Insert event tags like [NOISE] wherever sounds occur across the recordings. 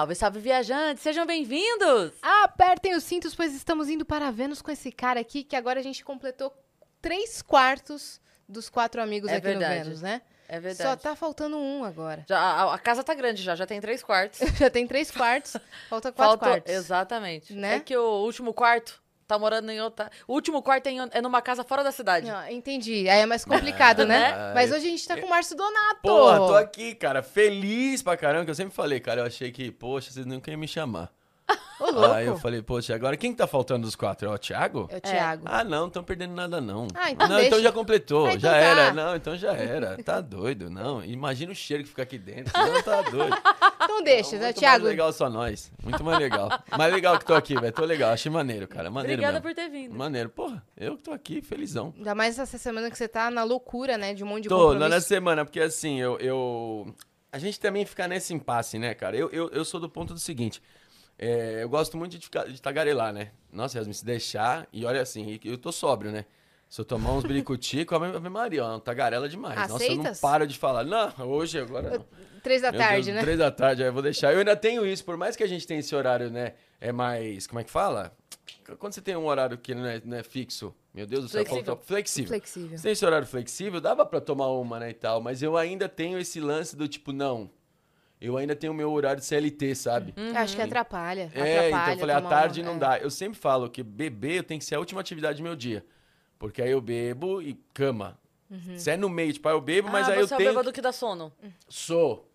Salve, salve, viajantes! Sejam bem-vindos! Apertem os cintos, pois estamos indo para Vênus com esse cara aqui, que agora a gente completou três quartos dos quatro amigos É aqui verdade. no Vênus, né? É verdade. Só tá faltando um agora. Já, a, a casa tá grande já, já tem três quartos. [LAUGHS] Já tem três quartos, falta quatro Faltou- quartos. Exatamente. Né? É que o último quarto tá morando em outra... O último quarto é, em- é numa casa fora da cidade. Não, entendi. Aí é mais complicado, [LAUGHS] né? Ah, Mas hoje a gente tá com o Márcio Donato. Porra, tô aqui, cara, feliz pra caramba, que eu sempre falei, cara, eu achei que, poxa, vocês nunca iam me chamar. Ô, louco. Aí eu falei, poxa, agora quem que tá faltando dos quatro? É o Thiago? É o Thiago. Ah, não, não tão perdendo nada, não. Ah, então não, deixa. então já completou, Ah, então já tá. era. Não, então já era. Tá doido, não. Imagina o cheiro que fica aqui dentro. Não, tá doido. Então deixa, né, Muito Thiago? mais legal só nós. Muito mais legal. mais legal que tô aqui, velho. Tô legal, achei maneiro, cara. Maneiro Obrigada mesmo. por ter vindo. Maneiro. Porra, eu que tô aqui, felizão. Ainda mais essa semana que você tá na loucura, né? De um monte de Tô, compromisso. lá na semana, porque assim, eu, eu- A gente também fica nesse impasse, né, cara? Eu, eu, eu sou do ponto do seguinte. É, eu gosto muito de, ficar, de tagarelar, né? Nossa, Yasmin, se deixar. E olha assim, eu tô sóbrio, né? Se eu tomar uns biricutico, a Ave Maria, ó, tagarela demais. Nossa, eu não Aceitas? paro de falar. Não, hoje, agora não. [LAUGHS] Três da Meu tarde, Deus, né? Três da tarde, aí eu vou deixar. Eu ainda tenho isso, por mais que a gente tenha esse horário, né? É mais. Como é que fala? Quando você tem um horário que não é, não é fixo, meu Deus do céu, Flexível. flexível. Flexível. Você tem esse horário flexível, dava pra tomar uma, né, e tal, mas eu ainda tenho esse lance do tipo, não. Eu ainda tenho o meu horário de CLT, sabe? Eu Acho que atrapalha. É, então atrapalha eu falei, à tarde não é. dá. Eu sempre falo que beber tem que ser a última atividade do meu dia. Porque aí eu bebo e cama. Uhum. Se é no meio, tipo, aí eu bebo, mas ah, aí eu você é o tenho. bêbado que dá sono. Sou.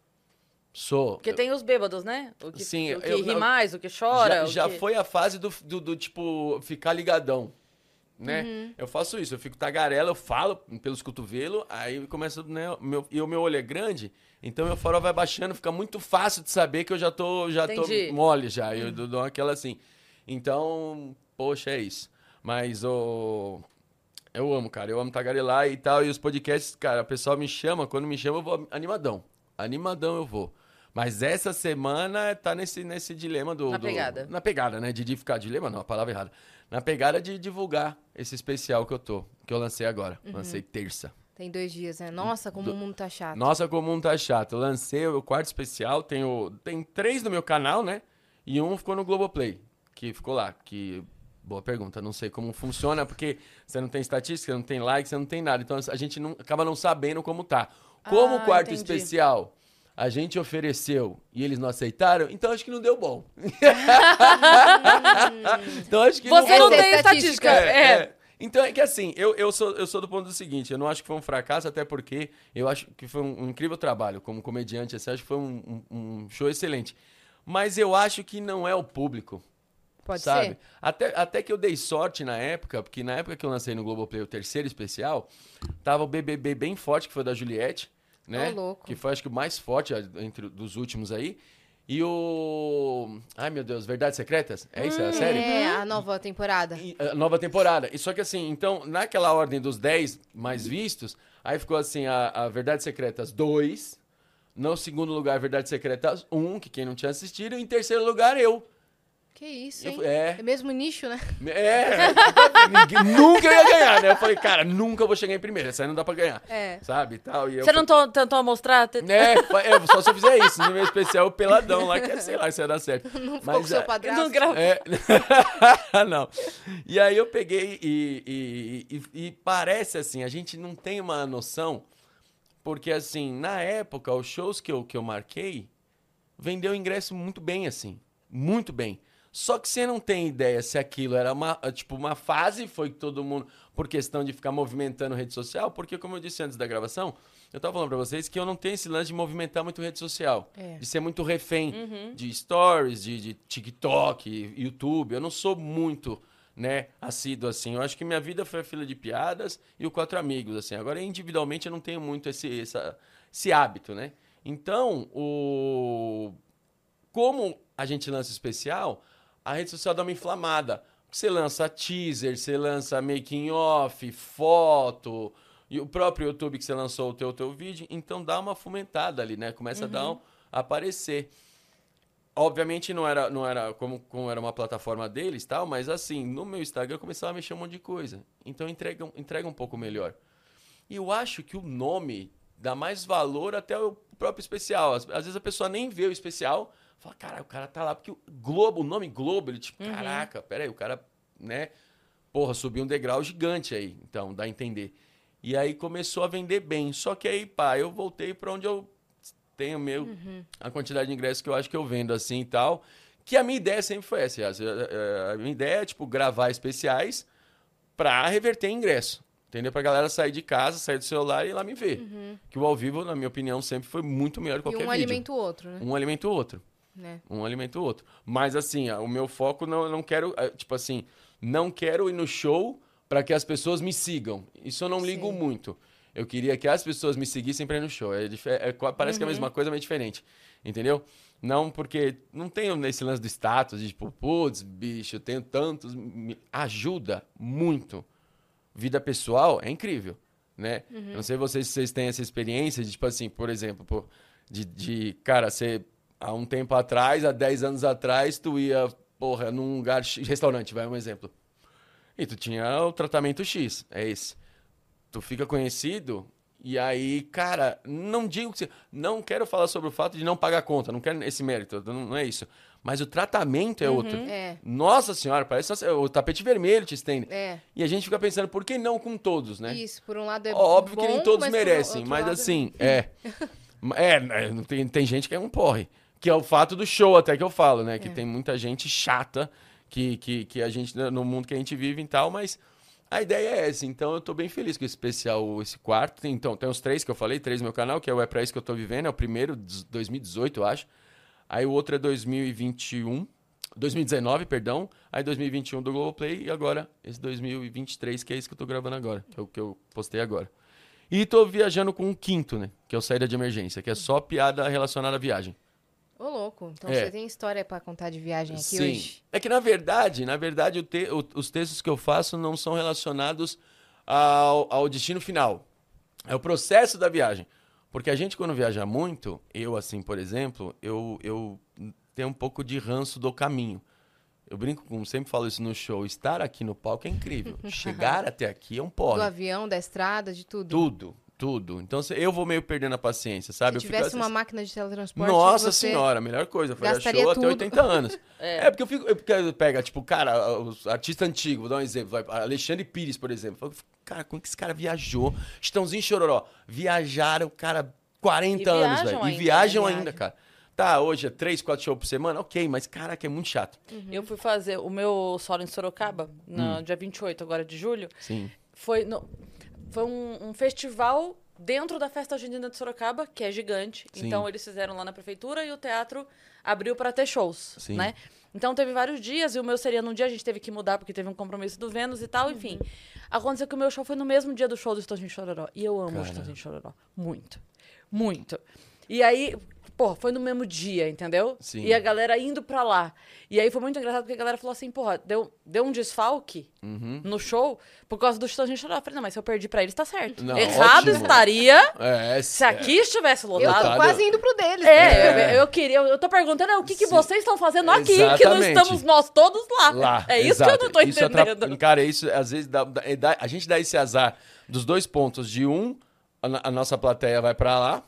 Sou. Porque tem os bêbados, né? O que, Sim, o que eu- ri eu- mais, o que chora. já o já que- foi a fase do, do, do, tipo, ficar ligadão. Né? Uhum. Eu faço isso, eu fico tagarela, eu falo pelos cotovelos, aí começa, né, o meu, e o meu olho é grande, então meu farol vai baixando, fica muito fácil de saber que eu já tô, já Entendi. tô mole já, eu dou dou aquela assim. Então, poxa, é isso. Mas o eu amo, cara, eu amo tagarelar e tal, e os podcasts, cara, o pessoal me chama, quando me chama eu vou animadão. Animadão eu vou. Mas essa semana tá nesse, nesse dilema do. Na do- pegada. na pegada, né? De, de ficar. Dilema não, a palavra errada. Na pegada de divulgar esse especial que eu tô. Que eu lancei agora. Uhum. Lancei terça. Tem dois dias, né? Nossa, como o mundo tá chato. Nossa, como um tá chato. Eu lancei o quarto especial. Tenho, tem três no meu canal, né? E um ficou no Globoplay. Que ficou lá. Que. Boa pergunta. Não sei como funciona, porque você não tem estatística, não tem like, você não tem nada. Então a gente não, acaba não sabendo como tá. Como Ah, o quarto entendi. especial a gente ofereceu e eles não aceitaram, então acho que não deu bom. [LAUGHS] então acho que Você não é tem estatística. estatística. é, É. Então é que assim, eu, eu, sou, eu sou do ponto do seguinte, eu não acho que foi um fracasso, até porque eu acho que foi um, um incrível trabalho como comediante, assim, acho que foi um, um- um show excelente. Mas eu acho que não é o público. Pode sabe? ser? Até, até que eu dei sorte na época, porque na época que eu lancei no Globoplay o terceiro especial, tava o BBB bem forte, que foi da Juliette, né? Ô, louco. Que foi, acho que, o mais forte entre dos últimos aí. E o... Ai, meu Deus, Verdades Secretas? É isso, é a série? É, a nova temporada. E, a nova temporada. E só que assim, então, naquela ordem dos 10 mais vistos, aí ficou assim, a, a Verdades Secretas 2, no segundo lugar, Verdades Secretas 1, que quem não tinha assistido, e em terceiro lugar, eu. Que isso, Eu hein? fui- é. É mesmo nicho, né? É, [LAUGHS] ninguém- nunca ia ganhar, né? Eu falei, cara, nunca vou chegar em primeiro, essa aí não dá pra ganhar. É. Sabe, e tal. E eu Você não to- tentou mostrar? Te- É, é, só se eu fizer isso, no meu especial, o peladão lá, que é, sei lá se ia dar certo. [LAUGHS] Não ficou com seu é- padrasto. Não grava- É. [LAUGHS] não. E aí eu peguei e, e- e- e parece assim, a gente não tem uma noção, porque assim, na época, os shows que eu, que eu marquei, vendeu ingresso muito bem, assim. Muito bem. Só que você não tem ideia se aquilo era uma, tipo, uma fase, foi que todo mundo, por questão de ficar movimentando rede social, porque como eu disse antes da gravação, eu tava falando pra vocês que eu não tenho esse lance de movimentar muito rede social. É. De ser muito refém de stories, de, de TikTok, YouTube. Eu não sou muito, né, assíduo assim. Eu acho que minha vida foi a fila de piadas e o Quatro Amigos, assim. Agora, individualmente, eu não tenho muito esse, essa- esse hábito, né? Então, o... como a gente lança especial, a rede social dá uma inflamada. Você lança teaser, você lança making off, foto, e o próprio YouTube que você lançou o teu, teu vídeo, então dá uma fomentada ali, né? Começa a dar um, a aparecer. Obviamente não era, não era como, como era uma plataforma deles tal, mas assim, no meu Instagram eu começava a mexer um monte de coisa. Então entrega, entrega um pouco melhor. E eu acho que o nome dá mais valor até o próprio especial. Às, às vezes a pessoa nem vê o especial, Fala, cara, o cara tá lá, porque o Globo, o nome Globo, ele tipo, caraca, peraí, o cara, né? Porra, subiu um degrau gigante aí, então, dá a entender. E aí começou a vender bem. Só que aí, pá, eu voltei pra onde eu tenho meu, a quantidade de ingressos que eu acho que eu vendo assim e tal. Que a minha ideia sempre foi essa. Eh, A minha ideia é, tipo, gravar especiais pra reverter ingresso. Entendeu? Pra galera sair de casa, sair do celular e ir lá me ver. Que o ao vivo, na minha opinião, sempre foi muito melhor que E qualquer um vídeo. alimenta o outro, né? Um alimenta o outro. Né? Um alimenta o outro. Mas assim, o meu foco não, eu não quero, eh, tipo assim, não quero ir no show para que as pessoas me sigam. Isso eu não ligo Sim. muito. Eu queria que as pessoas me seguissem para ir no show. É, é qua- parece que é a mesma coisa, mas é diferente. Entendeu? Não porque não tenho nesse lance do status de tipo, putz, bicho, eu tenho tantos. Me ajuda muito. Vida pessoal é incrível, né? Eu não sei vocês se vocês têm essa experiência de, tipo assim, por exemplo, pô, de, de cara, você há um tempo atrás, há 10 anos atrás, tu ia, porra, num lugar, X- restaurante, vai um exemplo. E tu tinha o tratamento X, é esse. Tu fica conhecido e aí, cara, não digo que você, não quero falar sobre o fato de não pagar conta, não quero esse mérito, não, é isso. Mas o tratamento é outro. É. Nossa senhora, parece o tapete vermelho te estende. É. E a gente fica pensando, por que não com todos, né? Isso, por um lado é Óbvio que bom, nem todos mas merecem, mas lado- assim, é. [LAUGHS] é, né, não tem, tem gente que é um porre. Que é o fato do show, até que eu falo, né? É. Que tem muita gente chata que, que, que a gente, no mundo que a gente vive e tal, mas a ideia é essa. Então eu tô bem feliz com esse especial, esse quarto. Então, tem os três que eu falei, três no meu canal, que é o É Pra Isso Que Eu Tô Vivendo, é o primeiro, de 2018, eu acho. Aí o outro é 2021. 2019, perdão. Aí 2021 do Globoplay e agora esse 2023, que é esse que eu tô gravando agora, que é o que eu postei agora. E tô viajando com um quinto, né? Que é o Saída de Emergência, que é só piada relacionada à viagem. Ô, louco. Então É. você tem história pra contar de viagem aqui Sim. hoje? É que na verdade, na verdade, te- o- os textos que eu faço não são relacionados ao, ao destino final. É o processo da viagem. Porque a gente, quando viaja muito, eu, assim, por exemplo, eu, eu tenho um pouco de ranço do caminho. Eu brinco com, sempre falo isso no show, estar aqui no palco é incrível. [LAUGHS] Chegar até aqui é um Do porre. avião, da estrada, de tudo. Tudo, tudo. Então eu vou meio perdendo a paciência, sabe? Se Eu fico tivesse uma assim- máquina de teletransporte, nossa você... senhora, a melhor coisa. Foi gastaria show até tudo. 80 anos. [LAUGHS] é. porque eu fico. eu- Porque pega, tipo, cara, os artistas antigos, vou dar um exemplo. vai, Alexandre Pires, por exemplo. Eu fico, Cara, como que esse cara viajou? Estãozinho Chororó. Viajaram, cara, 40 E anos, velho. E viajam né? ainda, cara. Tá, hoje é 3, 4 shows por semana, ok, mas caraca, é muito chato. Eu fui fazer o meu solo em Sorocaba, no Hum. dia 28 agora de julho. Sim. Foi, no, foi um, um festival dentro da Festa Junina de Sorocaba, que é gigante. Sim. Então eles fizeram lá na prefeitura e o teatro abriu para ter shows, Sim. né? Então teve vários dias e o meu seria num dia, a gente teve que mudar porque teve um compromisso do Vênus e tal, enfim. Aconteceu que o meu show foi no mesmo dia do show do Estãozinho Chororó. E eu amo Cara. o Estãozinho Chororó. Muito. Muito. E aí, porra, foi no mesmo dia, entendeu? Sim. E a galera indo pra lá. E aí foi muito engraçado porque a galera falou assim, porra, deu, deu um desfalque Uhum. no show por causa do Estãozinho Chororó. Eu falei, não, mas se eu perdi pra eles, tá certo. Não, Errado ótimo. estaria É, se aqui estivesse Eu lotado. tô Lotado. quase indo pro deles. É, Eu, eu queria, eu tô perguntando é, o que, que vocês estão fazendo aqui, que não Exatamente. estamos nós todos lá. Lá. É isso exato. que eu não tô Isso entendendo. Cara, isso às vezes dá, dá- é, dá- a gente dá esse azar dos dois pontos. De um, a, a nossa plateia vai pra lá.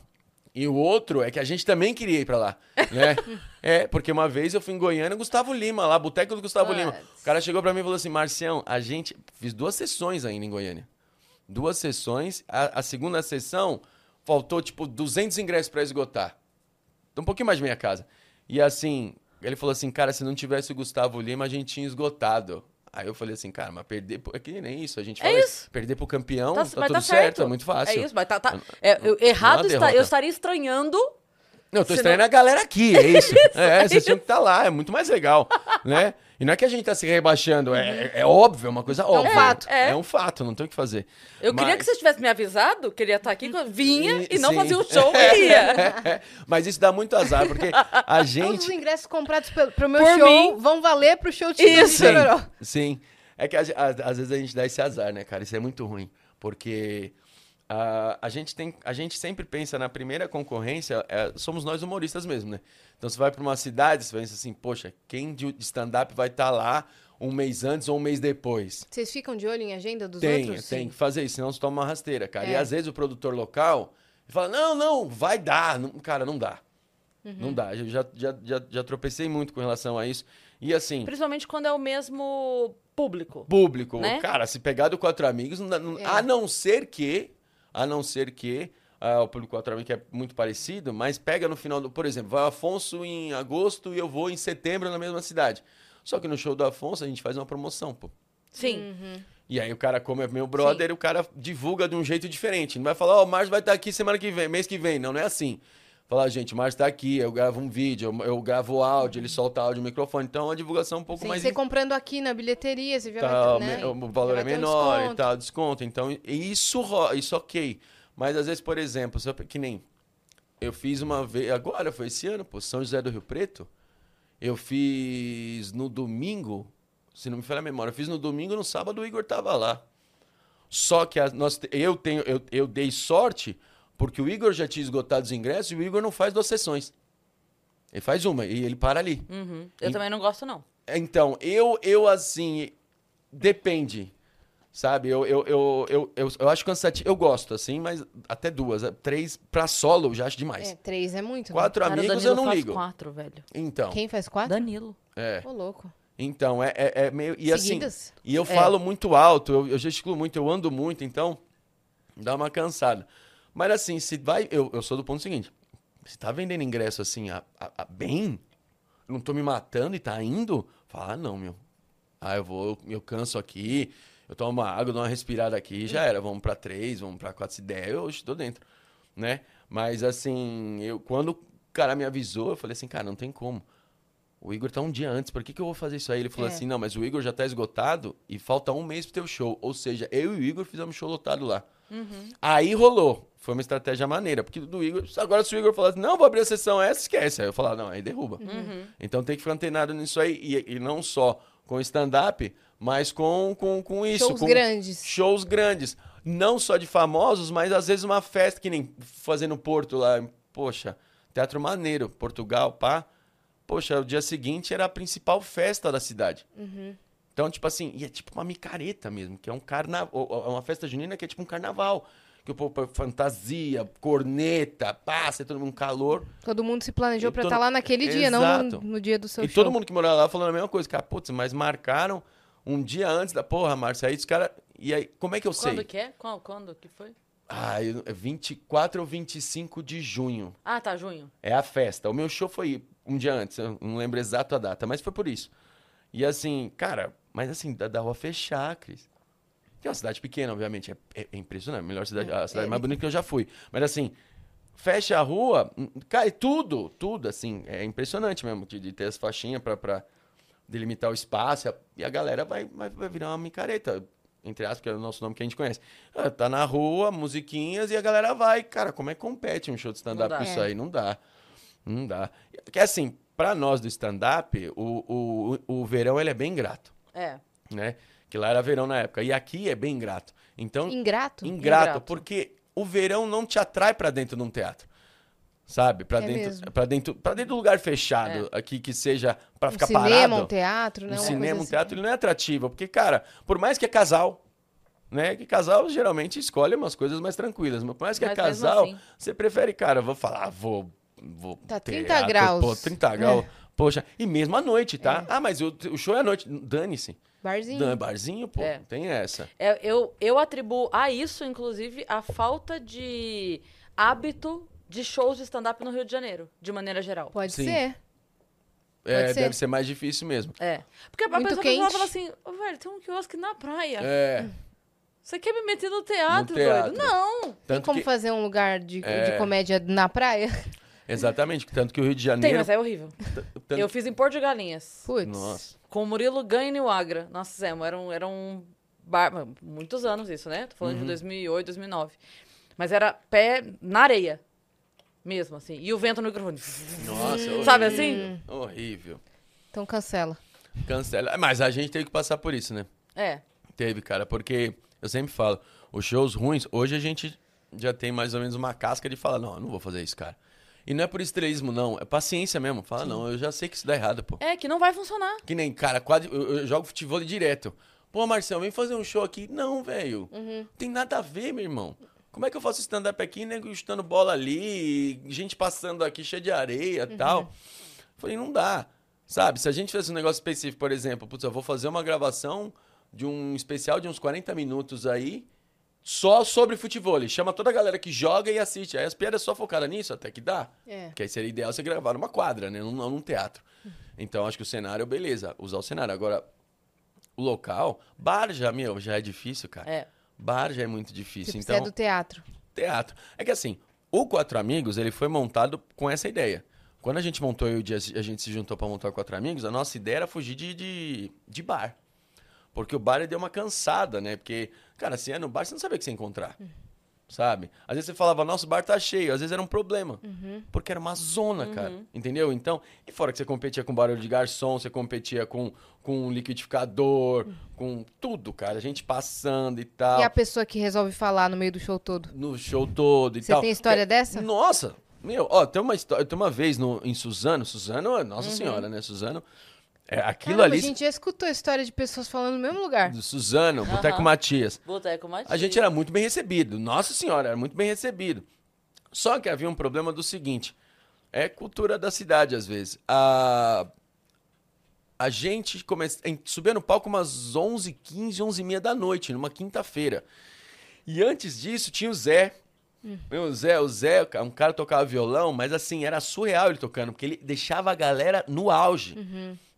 E o outro é que a gente também queria ir pra lá, né? [LAUGHS] é, porque uma vez eu fui em Goiânia, Gustavo Lima, lá, Boteco do Gustavo Lima. O cara chegou pra mim e falou assim, Marcião, a gente... Fiz duas sessões ainda em Goiânia. Duas sessões. A, a segunda sessão, faltou, tipo, 200 ingressos pra esgotar. Então, um pouquinho mais de minha casa. E assim, ele falou assim, cara, se não tivesse o Gustavo Lima, a gente tinha esgotado. Aí eu falei assim, cara, mas perder. pro- É que nem isso. A gente É fala isso. perder pro campeão, Tá- tá, tudo tá certo. é muito fácil. É isso, mas tá. tá- é, eu- errado Não há está. Eu estaria estranhando. Não, eu tô Senão- estranhando a galera aqui, é [LAUGHS] isso. é, é vocês tinham que estar lá, é muito mais legal, né? E não é que a gente tá se rebaixando, é, é óbvio, é uma coisa óbvia. fato. É. É um fato, não tem o que fazer. Eu queria Mas- que vocês tivessem me avisado que ele ia estar aqui, que eu vinha E- e não sim. fazia o [LAUGHS] show e ia. [LAUGHS] Mas isso dá muito azar, porque a Todos os gente. ingressos comprados pelo, pro meu Por show mim. vão valer pro show de Isso. Sim. Sim. É que às vezes a gente dá esse azar, né, cara? Isso é muito ruim. Porque ah, a, gente tem, a gente sempre pensa na primeira concorrência, é, somos nós humoristas mesmo, né? Então você vai para uma cidade, você pensa assim, poxa, quem de stand-up vai estar lá um mês antes ou um mês depois? Vocês ficam de olho em agenda dos Tem, outros? tem que fazer isso, senão você toma uma rasteira, cara. E É. às vezes o produtor local fala, não, não, vai dar. Não- cara, não dá. Não dá. Eu já, já, já, já tropecei muito com relação a isso. E assim, Principalmente quando é o mesmo público. público, Né? cara, se pegar do Quatro Amigos, não não- É. a não ser que, a não ser que, ah, o público Quatro Amigos é muito parecido, mas pega no final do, por exemplo, vai o Afonso em agosto e eu vou em setembro na mesma cidade. Só que no show do Afonso a gente faz uma promoção, pô. Sim. E aí o cara, como é meu brother, o cara divulga de um jeito diferente. Não vai falar, ó, o Márcio vai estar aqui semana que vem, mês que vem. Não, não é assim. Fala, gente, o Márcio tá aqui, eu gravo um vídeo, eu, eu gravo áudio, ele solta áudio no microfone. Então é uma divulgação um pouco Sim, mais você comprando aqui na bilheteria, você tal, vai né? o valor é ter um menor e tal, desconto. Então, isso, isso ok. Mas às vezes, por exemplo, que nem eu fiz uma vez, agora foi esse ano, pô, São José do Rio Preto. Eu fiz no domingo, se não me falha a memória, eu fiz no domingo, no sábado o Igor tava lá. Só que a- nós, eu, tenho, eu, eu dei sorte porque o Igor já tinha esgotado os ingressos e o Igor não faz duas sessões. Ele faz uma e ele para ali. Uhum. Eu E- também não gosto, não. Então, eu, eu assim, depende. Sabe, eu, eu, eu, eu, eu, eu acho cansativo. Eu gosto, assim, mas até duas. Três pra solo eu já acho demais. É, três é muito. né? Quatro amigos eu não faz ligo. quatro, velho. Então, Quem faz quatro? Danilo. é. Ô, louco. Então, é, é, é meio. E assim. Seguidas? E eu É. falo muito alto, eu, eu gesticulo muito, eu ando muito, então dá uma cansada. Mas assim, se vai. Eu, eu sou do ponto seguinte: se tá vendendo ingresso assim, a, a- a bem, não tô me matando e tá indo, fala, ah, não, meu. Ah, eu vou, eu canso aqui, eu tomo uma água, dou uma respirada aqui, já era. Vamos pra três, vamos pra quatro, se der, eu tô dentro, né? Mas assim, eu quando o cara me avisou, eu falei assim, cara, não tem como. O Igor tá um dia antes, por que, que eu vou fazer isso aí? Ele falou É. assim, não, mas o Igor já tá esgotado e falta um mês pro teu show. Ou seja, eu e o Igor fizemos show lotado lá. Aí rolou. Foi uma estratégia maneira, porque do Igor. Agora, se o Igor falasse, não, vou abrir a sessão essa, esquece. Aí eu falar, não, aí derruba. Então tem que ficar antenado nisso aí. E, e não só com stand-up, mas com, com, com isso. Shows com grandes. Shows grandes. Não só de famosos, mas às vezes uma festa, que nem fazendo Porto lá. Poxa, Teatro Maneiro, Portugal, pá. Poxa, o dia seguinte era a principal festa da cidade. Então, tipo assim, e é tipo uma micareta mesmo, que é um carnaval, é uma festa junina que é tipo um carnaval. Que o povo põe fantasia, corneta, passa, todo mundo calor. Todo mundo se planejou E pra todo- estar lá naquele dia, não Exato. no, no dia do seu e show. todo mundo que morava lá falando a mesma coisa, cara, putz, mas marcaram um dia antes da porra, Márcia, aí os caras. E aí, como é que eu Quando sei? que é? Qual, quando que foi? Ah, eu- é 24 ou 25 de junho. Ah, tá, junho. É a festa. O meu show foi um dia antes, eu não lembro exato a data, mas foi por isso. E assim, cara, mas assim, da, da rua fechar, Cris. Que é uma cidade pequena, obviamente. É, é- é impressionante. A melhor cidade, a cidade é. mais bonita que eu já fui. Mas assim, fecha a rua, hum, cai tudo, tudo, assim. É impressionante mesmo de, de ter as faixinhas pra, pra delimitar o espaço. E a, galera vai, vai, vai virar uma micareta. Entre aspas, que é o nosso nome que a gente conhece. Ah, Tá na rua, musiquinhas, e a galera vai. Cara, como é que compete um show de stand-up com isso aí? Não dá. Não dá. Que assim, pra nós do stand-up, o, o, o verão ele é bem grato, É. né? Que lá era verão na época. E aqui é bem ingrato. Então, Ingrato? ingrato, Ingrato. porque o verão não te atrai pra dentro de um teatro. Sabe? Pra É dentro, para dentro, para dentro do lugar fechado, aqui que seja pra Um ficar cinema, parado. um teatro, né? Um uma cinema, um assim. teatro, ele não é atrativo. Porque, cara, por mais que é casal, né? Que casal geralmente escolhe umas coisas mais tranquilas. Mas por mais que é Mas mesmo casal, assim. você prefere, cara, vou falar, ah, vou. vou Tá 30 teatro, graus. Pô, 30 graus. É. Poxa, e mesmo à noite, tá? Ah, mas o, o show é à noite. Dane-se. Barzinho. Dan- Barzinho, pô, É. tem essa. É, eu, eu atribuo a isso, inclusive, a falta de hábito de shows de stand-up no Rio de Janeiro, de maneira geral. Pode Sim. ser. É, Pode ser. deve ser mais difícil mesmo. É. Porque a Muito pessoa, quente. fala assim, "Ô, velho, tem um quiosque na praia. É. Você quer me meter no teatro, No teatro. doido? Não! Tem Tanto como que, fazer um lugar de, É. de comédia na praia? [LAUGHS] Exatamente, tanto que o Rio de Tem, Janeiro. mas é horrível. tanto- Eu fiz em Porto de Galinhas. Putz. Nossa. Com o Murilo Ganho e o Agra. Nós fizemos. Era um, era um bar... Muitos anos isso, né? Tô falando Uhum. de 2008, 2009. Mas era pé na areia. Mesmo, assim. E o vento no microfone. Nossa, [LAUGHS] Sabe horrível. assim? Horrível. Então cancela. Cancela. Mas a gente teve que passar por isso, né? É. Teve, cara, porque eu sempre falo, os shows ruins, hoje a gente já tem mais ou menos uma casca de falar, não, eu não vou fazer isso, cara. E não é por estrelismo, não, é paciência mesmo. Fala, não, eu já sei que isso dá errado, pô. É, que não vai funcionar. Que nem, cara, quase, eu, eu jogo futebol direto. Pô, Marcelo, vem fazer um show aqui. Não, velho. Tem nada a ver, meu irmão. Como é que eu faço stand-up aqui, nego chutando bola ali, gente passando aqui cheia de areia e tal? Falei, não dá. Sabe, se a gente fizesse um negócio específico, por exemplo, putz, eu vou fazer uma gravação de um especial de uns 40 minutos aí, só sobre futebol. Chama toda a galera que joga e assiste. Aí as piadas só focadas nisso, até que dá. É. Que aí seria ideal você gravar numa quadra, né? Não, não num teatro. Então acho que o cenário, beleza, usar o cenário. Agora, o local, bar já, meu, já é difícil, cara. É. Bar já é muito difícil. precisa Então, do teatro. teatro. É que assim, o Quatro Amigos, ele foi montado com essa ideia. Quando a gente montou e a gente se juntou pra montar o Quatro Amigos, a nossa ideia era fugir de, de, de bar. Porque o bar deu uma cansada, né? Porque, cara, se é no bar, você não sabia o que você ia encontrar. Sabe? Às vezes você falava, nosso bar tá cheio, às vezes era um problema. Porque era uma zona, cara. Entendeu? Então, e fora que você competia com barulho de garçom, você competia com, com um liquidificador, com tudo, cara. A gente passando e tal E a pessoa que resolve falar no meio do show todo? no show todo e Você tal. tem história É, dessa? Nossa! Meu, ó, tem uma história, tem uma vez no, em Suzano, Suzano, é Uhum. nossa senhora, né? Suzano, é, aquilo Caramba, ali, a gente já escutou a história de pessoas falando no mesmo lugar. do Suzano, Boteco. Matias, Boteco Matias. a gente era muito bem recebido, nossa senhora, era muito bem recebido. Só que havia um problema do seguinte, é cultura da cidade às vezes. A, a gente começa, em- subia no palco umas 11, 15, 11 e meia da noite, numa quinta-feira. E antes disso tinha o Zé. Meu, o Zé, o Zé, um cara tocava violão, mas assim, era surreal ele tocando, porque ele deixava a galera no auge.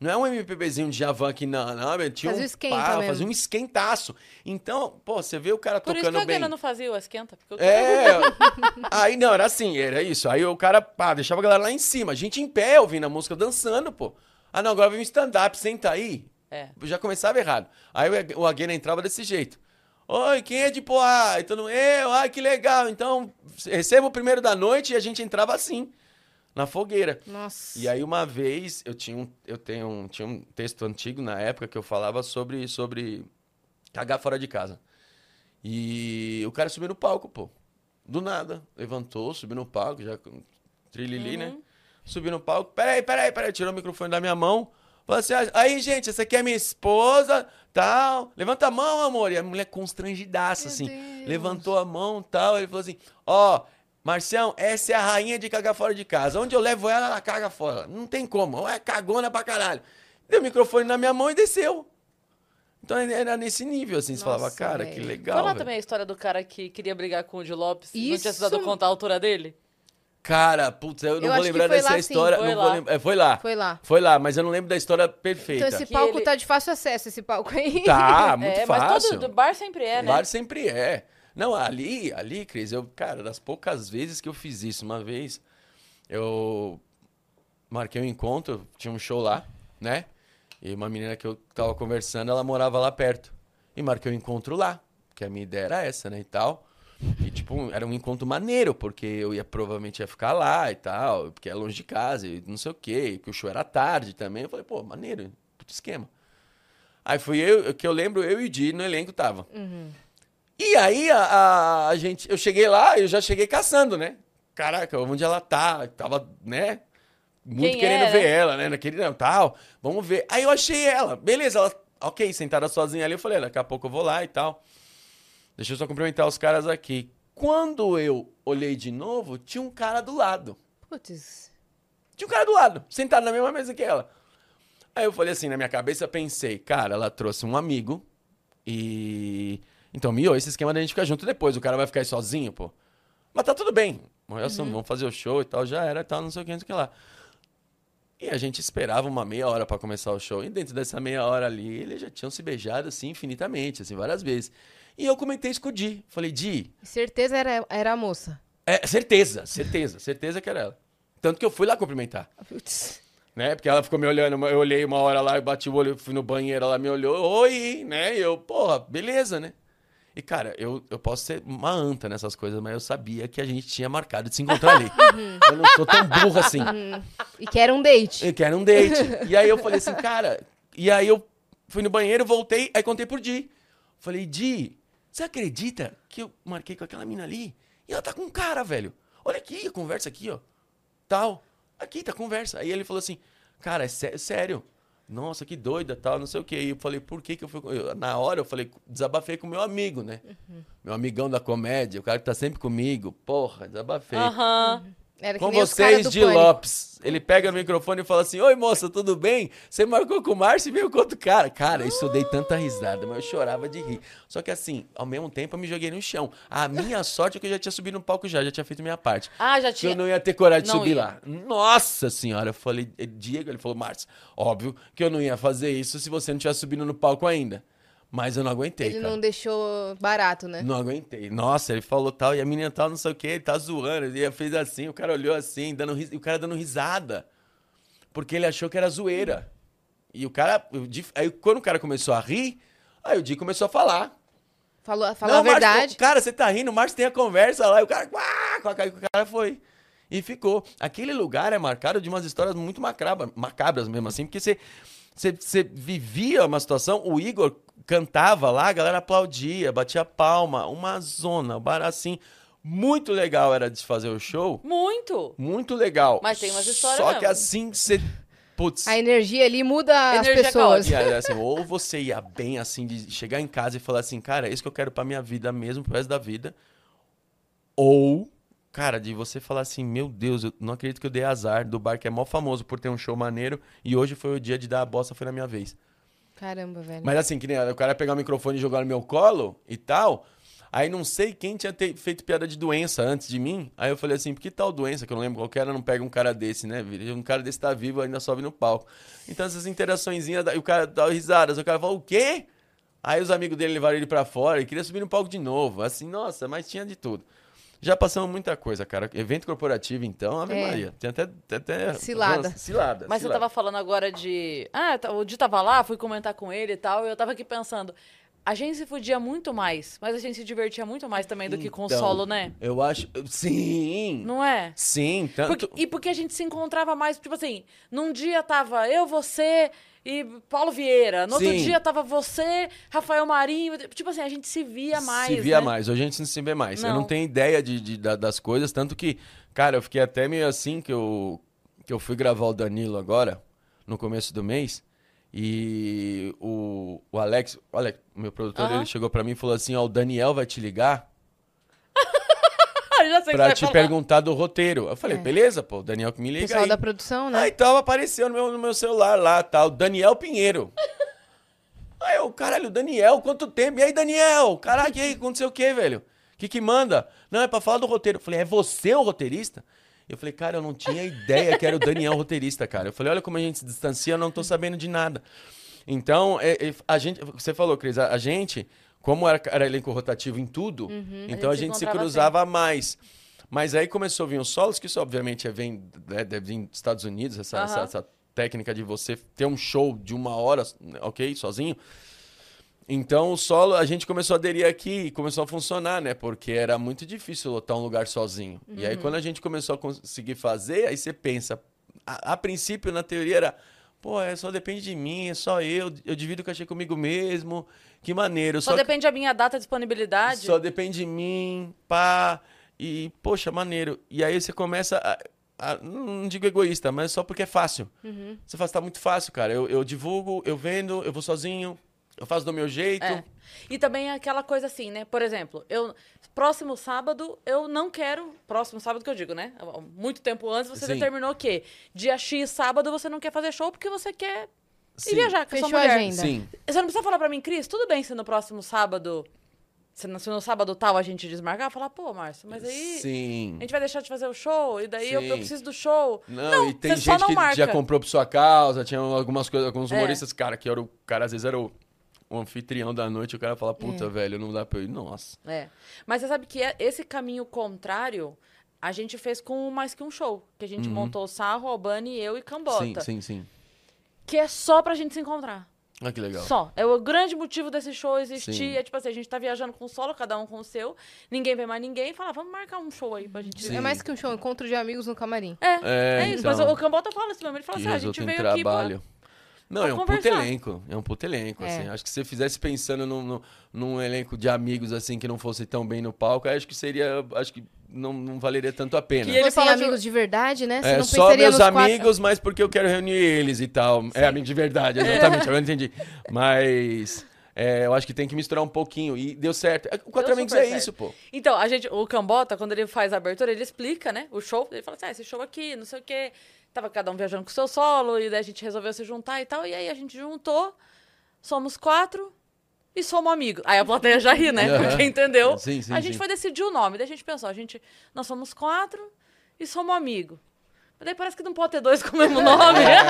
Não é um MPBzinho de Javan que não, não, meu, tinha Fazia um esquenta pá, mesmo. fazia um esquentaço. Então, pô, você vê o cara Por isso que tocando a bem. Não fazia o esquenta. Porque eu... É. [LAUGHS] aí não, era assim, era isso. Aí o cara, pá, deixava a galera lá em cima. A gente em pé ouvindo a música, dançando, pô. Ah, não, agora vem um stand-up, senta aí. É. Já começava errado. Aí o Aguena entrava desse jeito. Oi, quem é de Poá? E mundo, eu, ai, que legal. Então, receba o primeiro da noite e a gente entrava assim, na fogueira. Nossa. E aí uma vez eu tinha um, eu tenho um, tinha um texto antigo na época que eu falava sobre sobre cagar fora de casa. E o cara subiu no palco, pô. Do nada, levantou, subiu no palco, já trilili, né? Subiu no palco. Peraí, peraí, peraí, tirou o microfone da minha mão. Falou assim: "Ah, aí, gente, essa aqui é minha esposa, tal. Levanta a mão, amor. E a mulher constrangidaça, Meu assim. Deus. Levantou a mão tal. Ele falou assim: Ó, Marcião, essa é a rainha de cagar fora de casa. Onde eu levo ela, ela caga fora. Não tem como. É cagona pra caralho. Deu o microfone na minha mão e desceu. Então era nesse nível, assim. Você Nossa, falava, cara, velho. que legal. Velho. também a história do cara que queria brigar com o Di Lopes. Não tinha Isso. precisado contar a altura dele? Cara, putz, eu não Eu vou lembrar foi dessa lá, sim. história. Foi não lá. vou lembrar. É, foi lá. Foi lá. Foi lá, mas eu não lembro da história perfeita. Então esse Que palco ele- tá de fácil acesso, esse palco aí. Tá, [LAUGHS] muito é, fácil. mas todo do bar sempre é, né? Bar sempre é. Não, ali, ali, Cris, eu, cara, das poucas vezes que eu fiz isso, uma vez eu marquei um encontro, tinha um show lá, né? E uma menina que eu tava conversando, ela morava lá perto. E marquei um encontro lá, que a minha ideia era essa, né, e tal. E, tipo, era um encontro maneiro, porque eu ia provavelmente ia ficar lá e tal, porque é longe de casa e não sei o quê, porque o show era tarde também. Eu falei, pô, maneiro, puto esquema. Aí fui eu, que eu lembro, eu e o Di no elenco tava. E aí a, a- a gente, eu cheguei lá, eu já cheguei caçando, né? Caraca, onde ela tá? Tava, né? Muito Quem querendo ver ela, né? Naquele não, tal. Vamos ver. Aí eu achei ela. Beleza, ela, ok, sentada sozinha ali, eu falei, daqui a pouco eu vou lá e tal. Deixa eu só cumprimentar os caras aqui. Quando eu olhei de novo, tinha um cara do lado. Putz. Tinha um cara do lado, sentado na mesma mesa que ela. Aí eu falei assim, na minha cabeça, pensei, cara, ela trouxe um amigo e. Então, miou esse esquema da gente ficar junto depois. O cara vai ficar aí sozinho, pô. Mas tá tudo bem. Só, vamos fazer o show e tal, já era e tal, não sei o que, não sei o que lá. E a gente esperava uma meia hora pra começar o show. E dentro dessa meia hora ali, eles já tinham se beijado, assim, infinitamente, assim, várias vezes. E eu comentei isso com o Di. Falei, Di, Certeza era, era a moça. é, certeza, certeza, certeza que era ela. Tanto que eu fui lá cumprimentar Putz. né? Porque ela ficou me olhando, eu olhei uma hora lá, eu bati o olho, fui no banheiro, ela me olhou, oi, né? E eu, porra, beleza, né? E, cara, eu, eu posso ser uma anta nessas coisas, mas eu sabia que a gente tinha marcado de se encontrar ali. [LAUGHS] eu não sou tão burro assim. E que era um date. Eu quero um date. [LAUGHS] E aí eu falei assim, cara... E aí eu fui no banheiro, voltei, aí contei por Di. Falei, Di, você acredita que eu marquei com aquela mina ali? E ela tá com um cara, velho. Olha aqui, a conversa aqui, ó. Tal. Aqui, tá a conversa. Aí ele falou assim, cara, é sé- sério. Nossa, que doida, tal, não sei o quê. E eu falei, por que que eu fui... eu- na hora eu falei, desabafei com meu amigo, né? Uhum. Meu amigão da comédia, o cara que tá sempre comigo. Porra, desabafei. Aham. Era que Com vocês, de Pânico. Lopes. Ele pega o microfone e fala assim: Oi, moça, tudo bem? Você marcou com o Márcio e veio com outro cara. Cara, isso eu dei tanta risada, mas eu chorava de rir. Só que assim, ao mesmo tempo eu me joguei no chão. A minha [LAUGHS] sorte é que eu já tinha subido no palco já, já tinha feito minha parte. Ah, já Que tinha. eu não ia ter coragem de Não subir ia. lá. Nossa senhora, eu falei, eh, Diego, ele falou, Márcio, óbvio que eu não ia fazer isso se você não tivesse subindo no palco ainda. Mas eu não aguentei, Ele cara. não deixou barato, né? Não aguentei. Nossa, ele falou tal, e a menina tal, não sei o que, ele tá zoando. Ele fez assim, o cara olhou assim, dando ris... e o cara dando risada. Porque ele achou que era zoeira. E o cara. Aí quando o cara começou a rir, aí o Di começou a falar. Falou, falou Não, a Márcio, verdade. cara, você tá rindo, o Márcio tem a conversa lá, e o cara. "Uá", o cara foi. E ficou. Aquele lugar é marcado de umas histórias muito macabras, macabras mesmo, assim, porque você, você, você vivia uma situação, o Igor cantava lá, a galera aplaudia, batia palma, uma zona, um bar assim. Muito legal era de fazer o show. Muito. Muito legal. Mas tem umas histórias Só que mesmo. assim, você. Putz. A energia ali muda as Energia pessoas. E aí, assim, ou você ia bem, assim, de chegar em casa e falar assim, cara, é isso que eu quero pra minha vida mesmo, pro resto da vida. Ou, cara, de você falar assim, meu Deus, eu não acredito que eu dei azar do bar que é mó famoso por ter um show maneiro e hoje foi o dia de dar a bosta, foi na minha vez. Caramba, velho. Mas assim, que nem o cara pegar o microfone e jogar no meu colo e tal. Aí não sei quem tinha te- feito piada de doença antes de mim. Aí eu falei assim, por que tal doença? Que eu não lembro qual que era, não pega um cara desse, né? Um cara desse tá vivo, ainda sobe no palco. Então essas e o cara dá risadas. O cara fala, o quê? Aí os amigos dele levaram ele pra fora e queria subir no palco de novo. Assim, nossa, mas tinha de tudo. Já passamos muita coisa, cara. Evento corporativo, então, Ave É. Maria. Tem até, até, até- Cilada. Cilada. Mas você cilada. tava falando agora de. Ah, tá- o Di tava lá, fui comentar com ele e tal. E eu tava aqui pensando. A gente se fudia muito mais, mas a gente se divertia muito mais também do que com o Então, solo, né? Eu acho. Sim! Não é? Sim, tanto. Porque- e porque a gente se encontrava mais, tipo assim, num dia tava eu, você e Paulo Vieira. No outro Sim. dia tava você, Rafael Marinho. Tipo assim, a gente se via mais. Se via né? mais, hoje a gente não se vê mais. Eu Não. não tenho ideia de, de- da- das coisas, tanto que, cara, eu fiquei até meio assim que eu, que eu fui gravar o Danilo agora, no começo do mês, e o, o Alex, o Alex, meu produtor, ele chegou pra mim e falou assim, ó, o Daniel vai te ligar [LAUGHS] Ah, já sei o que pra te falar. perguntar do roteiro. Eu falei, beleza, pô, o Daniel que me liga Pessoal aí. da produção, né? Aí então apareceu no meu, no meu celular lá, tal, Daniel Pinheiro. [LAUGHS] Aí eu, caralho, Daniel, quanto tempo? E aí, Daniel? Caraca, e aí, aconteceu o quê, velho? O que que manda? Não, é pra falar do roteiro. Eu falei, é você o roteirista? Eu falei, cara, eu não tinha ideia que era o Daniel roteirista, cara. Eu falei, olha como a gente se distancia, eu não tô sabendo de nada. Então, é- é- a gente, você falou, Cris, a, gente, como era, era elenco rotativo em tudo, então A a gente gente, se cruzava mais. Mas aí começou a vir os solos, que isso obviamente é, vem, né, deve vir dos Estados Unidos, essa, Aham. essa, essa técnica de você ter um show de uma hora, ok, sozinho. Então o solo, a gente começou a aderir aqui e começou a funcionar, né? Porque era muito difícil lotar um lugar sozinho. E aí quando a gente começou a conseguir fazer, aí você pensa, a, a princípio na teoria era, pô, é, só depende de mim, é só eu, eu divido o cachê comigo mesmo, que maneiro. Só que- depende da minha data de disponibilidade. só depende de mim, pá. E, poxa, maneiro. E aí você começa a. não digo egoísta, mas só porque é fácil. Você fala, tá muito fácil, cara. Eu, eu divulgo, eu vendo, eu vou sozinho, eu faço do meu jeito. É. E também é aquela coisa assim, né? Por exemplo, eu próximo sábado eu não quero, próximo sábado que eu digo, né? Muito tempo antes você Sim. determinou que dia X sábado você não quer fazer show porque você quer Sim. ir viajar com a sua Fechou a mulher. agenda. Sim. Você não precisa falar pra mim, Cris, tudo bem se no próximo sábado, se no, se no sábado tal a gente desmarcar, falar, pô, Márcio, mas aí Sim. a gente vai deixar de fazer o show e daí eu, eu preciso do show. Não, e tem você só gente não que marca. já comprou por sua causa, tinha algumas coisas, alguns É. humoristas, cara, que era o cara, às vezes era o, o anfitrião da noite, o cara fala, puta, velho, não dá pra eu ir. Nossa. É. Mas você sabe que é- esse caminho contrário a gente fez com mais que um show. Que a gente montou o Sarro, Albani, eu e Cambota. Uhum. Sim, sim, sim. Que é só pra gente se encontrar. Ah, que legal. Só. É o grande motivo desse show existir. Sim. É tipo assim, a gente tá viajando com o solo, cada um com o seu. Ninguém vê mais ninguém. Fala, vamos marcar um show aí pra gente Sim. É mais que um show, um encontro de amigos no camarim. É, É, é, isso. então. Mas o, Cambota fala isso mesmo. Ele fala que assim, ah, a gente veio aqui pra... Não, é um puto elenco. É um puto elenco, É. assim. Acho que se você fizesse pensando num, num, num elenco de amigos, assim, que não fosse tão bem no palco, aí acho que seria, acho que não, não valeria tanto a pena. Que Se ele fala de- amigos de verdade, né? Você É, não só meus nos quatro. amigos, mas porque eu quero reunir eles e tal. É amigo de verdade, exatamente, agora eu entendi. [LAUGHS] Mas é, eu acho que tem que misturar um pouquinho. E deu certo. É, O Quatro Deu Amigos é certo. isso, pô. Então, a gente, o Cambota, quando ele faz a abertura, ele explica, né? O show. Ele fala assim: ah, esse show aqui, não sei o quê. Tava cada um viajando com o seu solo, e daí a gente resolveu se juntar e tal. E aí a gente juntou, somos quatro e somos amigos. Aí a plateia já ri, né? Aham. Porque entendeu? Sim, sim, a gente sim. foi decidir o nome. Daí a gente pensou: a gente, nós somos quatro e somos amigos. Mas daí parece que não pode ter dois com o mesmo nome. É,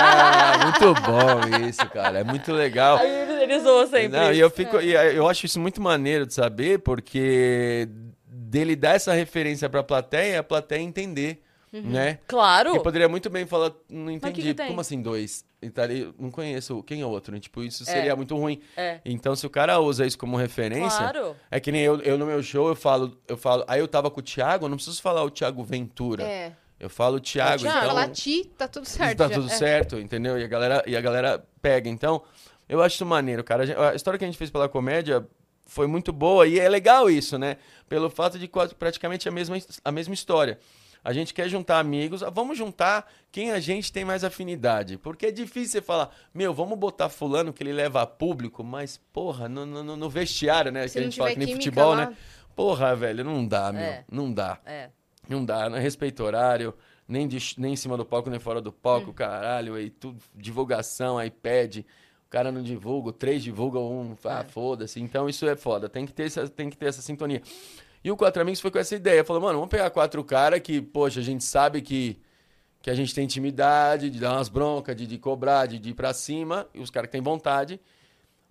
[LAUGHS] muito bom isso, cara. É muito legal. Aí ele, ele zoa sempre. Não, e eu fico, e eu acho isso muito maneiro de saber, porque dele dar essa referência pra plateia, a plateia entender, né? Claro. Que poderia muito bem falar, não que entendi, que tem? como assim dois? Itali- Não conheço, quem é o outro? Tipo, isso É. seria muito ruim. É. Então, se o cara usa isso como referência, Claro. é que nem eu, eu no meu show, eu falo, eu falo, aí eu tava com o Thiago, eu não preciso falar o Thiago Ventura. É. Eu falo o Thiago, Thiago. então falar ti, tá tudo [LAUGHS] certo. tá já. tudo É. certo, entendeu? E a galera, e a galera pega. Então, eu acho isso maneiro, cara. A história que a gente fez pela comédia foi muito boa e é legal isso, né? Pelo fato de quase praticamente a mesma, a mesma história. A gente quer juntar amigos, vamos juntar quem a gente tem mais afinidade. Porque é difícil você falar, meu, vamos botar fulano que ele leva a público, mas, porra, no, no, no vestiário, né? Se que a gente fala que nem futebol, lá- né? Porra, velho, não dá, meu. É. Não dá. É. Não dá, não respeita horário, nem, de- nem em cima do palco, nem fora do palco, Hum. caralho, aí tudo, divulgação, o cara não divulga, o três divulga, um, ah, É. foda-se. Então isso é foda, tem que, ter essa, tem que ter essa sintonia. E o Quatro Amigos foi com essa ideia, falou, mano, vamos pegar quatro caras que, poxa, a gente sabe que, que a gente tem intimidade, de dar umas broncas, de, de cobrar, de, de ir pra cima, e os caras que têm vontade.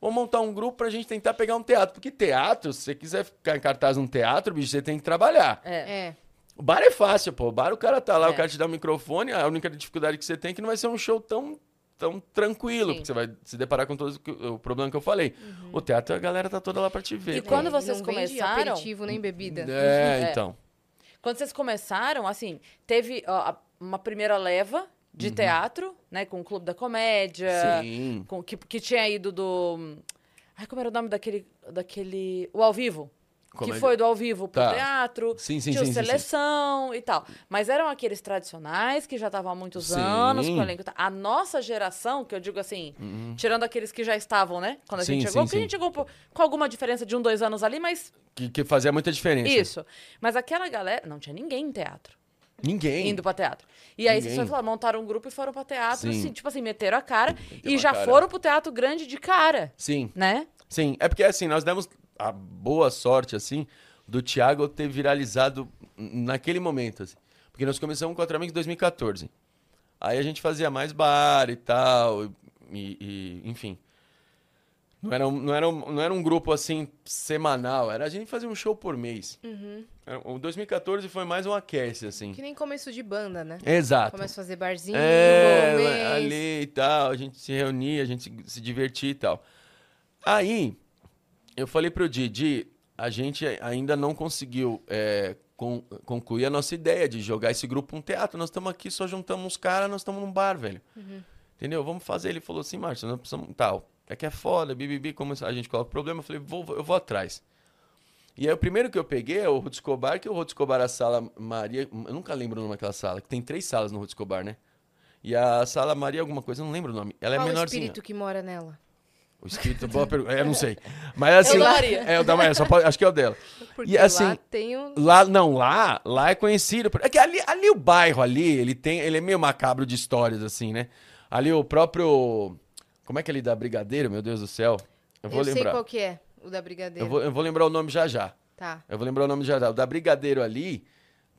Vamos montar um grupo pra gente tentar pegar um teatro. Porque teatro, se você quiser ficar em cartaz num teatro, bicho, você tem que trabalhar. É. É. O bar é fácil, pô. O bar o cara tá lá, É. o cara te dá o microfone, a única dificuldade que você tem é que não vai ser um show tão, tão tranquilo, Sim. porque você vai se deparar com todo o problema que eu falei. O teatro, a galera tá toda lá pra te ver. E quando É, vocês não começaram- aperitivo nem bebida. É, É. então. Quando vocês começaram, assim, teve ó, a- uma primeira leva de teatro, né? Com o Clube da Comédia. Uhum. Sim. Com, que, que tinha ido do. Ai, como era o nome daquele. daquele o ao vivo? Comédia. Que foi do ao vivo pro Tá. teatro. Sim, sim, tinha sim, sim, sim. seleção e tal. Mas eram aqueles tradicionais que já estavam há muitos Sim. anos com o elenco. e. A nossa geração, que eu digo assim, tirando aqueles que já estavam, né? Quando a Uhum. Gente chegou, porque a gente chegou com alguma diferença de um, dois anos ali, mas Que, que fazia muita diferença. isso. Mas aquela galera. Não tinha ninguém em teatro. Ninguém. Indo pra teatro. E aí Ninguém. vocês falaram, montaram um grupo e foram pra teatro, Sim. assim, tipo assim, meteram a cara e uma já cara. foram pro teatro grande de cara, Sim. né? Sim, é porque assim, nós demos a boa sorte, assim, do Thiago ter viralizado naquele momento, assim. Porque nós começamos com o Amigos em 2014. Aí a gente fazia mais bar e tal, e, e- enfim. Não era, um, não, era não era um grupo, assim, semanal, era a gente fazia um show por mês. Era- O 2014 foi mais um aquece, assim. Que nem começo de banda, né? Exato. Começa a fazer barzinho, É, um ali e tal, a gente se reunia, a gente se, se divertia e tal. Aí, eu falei pro Didi, a gente ainda não conseguiu é, con- concluir a nossa ideia de jogar esse grupo um teatro. Nós estamos aqui, só juntamos uns caras, nós estamos num bar, velho. Entendeu? Vamos fazer. Ele falou assim, Márcio, nós precisamos. Tal. É que é foda, bibibi, como a gente coloca o problema. Eu falei, vou, eu vou atrás. E aí o primeiro que eu peguei é o Ruth Escobar, que o Ruth Escobar, a sala Maria. Eu nunca lembro o nome daquela sala, que tem três salas no Ruth Escobar, né? E a sala Maria, alguma coisa, eu não lembro o nome. Ela é Qual o menorzinha. espírito que mora nela? O espírito, boa pergunta. É, eu não sei. Mas assim. da Maria. É o da Maria, só pode- acho que é o dela. Porque E assim, lá tem o... Lá, não, lá, lá é conhecido. É que ali, ali o bairro ali, ele tem, ele é meio macabro de histórias, assim, né? Ali o próprio. Como é que é ali da Brigadeiro, meu Deus do céu? Eu Eu, vou sei lembrar. qual que é, o da Brigadeiro. Eu vou, eu vou lembrar o nome já já. Tá. Eu vou lembrar o nome já já. O da Brigadeiro ali,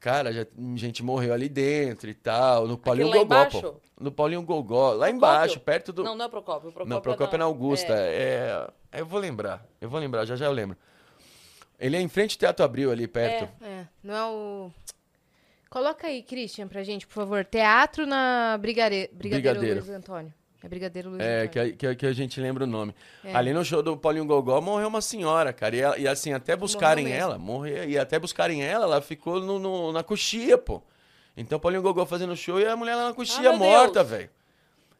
cara, já, gente morreu ali dentro e tal. No Paulinho lá Gogó, pô. No Paulinho Gogó. Lá Procópio? embaixo, perto do. Não, não é Procópio. O Procópio Não, Procópio é na Augusta. É. É... Eu vou lembrar. Eu vou lembrar, já já eu lembro. Ele é em frente ao Teatro Abril ali perto. É, não é o... Coloca aí, Christian, pra gente, por favor. Teatro na Brigare... Brigadeiro, Brigadeiro. Luiz Antônio. É Brigadeiro Luiz É, Antônio. que a, que, a- que a gente lembra o nome. É. Ali no show do Paulinho Gogó morreu uma senhora, cara. E, ela- e assim, até buscarem ela, morreu. E até buscarem ela, ela ficou no, no- na coxia, pô. Então Paulinho Gogó fazendo show e a mulher lá na coxia Ah, morta, velho.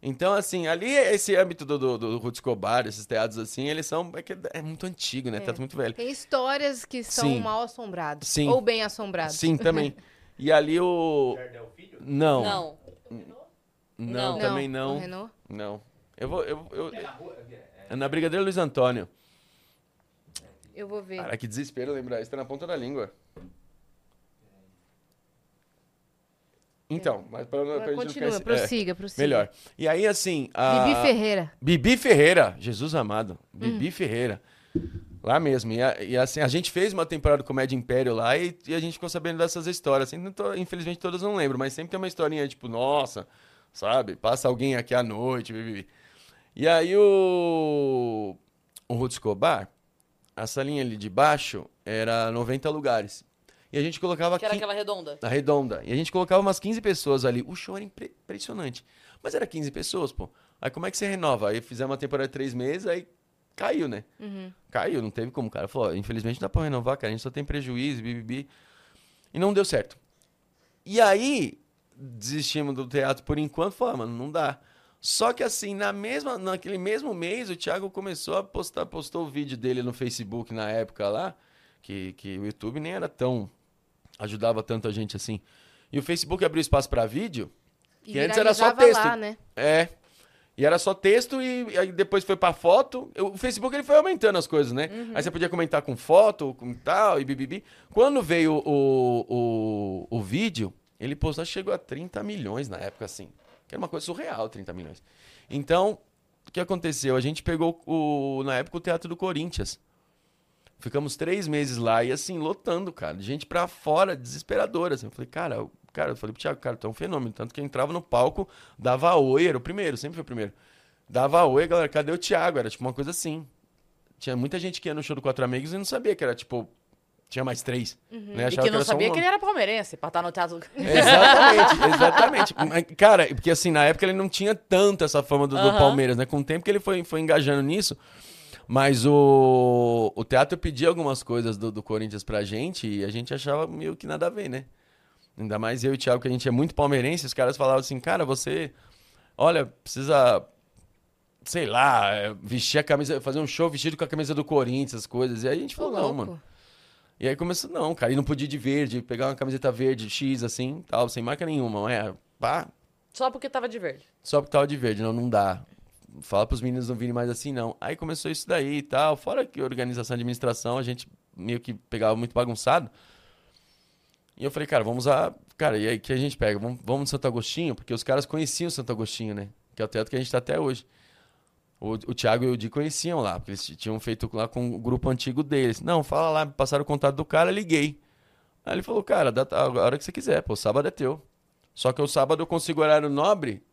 Então, assim, ali esse âmbito do, do, do Ruth Escobar, esses teatros assim, eles são. É, que é muito antigo, né? Teatro muito velho. Tem histórias que são Sim. mal assombradas. Sim. Ou bem assombradas. Sim, também. [LAUGHS] E ali o. Não. Não. Não, Não. também não. Renault? Não. Eu vou. Eu, eu, é na Brigadeiro Luiz Antônio. Eu vou ver. Cara, que desespero lembrar. Isso tá na ponta da língua. Então, mas pra, pra gente não Continua, ficar- é, prossiga, prossiga. melhor. E aí, assim. A... Bibi Ferreira. Bibi Ferreira, Jesus amado. Bibi Hum. Ferreira. Lá mesmo. E, a- e assim, a gente fez uma temporada do Comédia Império lá e, e a gente ficou sabendo dessas histórias. Assim, tô- infelizmente todas não lembro, mas sempre tem uma historinha tipo, nossa, sabe? Passa alguém aqui à noite. E aí o. O Ruth Escobar, a salinha ali de baixo era 90 lugares. E a gente colocava Que era aquela redonda. Na redonda. E a gente colocava umas 15 pessoas ali. O show era impre- impressionante. Mas era 15 pessoas, pô. Aí como é que você renova? Aí fizemos uma temporada de três meses, aí caiu, né? Caiu, não teve como, cara. Falou, infelizmente não dá pra renovar, cara. A gente só tem prejuízo, bibibi. E não deu certo. E aí, desistimos do teatro por enquanto. Falou, ah, mano, não dá. Só que assim, na mesma, naquele mesmo mês, o Thiago começou a postar, postou o vídeo dele no Facebook na época lá, que, que o YouTube nem era tão. ajudava tanto a gente assim. E o Facebook abriu espaço pra vídeo, E que antes era só texto. lá, né? É. E era só texto e, aí depois foi pra foto. O Facebook ele foi aumentando as coisas, né? Aí você podia comentar com foto, com tal e bibibi. Quando veio o, o, o vídeo, ele postou, chegou a 30 milhões na época, assim. Que era uma coisa surreal, 30 milhões. Então, o que aconteceu? A gente pegou, o, na época, o Teatro do Corinthians. Ficamos três meses lá e assim, lotando, cara. Gente pra fora, desesperadora. Assim. Eu falei, cara, cara, eu falei pro Thiago, cara, tu é um fenômeno. Tanto que eu entrava no palco, dava oi, era o primeiro, sempre foi o primeiro. Dava oi, galera, cadê o Thiago? Era tipo uma coisa assim. Tinha muita gente que ia no show do Quatro Amigos e não sabia que era tipo. Tinha mais três. Né? E que não sabia um que ele era palmeirense, pra estar no teatro. Exatamente, [LAUGHS] exatamente. Cara, porque assim, na época ele não tinha tanto essa fama do, do Aham. Palmeiras, né? Com o tempo que ele foi, foi engajando nisso. Mas o, o teatro pedia algumas coisas do, do Corinthians pra gente e a gente achava meio que nada a ver, né? Ainda mais eu e o Thiago, que a gente é muito palmeirense, os caras falavam assim, cara, você, olha, precisa, sei lá, é, vestir a camisa, fazer um show vestido com a camisa do Corinthians, as coisas. E aí a gente falou, não, mano. E aí começou, não, cara, e não podia ir de verde, pegar uma camiseta verde, X, assim, tal, sem marca nenhuma. É, pá, Só porque tava de verde. só porque tava de verde, não, não dá. Fala pros meninos não virem mais assim, não. Aí começou isso daí e tal. Fora que organização administração, a gente meio que pegava muito bagunçado. E eu falei, cara, vamos a. Cara, e aí que a gente pega? Vamos, vamos no Santo Agostinho, porque os caras conheciam o Santo Agostinho, né? Que é o teatro que a gente tá até hoje. O, o Thiago e o Di conheciam lá, porque eles tinham feito lá com o grupo antigo deles. Não, fala lá, me passaram o contato do cara, liguei. Aí ele falou, cara, dá, a hora que você quiser, pô, sábado é teu. Só que o sábado eu consigo horário nobre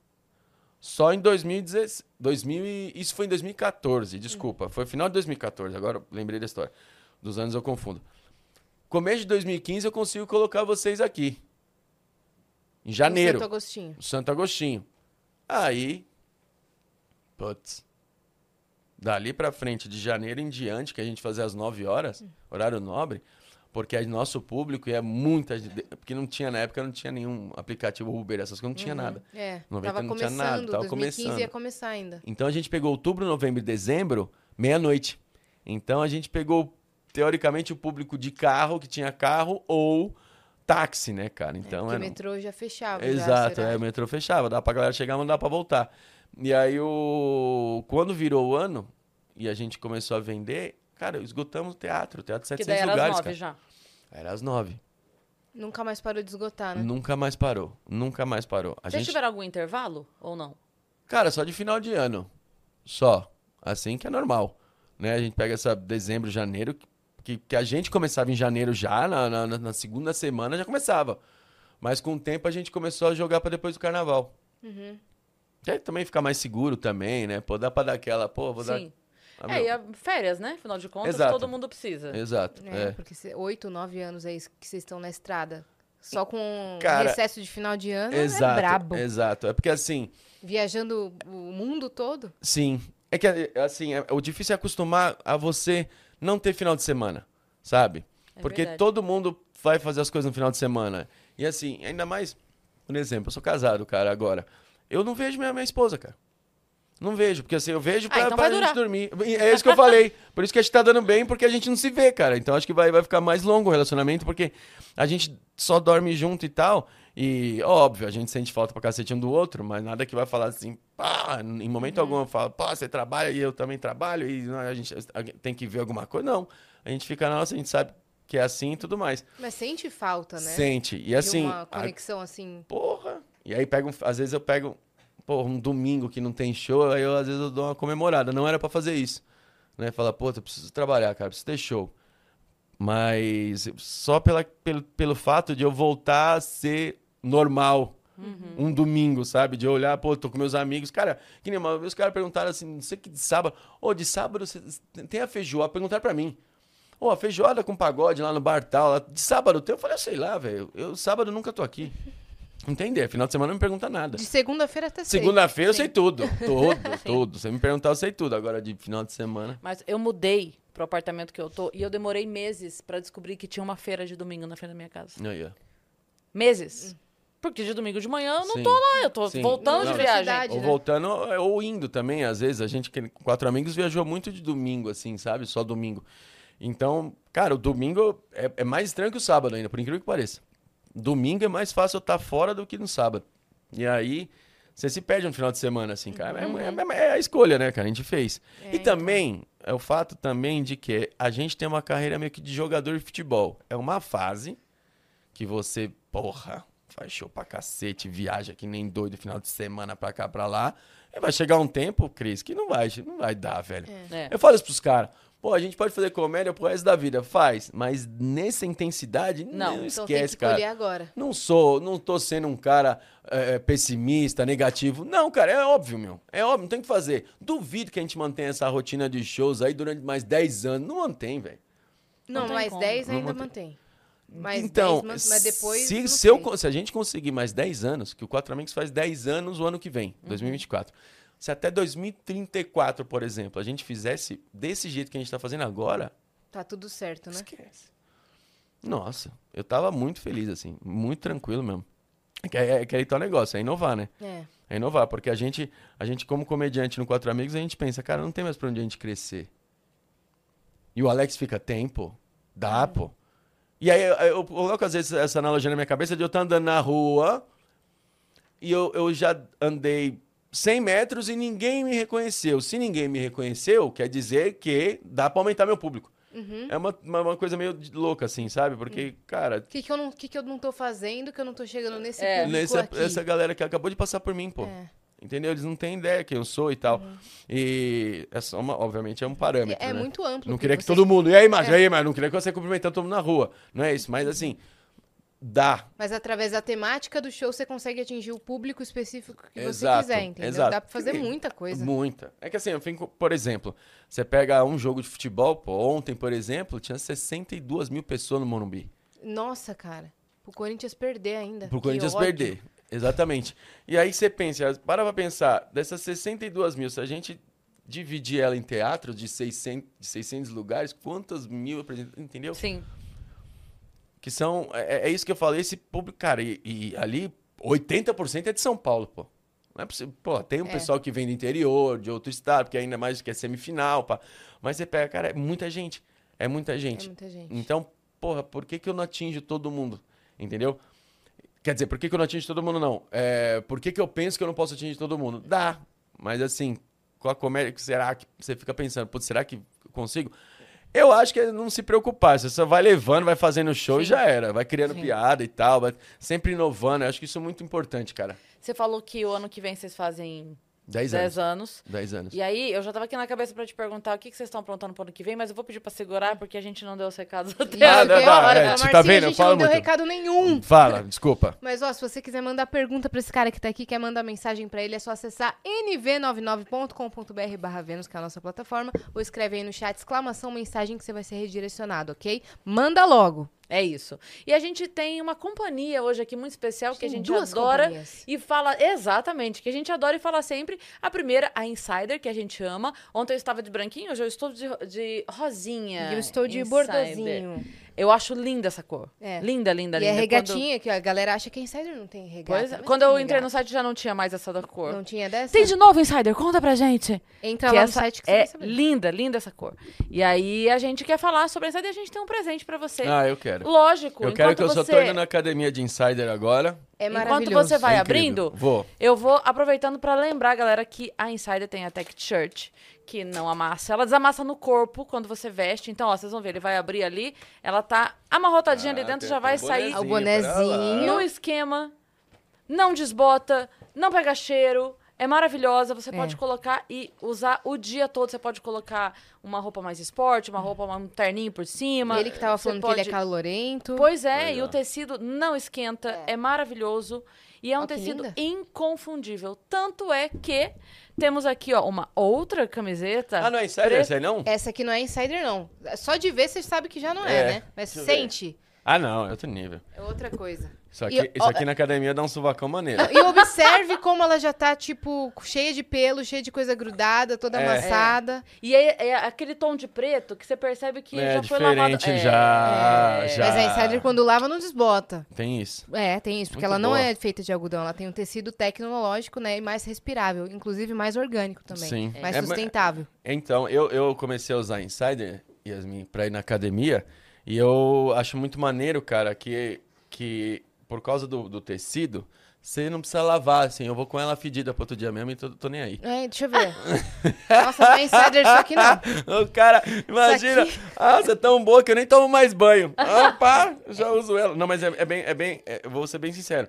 só em 2016. 2000 e- isso foi em 2014, desculpa. Foi final de 2014, agora eu lembrei da história. Dos anos eu confundo. Começo de 2015 eu consigo colocar vocês aqui. Em janeiro. Santo Agostinho. Santo Agostinho. Aí, putz, dali pra frente, de janeiro em diante, que a gente fazia às 9 horas, horário nobre, porque é nosso público é muita porque não tinha, na época não tinha nenhum aplicativo Uber, essas coisas, não tinha nada. É, 90 tava não tinha nada, tava 2015 começando. ia começar ainda. Então a gente pegou outubro, novembro e dezembro, meia-noite. Então a gente pegou, teoricamente, o público de carro, que tinha carro, ou táxi, né, cara? Então Porque era o metrô já fechava. já, Exato, será? é, o metrô fechava, dá pra galera chegar, mas não dá pra voltar. E aí, o... quando virou o ano e a gente começou a vender, cara, esgotamos o teatro, o teatro de Que 700 daí era lugares, às nove cara. já. Era às nove. Nunca mais parou de esgotar, né? Nunca mais parou, nunca mais parou. A Vocês gente... tiveram algum intervalo ou não? Cara, só de final de ano, só. Assim que é normal, né? A gente pega essa dezembro, janeiro, que, que a gente começava em janeiro já, na, na, na segunda semana já começava. Mas com o tempo a gente começou a jogar pra depois do carnaval. Uhum. Que aí também fica mais seguro também, né? Pô, dá pra dar aquela, pô, vou dar. Sim. Ah, é, meu. e a férias, né? Afinal de contas, Exato. todo mundo precisa. Exato. É, É. porque oito, nove anos aí que vocês estão na estrada. Só com Cara, recesso de final de ano é Exato. brabo. Exato. É porque assim, Viajando o mundo todo. sim. É que assim, é- o difícil é acostumar a você não ter final de semana, sabe? É Porque verdade. todo mundo vai fazer as coisas no final de semana. E assim, ainda mais, por exemplo, eu sou casado, cara, agora. Eu não vejo minha, minha esposa, cara. Não vejo, porque assim, eu vejo Ah, pra, então pra gente dormir. É isso que eu falei. Por isso que a gente tá dando bem, porque a gente não se vê, cara. Então acho que vai, vai ficar mais longo o relacionamento, porque a gente só dorme junto e tal. E, óbvio, a gente sente falta pra cacete um do outro, mas nada que vai falar assim, pá, em momento algum eu falo, pá, você trabalha e eu também trabalho, e né, a gente a tem que ver alguma coisa. Não. A gente fica na nossa, a gente sabe que é assim e tudo mais. Mas sente falta, né? Sente. E De assim. uma a- conexão assim. Porra! E aí pego, às vezes eu pego, porra, um domingo que não tem show, aí eu às vezes eu dou uma comemorada. Não era pra fazer isso. Né? Falar, pô, eu preciso trabalhar, cara, preciso ter show. Mas só pela, pelo, pelo fato de eu voltar a ser normal. Um domingo, sabe? De olhar, pô, tô com meus amigos. Cara, que nem uma vez os caras perguntaram assim, não sei que de sábado. Ô, de sábado você tem a feijoada? Perguntaram pra mim. Ô, a feijoada com pagode lá no bar tal. lá, De sábado tem? Eu falei, ah, sei lá, velho. Eu sábado nunca tô aqui. Entender? Final de semana não me pergunta nada. De segunda-feira até sexta. Segunda-feira eu sei tudo. Tudo, [LAUGHS] tudo. Você me perguntar, eu sei tudo. Agora de final de semana. Mas eu mudei pro apartamento que eu tô e eu demorei meses pra descobrir que tinha uma feira de domingo na frente da minha casa. Aí, ó. Meses. Porque de domingo de manhã eu não Sim. tô lá, eu tô Sim. voltando Não, de viagem. Cidade, Ou né? voltando, ou indo também, às vezes. A gente, quatro amigos, viajou muito de domingo, assim, sabe? Só domingo. Então, cara, o domingo é, é mais estranho que o sábado ainda, por incrível que pareça. Domingo é mais fácil eu estar fora do que no sábado. E aí, você se perde no final de semana, assim, cara. É- É, é a escolha, né, cara? A gente fez. É, e também, é o fato também de que a gente tem uma carreira meio que de jogador de futebol. É uma fase que você, porra, faz show pra cacete, viaja que nem doido final de semana pra cá, pra lá. E vai chegar um tempo, Cris, que não vai, não vai dar, velho. É. Eu falo isso pros caras. Pô, a gente pode fazer comédia pro resto da vida. Faz. Mas nessa intensidade, não, Não. Então esquece, tem que cara. agora. Não sou, não tô sendo um cara é, pessimista, negativo. Não, cara, é óbvio, meu. É óbvio, não tem o que fazer. Duvido que a gente mantenha essa rotina de shows aí durante mais 10 anos. Não mantém, velho. Não, tem mais como. 10 Não ainda mantém. mantém. Mais então, 10, mas, depois. se, não se, eu se a gente conseguir mais 10 anos, que o Quatro Amigos faz 10 anos o ano que vem, Uhum. 2024. Se até 2034, por exemplo, a gente fizesse desse jeito que a gente tá fazendo agora, Tá tudo certo, né? esquece. Nossa, eu tava muito feliz, assim, muito tranquilo mesmo. É que é, é que aí tá o negócio, é inovar, né? É. É inovar, porque a gente, a gente como comediante no Quatro Amigos, a gente pensa, cara, não tem mais pra onde a gente crescer. E o Alex fica, tempo? Dá, pô. E aí eu, eu coloco às vezes essa analogia na minha cabeça de eu estar andando na rua e eu, eu já andei 100 metros e ninguém me reconheceu. Se ninguém me reconheceu, quer dizer que dá pra aumentar meu público. É uma, uma, uma coisa meio louca, assim, sabe? Porque, cara, O que, que, eu não, que, que eu não tô fazendo que eu não tô chegando nesse É. público essa, aqui? essa galera que acabou de passar por mim, pô. É. Entendeu? Eles não têm ideia quem eu sou e tal. E é só uma, obviamente é um parâmetro. É né? muito amplo. Não que queria que você- todo mundo. E aí, mas, É. e aí, mas não queria que você cumprimentando todo mundo na rua. Não é isso, mas assim, dá. Mas através da temática do show você consegue atingir o público específico que você Exato, quiser, entendeu? exato. Dá pra fazer muita coisa. Muita. É que assim, eu fico, por exemplo, você pega um jogo de futebol, pô, ontem, por exemplo, tinha 62 mil pessoas no Morumbi. Nossa, cara. Pro Corinthians perder ainda. Pro Corinthians perder. Exatamente. E aí você pensa, para pra pensar, dessas 62 mil, se a gente dividir ela em teatros de 600, de 600 lugares, quantas mil, entendeu? Sim. Que são, é, é isso que eu falei, esse público, cara, e, e ali 80% é de São Paulo, pô. Não é possível, pô, tem um É. pessoal que vem do interior, de outro estado, porque ainda mais que é semifinal, pá. Mas você pega, cara, é muita gente, é muita É gente. muita gente. Então, porra, por que, que eu não atinjo todo mundo? Entendeu? Quer dizer, por que, que eu não atinjo todo mundo, não? É, por que, que eu penso que eu não posso atingir todo mundo? Dá. Mas assim, com a comédia, será que você fica pensando, putz, será que eu consigo? Eu acho que é não se preocupar. Você só vai levando, vai fazendo show e Sim. já era. Vai criando Sim. piada e tal, vai sempre inovando. Eu acho que isso é muito importante, cara. Você falou que o ano que vem vocês fazem 10 10 anos. anos. 10 anos. E aí, eu já tava aqui na cabeça pra te perguntar o que, que vocês estão aprontando pro ano que vem, mas eu vou pedir pra segurar, porque a gente não deu os recados até Ah, Porque, não, não, é, a você tá Marcinha, vendo? A gente falo não deu muito. recado nenhum. Fala, desculpa. Mas, ó, se você quiser mandar pergunta pra esse cara que tá aqui, quer mandar mensagem pra ele, é só acessar nv99.com.br barra Vênus, que é a nossa plataforma, ou escreve aí no chat, exclamação, mensagem, que você vai ser redirecionado, ok? Manda logo. É isso. E a gente tem uma companhia hoje aqui muito especial que a gente adora companhias. e fala exatamente, que a gente adora e fala sempre. A primeira, a Insider, que a gente ama. Ontem eu estava de branquinho, hoje eu estou de, de rosinha. E eu estou de Insider. bordozinho. Eu acho linda essa cor. É. Linda, linda, E linda. é Quando- regatinha, que a galera acha que a Insider não tem regata. Pois é. Quando tem eu entrei no regata. site já não tinha mais essa da cor. Não tinha dessa? Tem de novo, Insider? Conta pra gente. Entra que lá no essa site que você é vai saber. linda, linda essa cor. E aí a gente quer falar sobre a Insider e a gente tem um presente pra você. Ah, eu quero. Lógico. Eu quero que eu enquanto só você... tô indo na academia de Insider agora. É Enquanto maravilhoso. você vai É abrindo, Vou. eu vou aproveitando pra lembrar, galera, que a Insider tem a Tech Shirt, que não amassa. Ela desamassa no corpo quando você veste. Então, ó, vocês vão ver, ele vai abrir ali, ela tá amarrotadinha ali Ah, dentro, tem- já vai um sair O bonezinho, no esquema, não desbota, não pega cheiro. É maravilhosa, você É. pode colocar e usar o dia todo. Você pode colocar uma roupa mais esporte, uma roupa, um terninho por cima. Ele que tava Você falando que pode- ele é calorento. Pois é, e Legal. o tecido não esquenta, é, maravilhoso. E é um que tecido inconfundível. Tanto é que temos aqui, ó, uma outra camiseta. Ah, não é Insider pre- esse aí não? Essa aqui não é Insider, não. Só de ver você sabe que já não é, É, né? Mas eu ver. sente. Ah, não, é outro nível. É outra coisa. Isso aqui, E, isso ó, aqui na academia dá um suvacão maneiro. E observe [LAUGHS] como ela já tá, tipo, cheia de pelo, cheia de coisa grudada, toda É. amassada. E é, é aquele tom de preto que você percebe que É já foi lavado. diferente já, É. já. Mas a Insider, quando lava, não desbota. Tem isso. É, tem isso, porque Muito ela não boa. é feita de algodão, ela tem um tecido tecnológico, né, e mais respirável, inclusive mais orgânico também. Sim. Mais É, mas- sustentável. Então, eu, eu comecei a usar Insider, Yasmin, pra ir na academia. E eu acho muito maneiro, cara, que, que por causa do, do tecido, você não precisa lavar, assim. Eu vou com ela fedida pro outro dia mesmo e tô, tô nem aí. É, deixa eu ver. Nossa, não é Insider isso aqui não. O cara, imagina, Isso ah, você é tão boa que eu nem tomo mais banho. Eu já uso ela. Não, mas é, é bem, é bem, é, vou ser bem sincero.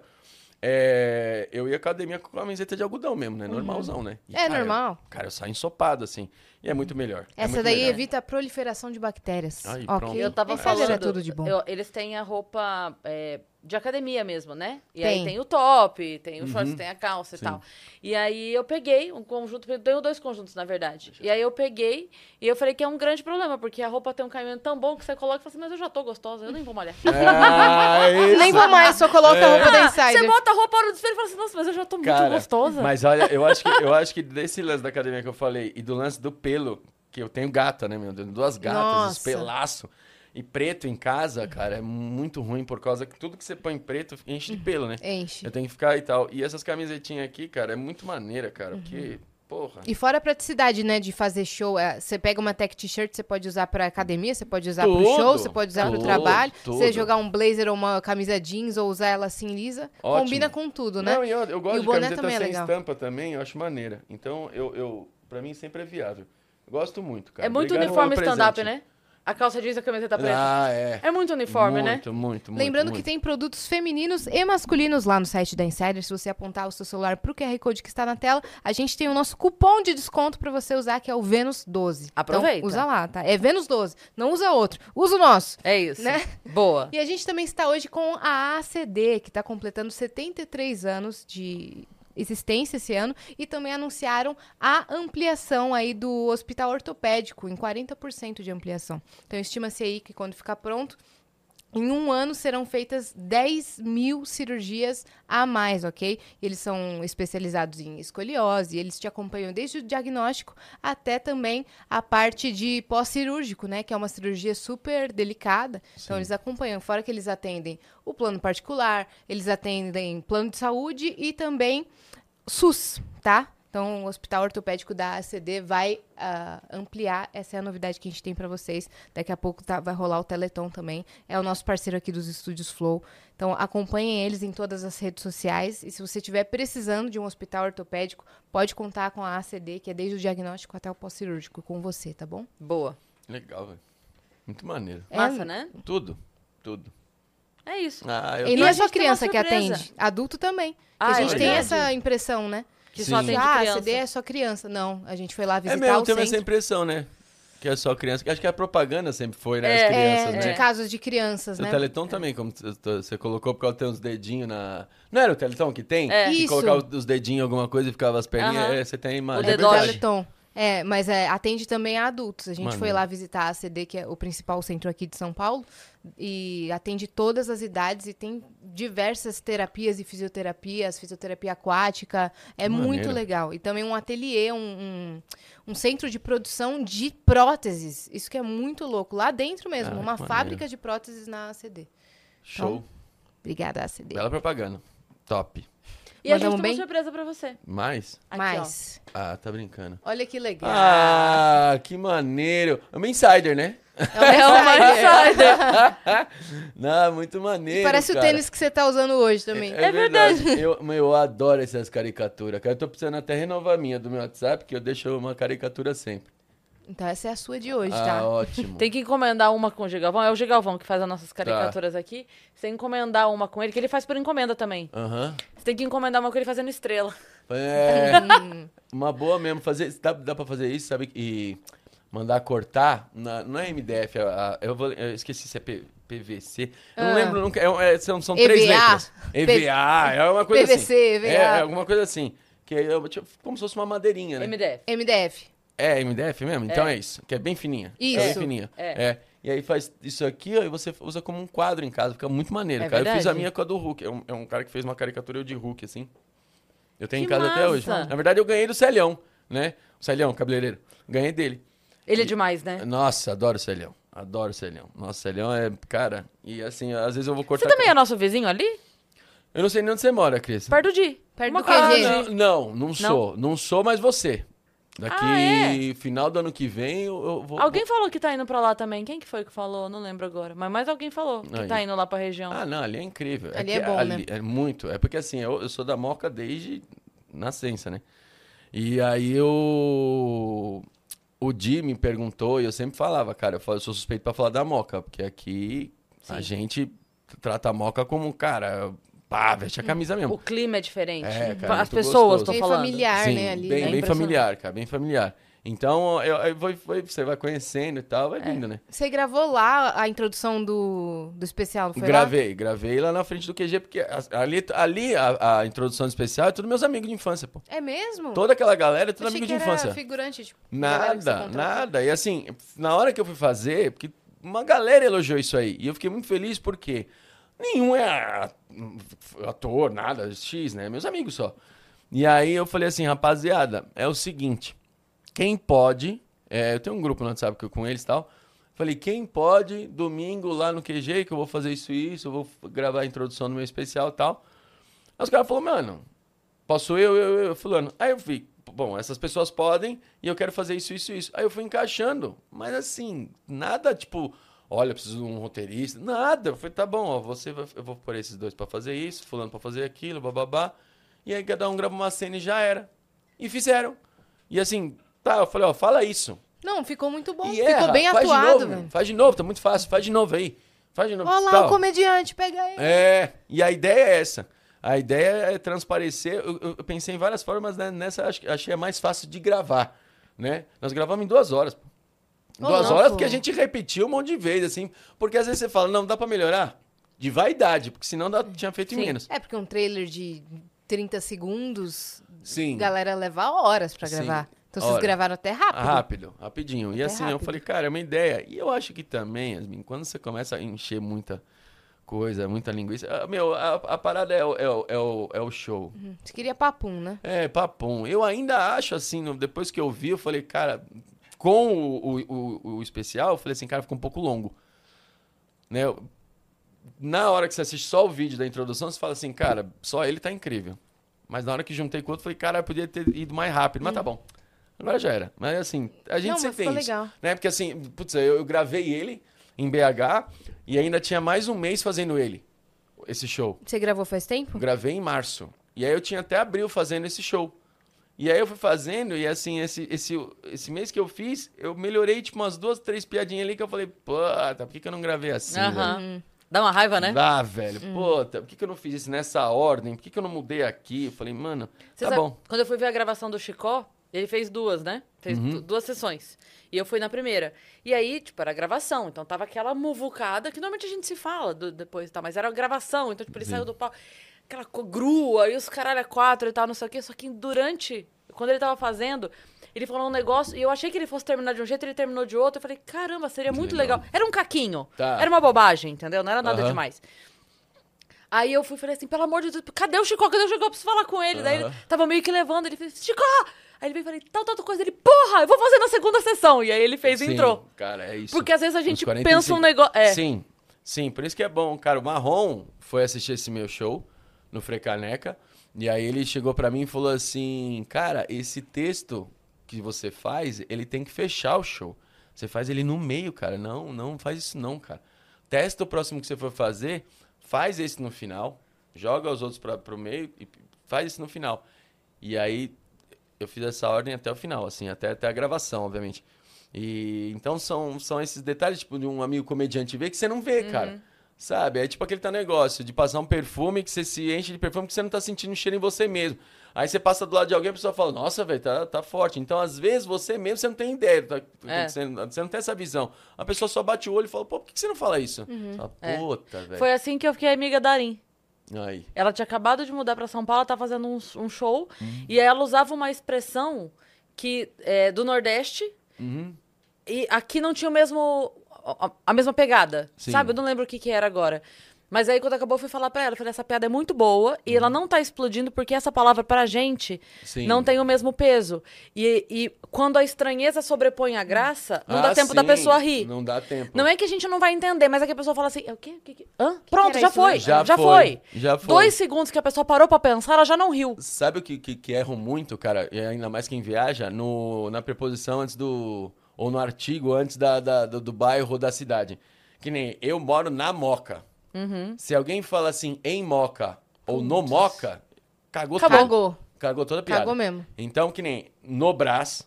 É, eu ia à academia com camiseta de algodão mesmo, né? Normalzão, né? E, É cara, normal. Eu, cara, eu saio ensopado, assim. E é muito melhor. é Essa muito daí melhor. evita a proliferação de bactérias. Aí, ok? pronto. Eu tava Insider falando. é tudo de bom. eu- eles têm a roupa é, de academia mesmo, né? E Tem. aí tem o top, tem o Uhum. shorts, tem a calça Sim. e tal. E aí eu peguei um conjunto, eu tenho dois conjuntos, na verdade. E aí eu peguei e eu falei que é um grande problema, porque a roupa tem um caimento tão bom que você coloca e fala assim, mas eu já tô gostosa, eu nem vou malhar. Isso. Nem vou mais, só coloca a roupa da Ah, você Insider. bota a roupa no espelho e fala assim, nossa, mas eu já tô muito Cara, gostosa. Mas olha, eu acho, que, eu acho que desse lance da academia que eu falei e do lance do pelo, que eu tenho gata, né, meu? Eu tenho duas gatas, Nossa. os pelaço. E preto em casa, cara, é muito ruim por causa que tudo que você põe preto enche de pelo, né? Enche. Eu tenho que ficar e tal. E essas camisetinhas aqui, cara, é muito maneira, cara. Porque, porra. E fora a praticidade, né, de fazer show. é, Você pega uma tech t-shirt, você pode usar pra academia, você pode usar pro Tudo, show, você pode usar pro tudo, trabalho. tudo. Você jogar um blazer ou uma camisa jeans ou usar ela assim lisa, Ótimo. combina com tudo, né? Não, e eu, eu E gosto o de camiseta é sem legal. estampa também, eu acho maneira. Então, eu, eu, pra mim sempre é viável. Gosto muito, cara. é muito Obrigado uniforme stand-up, né? A calça jeans e a camiseta preta. Ah, é. É muito uniforme, né? muito, Muito, muito, Lembrando muito. que tem produtos femininos e masculinos lá no site da Insider. Se você apontar o seu celular pro QR Code que está na tela, a gente tem o nosso cupom de desconto pra você usar, que é o Vênus12. Aproveita. Então, usa lá, tá? É Vênus12. Não usa outro. Usa o nosso. É isso. Né? Boa. E a gente também está hoje com a ACD, que está completando 73 anos de existência esse ano e também anunciaram a ampliação aí do hospital ortopédico em 40% de ampliação. Então estima-se aí que quando ficar pronto em um ano serão feitas 10 mil cirurgias a mais, ok? Eles são especializados em escoliose, eles te acompanham desde o diagnóstico até também a parte de pós-cirúrgico, né? Que é uma cirurgia super delicada. Então eles acompanham, fora que eles atendem o plano particular, eles atendem plano de saúde e também SUS, tá? Então, o Hospital Ortopédico da ACD vai ah, ampliar. Essa é a novidade que a gente tem para vocês. Daqui a pouco tá- vai rolar o Teleton também. É o nosso parceiro aqui dos estúdios Flow. Então, acompanhem eles em todas as redes sociais. E se você estiver precisando de um hospital ortopédico, pode contar com a ACD, que é desde o diagnóstico até o pós-cirúrgico, com você, tá bom? Boa. Legal, velho. Muito maneiro. É- Massa, né? Tudo, tudo. É isso. Ah, eu E não é só tem criança que atende, adulto também. Que Ah, a é gente tem verdade. essa impressão, né? Que Sim. só atende ah, criança. ACD é só criança. Não, a gente foi lá É visitar mesmo, o teve essa centro. impressão, né? Que é só criança. Acho que a propaganda sempre foi, né? É, As crianças, É, né? de casos de crianças, O né? Teleton também, como você colocou, porque ela tem uns dedinhos na. Não era o Teleton que tem? É. Que Isso. colocava os dedinhos em alguma coisa e ficava as perninhas. Aham. É, você tem O imagem. É É. Teleton. É, mas é, atende também a adultos. A gente foi Maneiro. lá visitar a CD, que é o principal centro aqui de São Paulo, e atende todas as idades e tem diversas terapias e fisioterapias, fisioterapia aquática. É Que muito maneiro. legal. E também um ateliê, um, um, um centro de produção de próteses. Isso que é muito louco. Lá dentro mesmo, Ah, uma fábrica de próteses na ACD. Show. Obrigada, ACD. Bela propaganda. Top. E a gente Mandamos tem bem? uma surpresa pra você. Mais? Aqui, Mas, Ah, tá brincando. olha que legal. Ah, que maneiro. É uma insider, né? É uma [LAUGHS] insider. [LAUGHS] Não, muito maneiro. Parece o cara. tênis que você tá usando hoje também. É, verdade. Eu, meu, eu adoro essas caricaturas, cara. Eu tô precisando até renovar a minha do meu WhatsApp, que eu deixo uma caricatura sempre. Então essa é a sua de hoje, ah, tá? ótimo. Tem que encomendar uma com o Gigalvão. É o Gigalvão que faz as nossas caricaturas aqui. Você tem que encomendar uma com ele, que ele faz por encomenda também. Aham. Você tem que encomendar uma com ele fazendo estrela. É. [LAUGHS] uma boa mesmo. Fazer, dá, dá pra fazer isso, sabe? E mandar cortar. na- não é MDF, é a- eu, vou, eu esqueci se é P- PVC. Eu não Ah. lembro nunca. é- é- são são três EVA. letras. EVA, é uma coisa PVC, assim. EVA. É, é alguma coisa assim. Que é tipo, como se fosse uma madeirinha, né? MDF. MDF. É MDF mesmo? Então é, isso. Que é bem fininha. Isso. É bem fininha. É. É. E aí faz isso aqui, ó, e você usa como um quadro em casa. Fica muito maneiro, É cara. Eu fiz a verdade? minha com a do Hulk. É um, é um cara que fez uma caricatura de Hulk, assim. Eu tenho Que em casa até hoje. massa! Na verdade, eu ganhei do Celhão, né? O Celhão, cabeleireiro. Ganhei dele. Ele é demais, né? Nossa, adoro o Celhão. Adoro o Celhão. Nossa, o Celhão é, cara... E assim, às vezes eu vou Você cortar... também é nosso vizinho ali? Eu não sei nem onde você mora, Cris. Perto do Di. Perto Uma do de- Ah, não, não, não sou. Não sou, mas você. Daqui, Ah, final do ano que vem, eu, eu vou... Alguém falou que tá indo pra lá também. Quem que foi que falou? Não lembro agora. Mas mais alguém falou que Aí. tá indo lá pra região. Ah, não, ali é incrível. Ali que é bom, ali- né? É muito. É porque assim, eu, eu sou da Moca desde nascença, né? E aí eu... O Di me perguntou e eu sempre falava, cara, eu, falo- eu sou suspeito pra falar da Moca, porque aqui a Sim. gente trata a Moca como, cara, pá, veste a camisa mesmo. O clima é diferente. É, cara, As pessoas gostoso. estão Bem falando. familiar, Sim, né, ali. bem, É bem familiar, cara, bem familiar. Então, eu, eu foi- você vai conhecendo e tal, vai vindo, né? Você gravou lá a introdução do, do especial, foi lá? Gravei, gravei lá na frente do QG, porque ali, ali a, a introdução especial é tudo meus amigos de infância, pô. É mesmo? Toda aquela galera é tudo Achei amigo que de era infância. figurante, tipo, Nada, nada. E assim, na hora que eu fui fazer, porque uma galera elogiou isso aí. E eu fiquei muito feliz porque nenhum é a- ator, nada, X, né? Meus amigos só. E aí eu falei assim, rapaziada, é o seguinte, quem pode, é, eu tenho um grupo no WhatsApp que eu- com eles e tal, falei, quem pode, domingo lá no QG, que eu vou fazer isso e isso, eu vou gravar a introdução do meu especial e tal. Aí os caras falaram, mano, posso eu, eu, eu, fulano. Aí eu fui, bom, essas pessoas podem e eu quero fazer isso, isso, isso. Aí eu fui encaixando, mas assim, nada tipo, olha, eu preciso de um roteirista, nada. Eu falei, tá bom, ó, você vai, eu vou pôr esses dois pra fazer isso, fulano pra fazer aquilo, bababá. E aí cada um grava uma cena e já era. E fizeram. E assim, tá, eu falei, ó, fala isso. Não, ficou muito bom. E ficou erra, bem faz de atuado, novo, velho. Faz de novo, tá muito fácil, faz de novo aí. Faz de novo. Olha lá tal. o comediante, pega ele. É, e a ideia é essa. A ideia é transparecer. Eu, eu- pensei em várias formas, né? Nessa acho, achei a mais fácil de gravar, né? Nós gravamos em duas horas. pô. Duas horas, porque a gente repetiu um monte de vezes, assim. Porque às vezes você fala, não, dá pra melhorar. De vaidade, porque senão dá, tinha feito em Sim. menos. É, porque um trailer de 30 segundos, Sim. galera leva horas pra Sim, gravar. Então vocês gravaram até rápido. Rápido, rapidinho. E É assim, eu rápido. falei, cara, é uma ideia. E eu acho que também, Yasmin, quando você começa a encher muita coisa, muita linguiça. ah, Meu, a, a parada é o, é, o, é, o, é o show. Uhum. Você queria papum, né? É, papum. Eu ainda acho assim, depois que eu vi, eu falei, cara, com o, o, o, especial, eu falei assim, cara, ficou um pouco longo. Né? Na hora que você assiste só o vídeo da introdução, você fala assim, cara, só ele tá incrível. Mas na hora que juntei com o outro, falei, cara, eu podia ter ido mais rápido. Mas tá bom. Agora já era. Mas assim, a gente Não, sempre tem ficou isso. legal. Né? Porque assim, putz, eu, eu gravei ele em BH e ainda tinha mais um mês fazendo ele, esse show. Você gravou faz tempo? Gravei em março. E aí eu tinha até abril fazendo esse show. E aí eu fui fazendo, e assim, esse, esse, esse mês que eu fiz, eu melhorei, tipo, umas duas, três piadinhas ali que eu falei, puta, por que, que eu não gravei assim, Aham. velho? Dá uma raiva, né? Ah, velho, puta, por que, que eu não fiz isso nessa ordem? Por que, que eu não mudei aqui? Eu falei, mano, Você tá sabe, bom. Quando eu fui ver a gravação do Chicó, ele fez duas, né? Fez Uhum. du- duas sessões. E eu fui na primeira. E aí, tipo, era gravação. Então tava aquela muvucada que normalmente a gente se fala do- depois e tal. Mas era gravação. Então, tipo, ele Sim. saiu do pau. Aquela grua e os caralho a quatro e tal, não sei o quê. Só que durante quando ele tava fazendo, ele falou um negócio e eu achei que ele fosse terminar de um jeito, ele terminou de outro. Eu falei, caramba, seria muito legal. legal. Era um caquinho. Tá. Era uma bobagem, entendeu? Não era nada demais. Aí eu fui e falei assim, pelo amor de Deus, cadê o Chicó? Cadê o Chicó? Eu preciso falar com ele. Daí ele tava meio que levando, ele fez, Chicó! Aí ele veio e falei, tal, tal, coisa. Ele, porra, eu vou fazer na segunda sessão. E aí ele fez e Sim, entrou. Cara, é isso. Porque às vezes a gente Uns 45. pensa um negócio. É. Sim, sim, por isso que é bom. Cara, o Marrom foi assistir esse meu show no Frecaneca. E aí ele chegou pra mim e falou assim: Cara, esse texto que você faz, ele tem que fechar o show. Você faz ele no meio, cara. Não, não faz isso não, cara. Testa o próximo que você for fazer, faz esse no final, joga os outros pra, pro meio e faz esse no final. E aí eu fiz essa ordem até o final, assim, até, até a gravação, obviamente. E então são, são esses detalhes, tipo, de um amigo comediante ver que você não vê, cara. Sabe? É tipo aquele teu negócio de passar um perfume que você se enche de perfume que você não tá sentindo cheiro em você mesmo. Aí você passa do lado de alguém e a pessoa fala, nossa, velho, tá, tá forte. Então, às vezes, você mesmo, você não tem ideia. Tá, É. você, você não tem essa visão. A pessoa só bate o olho e fala, pô, por que você não fala isso? Você fala, É. Puta, velho. Foi assim que eu fiquei amiga da Arin. Aí. Ela tinha acabado de mudar pra São Paulo, tava fazendo um, um show. Uhum. E aí ela usava uma expressão que é do Nordeste. Uhum. E aqui não tinha o mesmo. A- a mesma pegada. Sim. Sabe? Eu não lembro o que, que era agora. Mas aí, quando acabou, eu fui falar pra ela. Eu falei, essa piada é muito boa e ela não tá explodindo porque essa palavra pra gente Uhum. Sim. não tem o mesmo peso. E, e quando a estranheza sobrepõe a graça, não dá Ah, tempo da sim. pessoa rir. Não dá tempo. Não é que a gente não vai entender, mas é que a pessoa fala assim, "É o quê? O quê? que- Hã? Pronto, era já foi. Já Já, foi, foi. já foi. Dois segundos que a pessoa parou pra pensar, ela já não riu. Sabe o que, que, que erram muito, cara? E ainda mais quem viaja, no, na preposição antes do. Ou no artigo antes da, da- do, do bairro ou da cidade. Que nem eu moro na Moca. Uhum. Se alguém fala assim em Moca ou no Moca, cagou tudo. Cagou. Cagou toda a piada. Cagou mesmo. Então, que nem no Brás,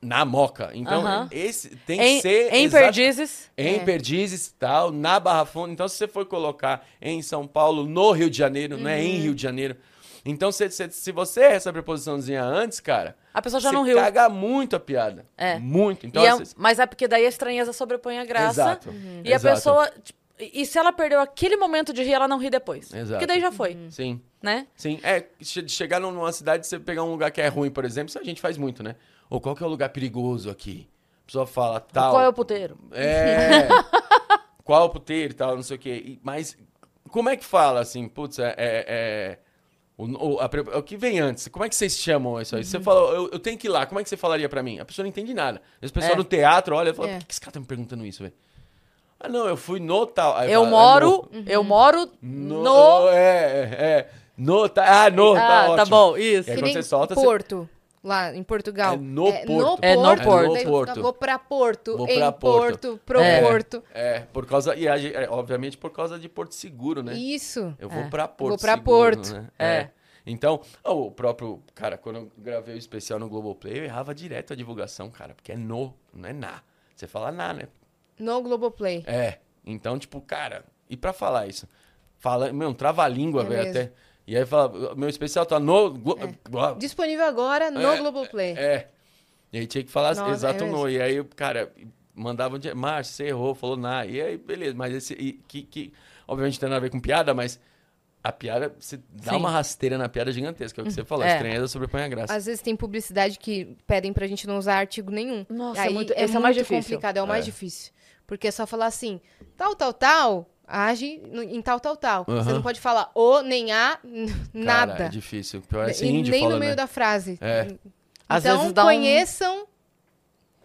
na Moca. Então, Aham. esse tem Em, que ser. em Perdizes. em É. Perdizes tal, na Barra Funda. Então, se você for colocar em São Paulo, no Rio de Janeiro, não é Uhum. em Rio de Janeiro. Então, se, se, se você erra essa preposiçãozinha antes, cara, A pessoa já não riu. caga muito a piada. É. Muito. Então, E é- vezes- mas é porque daí a estranheza sobrepõe a graça. Exato. E a Exato. pessoa. tipo, E e se ela perdeu aquele momento de rir, ela não ri depois. Exato. Porque daí já foi, Sim. né? Sim, é, che- chegar num- numa cidade, você pegar um lugar que é ruim, por exemplo, isso a gente faz muito, né? Ou qual que é o lugar perigoso aqui? A pessoa fala tal. Qual é o puteiro? É. [LAUGHS] qual é o puteiro e tal, não sei o quê. E- mas como é que fala assim, putz, é. é- é- o, o- a o que vem antes? Como é que vocês chamam isso aí? Você fala, eu, eu tenho que ir lá, como é que você falaria pra mim? A pessoa não entende nada. Esse pessoal É. do teatro olha e fala, É. por que, que esse cara tá me perguntando isso, velho? Ah, não, eu fui no tal. Aí Eu fala, "É moro. no- Eu moro no. no. É, é, é. No, tá, ah, no, tá ah, tá ótimo. bom, isso. E aí Que quando você solta, você- Porto, lá em Portugal. É no Porto. É no Porto. daí Porto. fica, Vou pra Porto, Vou em pra Porto, Porto. pro É. Porto. É, por causa. E a é, obviamente por causa de Porto Seguro, né? Isso. Eu vou É. pra Porto. Vou pra Seguro, Porto. Né? É. É. Então, o próprio. Cara, quando eu gravei o especial no Globoplay, eu errava direto a divulgação, cara, porque é no, não é na. Você fala na, né? No Globoplay. É. Então, tipo, cara, e pra falar isso? Fala, meu, um trava-língua, É velho, até. E aí fala, meu especial tá no. Glo- Glo- Disponível agora no É, Globoplay. É. E aí tinha que falar Nossa, exato é no. E aí, cara, mandava um dia, Márcio, você errou, falou na. E aí, beleza. Mas esse. e que, que, obviamente tem nada a ver com piada, mas a piada, você dá Sim. uma rasteira na piada gigantesca. É o que você falou. É. A estranheza sobrepõe a graça. Às vezes tem publicidade que pedem pra gente não usar artigo nenhum. Nossa, Aí é muito, é é o mais muito difícil. complicado, é o mais É. difícil. Porque é só falar assim, tal, tal, tal, age em tal, tal, tal. Você Aham. não pode falar o, nem a, n- Cara, nada. é difícil. Parece E índio nem falando, no meio né? da frase. É. Às então, vezes dá um- conheçam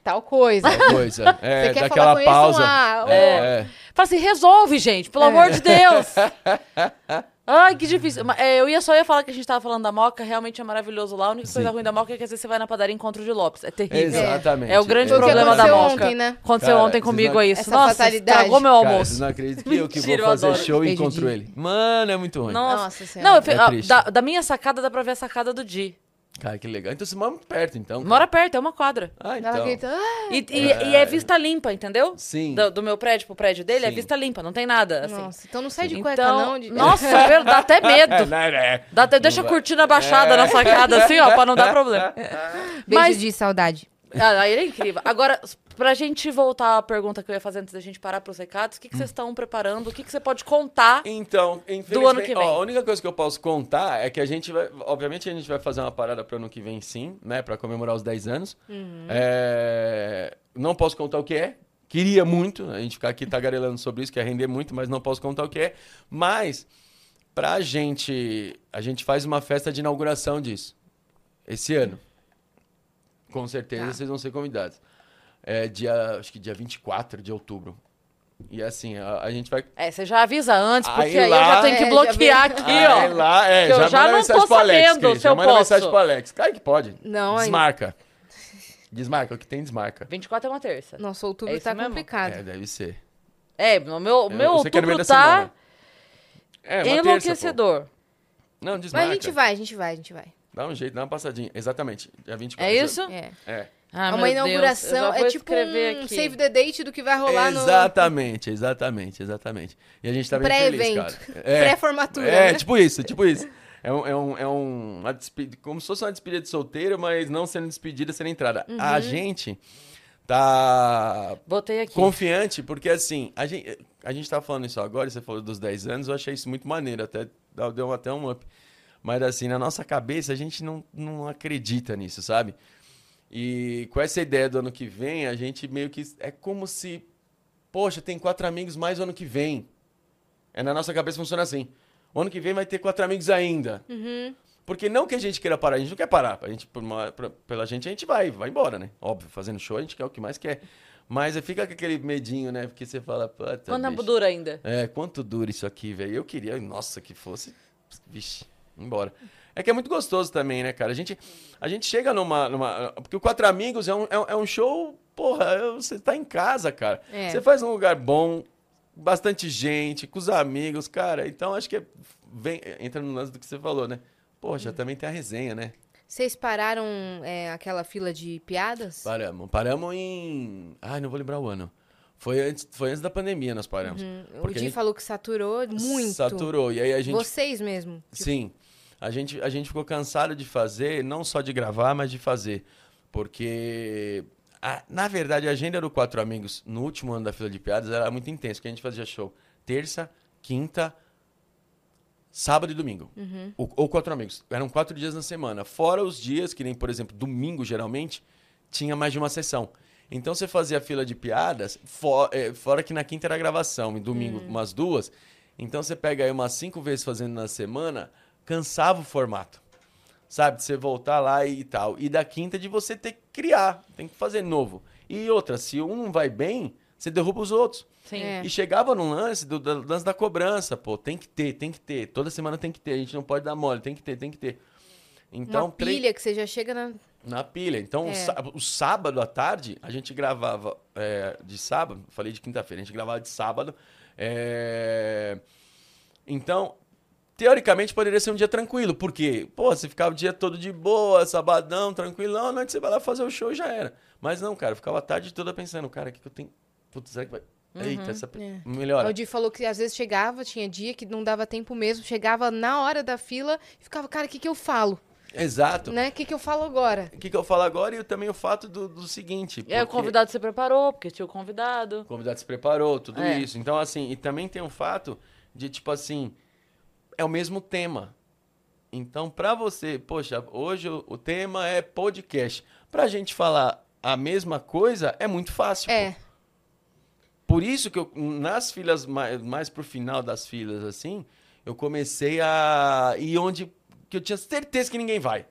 tal coisa. Tal coisa. [LAUGHS] É, Você quer daquela falar, conheçam pausa. a- o- É, é. Fala assim, resolve, gente, pelo É. amor de Deus. [LAUGHS] Ai, que difícil. Mas, é, eu ia só ia falar que a gente tava falando da Moca, realmente é maravilhoso lá. A única coisa Sim. ruim da Moca é que às vezes você vai na padaria e encontra o de Lopes. É terrível. Exatamente. É o grande Foi que problema da aconteceu Moca. ontem, né? Aconteceu Cara, ontem comigo não- é isso. Essa Nossa, fatalidade. estragou meu Cara, almoço. vocês não acreditam que eu que Mentira, vou fazer show e encontro ele. Mano, é muito ruim. Nossa. Nossa Senhora. Não, eu, É ah, da, da minha sacada dá pra ver a sacada do Di. Cara, que legal. Então você mora muito perto, então. cara. Mora perto, é uma quadra. Ah, então. grita, "Ah!" E, e- e é vista limpa, entendeu? Sim. Do, do meu prédio pro prédio dele é Sim. vista limpa, não tem nada. Assim. Nossa, então não sai de Então, cueca não. De... Nossa, [LAUGHS] pelo- dá até [LAUGHS] medo. É, né, né? Dá até, deixa a cortina baixada na sacada, assim, ó, pra não dar [LAUGHS] problema. Beijo Mas- de saudade. Ah, ele é incrível. Agora, pra gente voltar à pergunta que eu ia fazer antes da gente parar pros recados, o que, que vocês estão preparando? O que, que você pode contar? Então, Do ano que vem. ó, a única coisa que eu posso contar é que a gente vai. Obviamente, a gente vai fazer uma parada pro ano que vem, sim, né? Pra comemorar os 10 anos. É, Não posso contar o que é. Queria muito a gente ficar aqui tagarelando sobre isso, que é render muito, mas não posso contar o que é. Mas, pra gente. A gente faz uma festa de inauguração disso. Esse ano. Com certeza Tá. vocês vão ser convidados. É dia. Acho que dia 24 de outubro. E assim, a, a gente vai É, você já avisa antes, porque Aí aí, eu lá- já tenho que É, já bloquear vê- aqui, Aí ó. lá, é, Que eu já, já manda não mensagem tô pro Alex, sabendo Cris, se já eu manda posso. mensagem pro Alex. Claro que pode. Não. Desmarca. Desmarca, o que tem desmarca. 24 é uma terça. Nosso outubro É tá mesmo? complicado. É, deve ser. É, o meu, o meu eu meio outubro tá semana. É, terça, enlouquecedor. pô. Não, desmarca. Mas a gente vai, a gente vai, a gente vai. Dá um jeito, dá uma passadinha. Exatamente. Dia 24. É isso? É. É. Ah, É uma inauguração, é tipo um aqui. save the date do que vai rolar no Exatamente, exatamente, exatamente. E a gente tá bem feliz, pré-evento. cara. [LAUGHS] É, Pré-formatura, É, né? tipo isso, tipo isso. É, um, é, um, é um, uma despedida, como se fosse uma despedida de solteiro, mas não sendo despedida, sendo entrada. Uhum. A gente tá Botei aqui. confiante, porque assim, a gente, a gente tá falando isso agora, você falou dos 10 anos, eu achei isso muito maneiro, até deu até um up. Mas assim, na nossa cabeça, a gente não, não acredita nisso, sabe? E com essa ideia do ano que vem, a gente meio que. É como se. Poxa, tem quatro amigos mais o ano que vem. É na nossa cabeça funciona assim. O ano que vem vai ter quatro amigos ainda. Porque não que a gente queira parar, a gente não quer parar. A gente, por uma- pra- pela gente, a gente vai, vai embora, né? Óbvio, fazendo show, a gente quer o que mais quer. Mas fica com aquele medinho, né? Porque você fala, Quanto tempo bicho. dura ainda? É, quanto dura isso aqui, velho? Eu queria, nossa, que fosse. Vixe, embora. É que é muito gostoso também, né, cara? A gente, a gente chega numa, numa. Porque o Quatro Amigos é um, é um- é um show, porra, é- você tá em casa, cara. É. Você faz num lugar bom, bastante gente, com os amigos, cara. Então acho que é, vem, entra no lance do que você falou, né? Poxa, também tem a resenha, né? Vocês pararam é, aquela fila de piadas? Paramos. Paramos em. Ai, não vou lembrar o ano. Foi antes, foi antes da pandemia nós paramos. o Porque a Di gente falou que saturou muito. Saturou. E aí a gente Vocês mesmo. Sim. A gente, a gente ficou cansado de fazer, não só de gravar, mas de fazer. Porque, a- na verdade, a agenda do Quatro Amigos no último ano da fila de piadas era muito intensa, porque a gente fazia show terça, quinta, sábado e domingo. O- ou Quatro Amigos. Eram quatro dias na semana. Fora os dias, que nem, por exemplo, domingo, geralmente, tinha mais de uma sessão. Então você fazia a fila de piadas, fo- eh, fora que na quinta era gravação, e domingo umas duas. Então você pega aí umas cinco vezes fazendo na semana, cansava o formato. Sabe? De você voltar lá e tal. E da quinta de você ter que criar, tem que fazer novo. E outra, se um não vai bem, você derruba os outros. Sim. É. E chegava num lance do, do lance da cobrança, pô, tem que ter, tem que ter. Toda semana tem que ter, a gente não pode dar mole, tem que ter, tem que ter. Então, Uma pilha que você já chega na... na pilha. Então, o É. o sábado à tarde, a gente gravava é, de sábado, falei de quinta-feira, a gente gravava de sábado. é, Então, teoricamente poderia ser um dia tranquilo, porque, pô, você ficava o dia todo de boa, sabadão, tranquilão, à noite você vai lá fazer o show e já era. Mas não, cara, eu ficava a tarde toda pensando, cara, o que, que eu tenho. Putz, será que vai. Eita, essa. É. Melhora. O Di falou que às vezes chegava, tinha dia que não dava tempo mesmo, chegava na hora da fila e ficava, cara, o que, que eu falo? Exato. Né? O que, que eu falo agora? O que, que eu falo agora e também o fato do, do seguinte. E aí o porque- convidado se preparou, porque tinha o convidado. O convidado se preparou, tudo É. isso. Então, assim, e também tem o fato de, tipo assim, é o mesmo tema. Então, pra você, poxa, hoje o, o tema é podcast. Pra gente falar a mesma coisa, é muito fácil. pô. É. Por isso que eu, nas filas, mais, mais pro final das filas, assim, eu comecei a ir onde que eu tinha certeza que ninguém vai.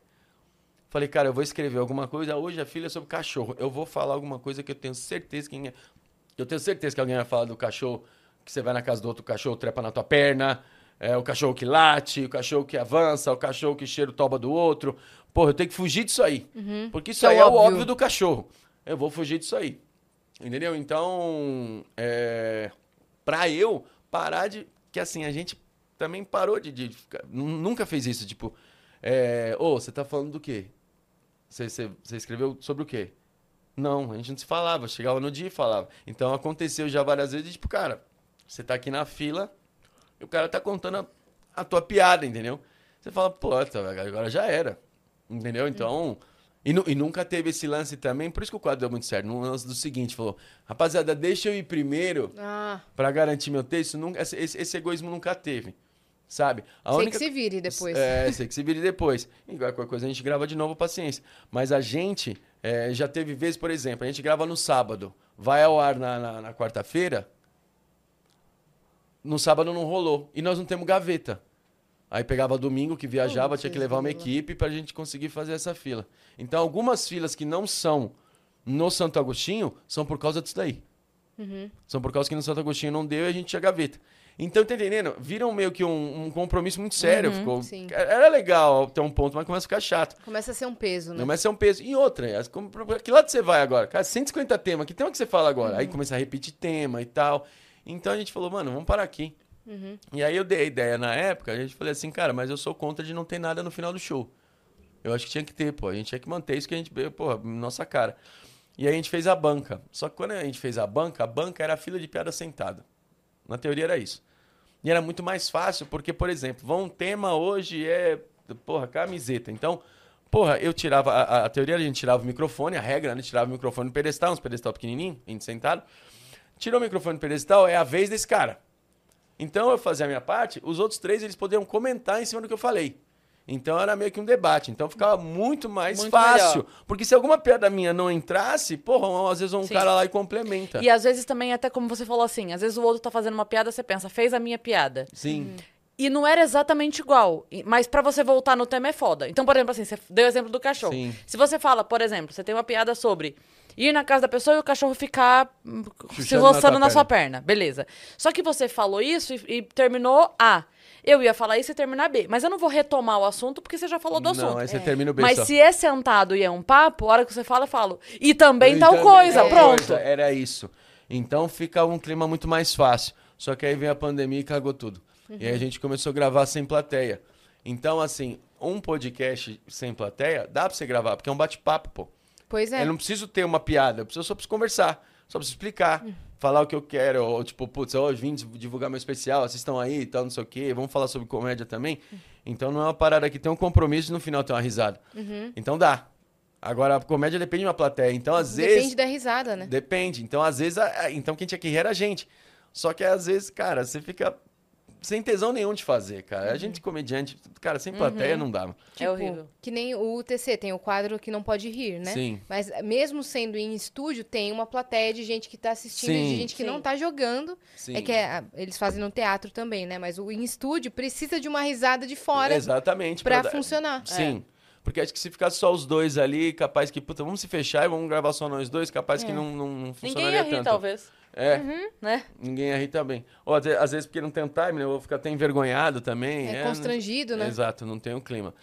Falei, cara, eu vou escrever alguma coisa. Hoje a filha é sobre cachorro. Eu vou falar alguma coisa que eu tenho certeza que ninguém. Eu tenho certeza que alguém vai falar do cachorro que você vai na casa do outro, cachorro trepa na tua perna, é, o cachorro que late, o cachorro que avança, o cachorro que cheira o toba do outro. Porra, eu tenho que fugir disso aí. Porque isso é o aí é o óbvio. do cachorro. Eu vou fugir disso aí. Entendeu? Então, é, pra eu parar de. Que assim, a gente também parou de. de ficar- nu- nunca fez isso. Tipo, é, ô, você tá falando do quê? Você, você, você escreveu sobre o quê? Não, a gente não se falava. Chegava no dia e falava. Então aconteceu já várias vezes, tipo, cara, você tá aqui na fila e o cara tá contando a, a tua piada, entendeu? Você fala, pô, tá, agora já era. Entendeu? Então, E, nu- e nunca teve esse lance também, por isso que o quadro deu muito certo. No lance do seguinte, falou, rapaziada, deixa eu ir primeiro Ah, pra garantir meu texto. Nunca, esse, esse- esse egoísmo nunca teve, sabe? A sei única- que se vire depois. É, sei que se vire depois. E qualquer coisa a gente grava de novo, paciência. Mas a gente é, já teve vezes, por exemplo, a gente grava no sábado, vai ao ar na, na- na quarta-feira, no sábado não rolou. E nós não temos gaveta. Aí pegava domingo que viajava, tinha que levar uma equipe pra gente conseguir fazer essa fila. Então, algumas filas que não são no Santo Agostinho são por causa disso daí. Uhum. São por causa que no Santo Agostinho não deu e a gente tinha gaveta. Então, tá entendendo? Viram meio que um, um compromisso muito sério. ficou, Uhum, sim. Era legal ter um ponto, mas começa a ficar chato. Começa a ser um peso, né? Não, mas é um peso. E outra, pra- que lado você vai agora? Cara, 150 temas, que tema que você fala agora? Uhum. Aí começa a repetir tema e tal. Então a gente falou, mano, vamos parar aqui. Uhum. E aí eu dei a ideia na época, a gente falou assim, cara, mas eu sou contra de não ter nada no final do show. Eu acho que tinha que ter, pô. A gente tinha que manter isso que a gente, pô, nossa cara. E aí a gente fez a banca. Só que quando a gente fez a banca, a banca era a fila de piada sentada. Na teoria era isso. E era muito mais fácil, porque, por exemplo, vão tema hoje é, porra, camiseta. Então, porra, eu tirava, a, a- teoria a gente tirava o microfone, a regra, né? Tirava o microfone do pedestal, uns pedestal pequenininho, a gente sentado. Tirou o microfone do pedestal, é a vez desse cara. Então eu fazia a minha parte, os outros três eles podiam comentar em cima do que eu falei. Então era meio que um debate. Então ficava muito mais Muito fácil. melhor. Porque se alguma piada minha não entrasse, porra, às vezes um Sim. cara lá e complementa. E às vezes também, até como você falou assim, às vezes o outro tá fazendo uma piada, você pensa, fez a minha piada. Sim. E não era exatamente igual. Mas pra você voltar no tema é foda. Então, por exemplo, assim, você deu o exemplo do cachorro. Sim. Se você fala, por exemplo, você tem uma piada sobre ir na casa da pessoa e o cachorro ficar hum, se Chuchando na roçando tua na, sua perna. Beleza. Só que você falou isso e, e terminou A. Eu ia falar isso e terminar B. Mas eu não vou retomar o assunto porque você já falou do assunto. Não, aí você termina o bem Mas só. se é sentado e é um papo, a hora que você fala, eu falo. E também E tal também coisa, pronto. coisa, Era isso. Então fica um clima muito mais fácil. Só que aí veio a pandemia e cagou tudo. E aí a gente começou a gravar sem plateia. Então, assim, um podcast sem plateia, dá pra você gravar, porque é um bate-papo, pô. Pois é. Eu não preciso ter uma piada, eu preciso, só preciso conversar, só preciso explicar, falar o que eu quero, ou tipo, putz, hoje vim divulgar meu especial, vocês estão aí e tal, não sei o quê, vamos falar sobre comédia também. Então não é uma parada que tem um compromisso e no final tem uma risada. Então dá. Agora, a comédia depende de uma plateia, então às Depende vezes... da risada, né? Depende. Então, às vezes, a- então quem tinha que rir era a gente. Só que às vezes, cara, você fica sem tesão nenhum de fazer, cara. A gente comediante, cara, sem plateia não dá. É horrível. Que nem o UTC, tem o quadro que não pode rir, né? Sim. Mas mesmo sendo em estúdio, tem uma plateia de gente que tá assistindo e de Sim. gente que Sim. não tá jogando. Sim. É que é- eles fazem no teatro também, né? Mas o em estúdio precisa de uma risada de fora Exatamente. pra dar- funcionar. Sim. Porque acho que se ficar só os dois ali, capaz que, puta, vamos se fechar e vamos gravar só nós dois, capaz que não, não, não Ninguém funcionaria ia rir, tanto. talvez. É, Né? ninguém ia rir também. Ou às vezes- porque não tem um time, né, eu vou ficar até envergonhado também. É constrangido, né? Exato, não tem o clima.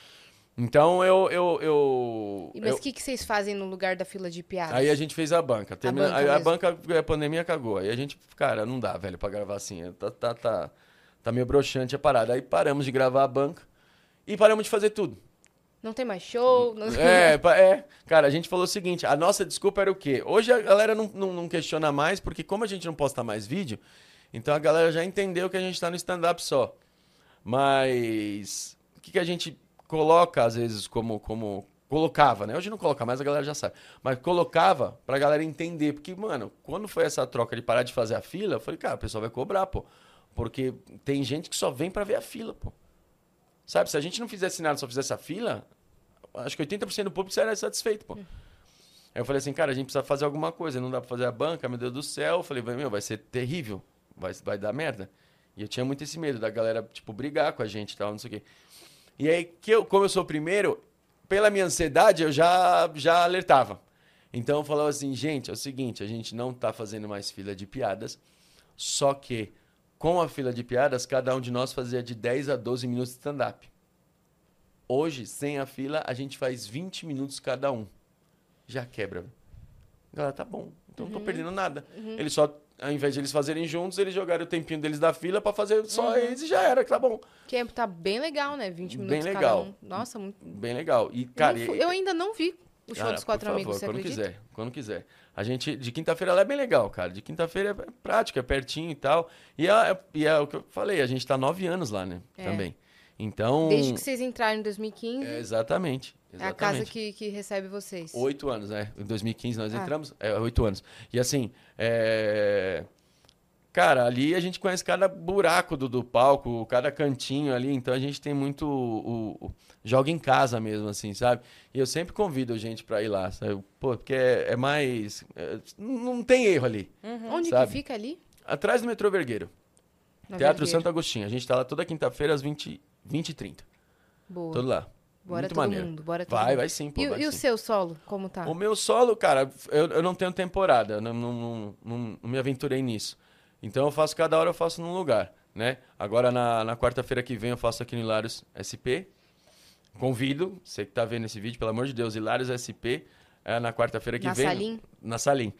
Então eu. eu, eu, E Mas o que, que vocês fazem no lugar da fila de piadas? Aí a gente fez a banca. Termina, banca aí a mesmo. banca, a pandemia cagou. Aí a gente, cara, não dá, velho, pra gravar assim. Tá, tá, tá, tá meio broxante a parada. Aí paramos de gravar a banca e paramos de fazer tudo. Não tem mais show? Não... É, é. Cara, a gente falou o seguinte: a nossa desculpa era o quê? Hoje a galera não, não, não questiona mais, porque como a gente não posta mais vídeo, então a galera já entendeu que a gente tá no stand-up só. Mas o que, que a gente coloca, às vezes, como, como. Colocava, né? Hoje não coloca mais, a galera já sabe. Mas colocava pra galera entender. Porque, mano, quando foi essa troca de parar de fazer a fila, eu falei, cara, o pessoal vai cobrar, pô. Porque tem gente que só vem pra ver a fila, pô. Sabe, se a gente não fizesse nada, só fizesse a fila, acho que 80% do público seria satisfeito, pô. Aí eu falei assim, cara, a gente precisa fazer alguma coisa, não dá pra fazer a banca, meu Deus do céu. Eu falei, vai, meu, vai ser terrível, vai, vai dar merda. E eu tinha muito esse medo da galera, tipo, brigar com a gente e tal, não sei o quê. E aí, que eu, como eu sou o primeiro, pela minha ansiedade, eu já, já alertava. Então eu falava assim, gente, é o seguinte, a gente não tá fazendo mais fila de piadas, só que com a fila de piadas, cada um de nós fazia de 10 a 12 minutos de stand-up. Hoje, sem a fila, a gente faz 20 minutos cada um. Já quebra. Galera, tá bom. Então não tô perdendo nada. Eles só, ao invés de eles fazerem juntos, eles jogaram o tempinho deles da fila pra fazer só eles e já era, tá bom. Que é- tá bem legal, né? 20 Bem minutos legal. cada um. Nossa, muito. Bem legal. E, Eu cara, não fui- e- eu ainda não vi o show Cara, dos quatro favor, amigos, você quando acredita? quiser, quando quiser. A gente, de quinta-feira ela é bem legal, cara. De quinta-feira é prática, é pertinho e tal. E é, e é o que eu falei, a gente tá nove anos lá, né? É. Também. Então. Desde que vocês entraram em 2015, É, exatamente. é a exatamente. casa que, que recebe vocês. Oito anos, né? Em 2015 nós Ah. entramos. É, oito anos. E assim, é... Cara, ali a gente conhece cada buraco do, do palco, cada cantinho ali, então a gente tem muito o, o- joga em casa mesmo, assim, sabe? E eu sempre convido a gente pra ir lá, sabe? Pô, porque é, é mais. é, não tem erro ali. Onde sabe? que fica ali? Atrás do metrô Vergueiro. Na Teatro Vergueiro. Santo Agostinho. A gente tá lá toda quinta-feira às 20, 20 e 30. Boa. Tudo lá. Bora Muito todo maneiro. mundo, bora todo Vai, mundo. vai sim, pô. E, o- vai e o sim. seu solo, como tá? O meu solo, cara, eu, eu não tenho temporada, eu não, não, não, não- não me aventurei nisso. Então eu faço cada hora, eu faço num lugar, né? Agora na, na quarta-feira que vem eu faço aqui no Hilários SP. Convido, você que tá vendo esse vídeo, pelo amor de Deus, Hilários SP, é na quarta-feira que Na vem. Salim? Na Salim.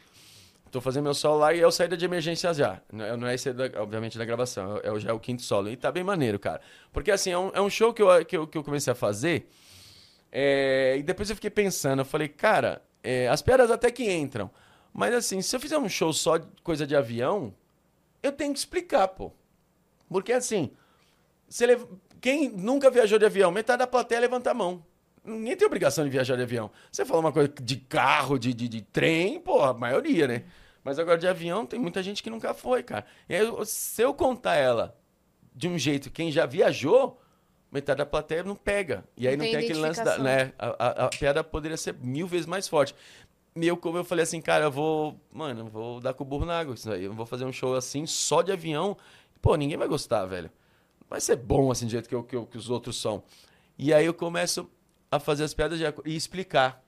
Tô fazendo meu solo lá e é o saída de emergência já. Não é, não é esse, da- obviamente, da gravação. É, o- já é o quinto solo. E tá bem maneiro, cara. Porque, assim, é um, é um show que eu, que, eu, que eu comecei a fazer. é, e depois eu fiquei pensando. Eu falei, cara, é, as piadas até que entram. Mas, assim, se eu fizer um show só de coisa de avião, eu tenho que explicar, pô. Porque, assim, lev- quem nunca viajou de avião, metade da plateia levanta a mão. Ninguém tem obrigação de viajar de avião. Você fala uma coisa de carro, de, de, de trem, pô, a maioria, né? Mas agora de avião tem muita gente que nunca foi, cara. E aí, se eu contar ela de um jeito, quem já viajou, metade da plateia não pega. E aí Não não, tem tem aquele lance da. Né, a, a- a piada poderia ser mil vezes mais forte. E eu, como eu falei assim, cara, eu vou. Mano, eu vou dar com o burro na água isso aí. Eu vou fazer um show assim, só de avião. Pô, ninguém vai gostar, velho. Não vai ser bom assim, do jeito que, eu- que, eu- que os outros são. E aí eu começo a fazer as piadas de, e explicar.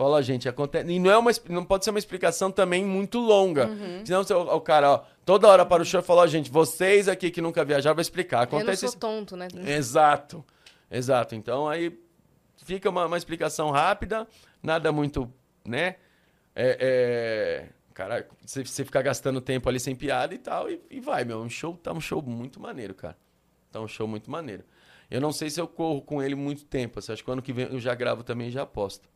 Fala, gente, acontece. E não, é uma, não pode ser uma explicação também muito longa. Uhum. Senão o, o cara, ó, toda hora para o show e fala, ó, gente, vocês aqui que nunca viajaram, vai explicar. Eu não Acontece sou tonto, né? Exato. Exato. Então aí fica uma, uma explicação rápida, nada muito, né? É, é, Cara, você, você ficar gastando tempo ali sem piada e tal, e, e vai, meu. Um show, tá um show muito maneiro, cara. Tá um show muito maneiro. Eu não sei se eu corro com ele muito tempo. Assim, acho que ano que vem eu já gravo também e já aposto.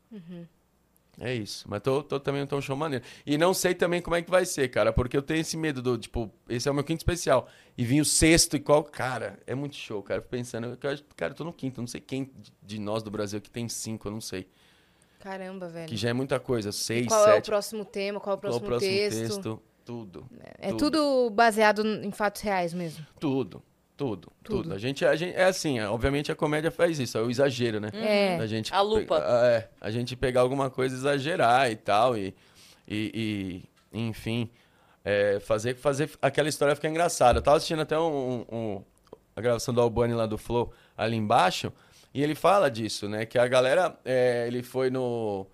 É isso. Mas tô, tô também tô um show maneiro. E não sei também como é que vai ser, cara, porque eu tenho esse medo do, tipo, esse é o meu quinto especial. E vim o sexto e qual. Cara, é muito show, cara. Fico Pensando, cara, eu tô no quinto. Não sei quem de- nós do Brasil que tem cinco, eu não sei. Caramba, velho. Que já é muita coisa. Seis, Qual é o sete. próximo tema? Qual é o qual próximo, o próximo texto? texto? Tudo. É tudo baseado em fatos reais mesmo. Tudo. Tudo, Tudo. tudo. A gente, a gente é assim, é, obviamente a comédia faz isso, é o exagero, né? É. A gente A lupa. é, a gente pegar alguma coisa e exagerar e tal e, e, e, enfim, é, fazer fazer aquela história ficar engraçada. Eu tava assistindo até um, um- a gravação do Albani lá do Flow ali embaixo e ele fala disso, né? Que a galera, é, ele foi no,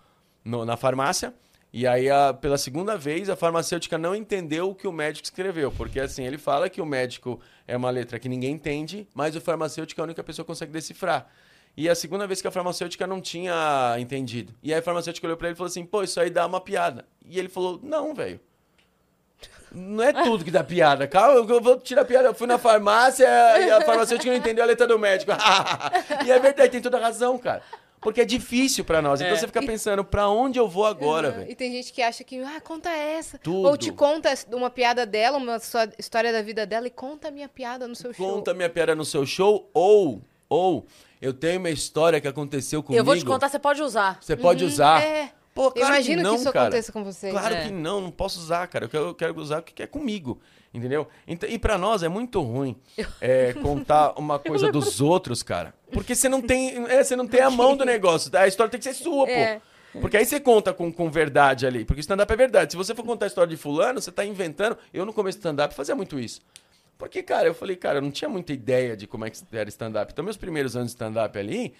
no- na farmácia e aí, a- pela segunda vez, a farmacêutica não entendeu o que o médico escreveu. Porque, assim, ele fala que o médico é uma letra que ninguém entende, mas o farmacêutico é a única pessoa que consegue decifrar. E a segunda vez que a farmacêutica não tinha entendido. E aí a farmacêutica olhou pra ele e falou assim, pô, isso aí dá uma piada. E ele falou, não, velho. Não é tudo que dá piada. Calma, eu- vou tirar a piada. Eu fui na farmácia e a farmacêutica não entendeu a letra do médico. [LAUGHS] e é verdade, tem toda razão, cara. Porque é difícil pra nós. Então É. você fica pensando, pra onde eu vou agora, Ah, velho? E tem gente que acha que, ah, conta essa. Tudo. Ou te conta uma piada dela, uma só- história da vida dela e conta a minha piada no seu show. Conta minha piada no seu show ou, ou eu tenho uma história que aconteceu comigo. Eu vou te contar, você pode usar. Você pode usar. É. Pô, claro Imagino que, não, isso cara. aconteça com vocês. Claro É. que não, não posso usar, cara. Eu quero, eu quero usar o que é comigo, entendeu? Então, e pra nós é muito ruim é, contar uma [LAUGHS] coisa dos outros, cara. Porque você não tem, é, você não tem a mão do negócio. A história tem que ser sua, É. pô. Porque aí você conta com, com verdade ali. Porque stand-up é verdade. Se você for contar a história de fulano, você tá inventando. Eu no começo do stand-up fazia muito isso. Porque, cara, eu falei, cara, eu não tinha muita ideia de como é que era stand-up. Então, meus primeiros anos de stand-up ali,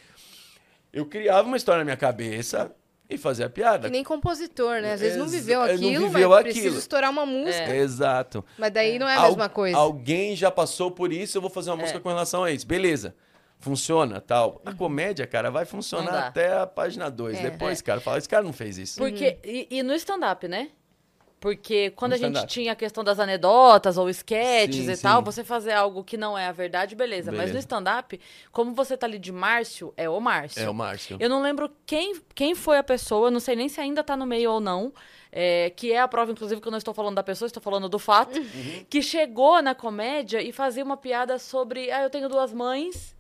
eu criava uma história na minha cabeça e fazia a piada. Que nem compositor, né? Às vezes não viveu não aquilo, viveu mas aquilo. precisa estourar uma música. Exato. Mas daí não é a Al- mesma coisa. Alguém já passou por isso, eu vou fazer uma música É. com relação a isso. Beleza. Funciona, tal. A comédia, cara, vai Não funcionar até a página 2. É. Depois, cara, fala, esse cara não fez isso. Porque, e, e no stand-up, né? Porque quando a gente tinha a questão das anedotas ou sketches Sim, e tal, sim. você fazer algo que não é a verdade, beleza. Mas Beleza. no stand-up, como você tá ali de Márcio, é o Márcio. É o Márcio. Eu não lembro quem, quem foi a pessoa, não sei nem se ainda tá no meio ou não, é, que é a prova, inclusive, que eu não estou falando da pessoa, estou falando do fato, Uhum. que chegou na comédia e fazia uma piada sobre, ah, eu tenho duas mães,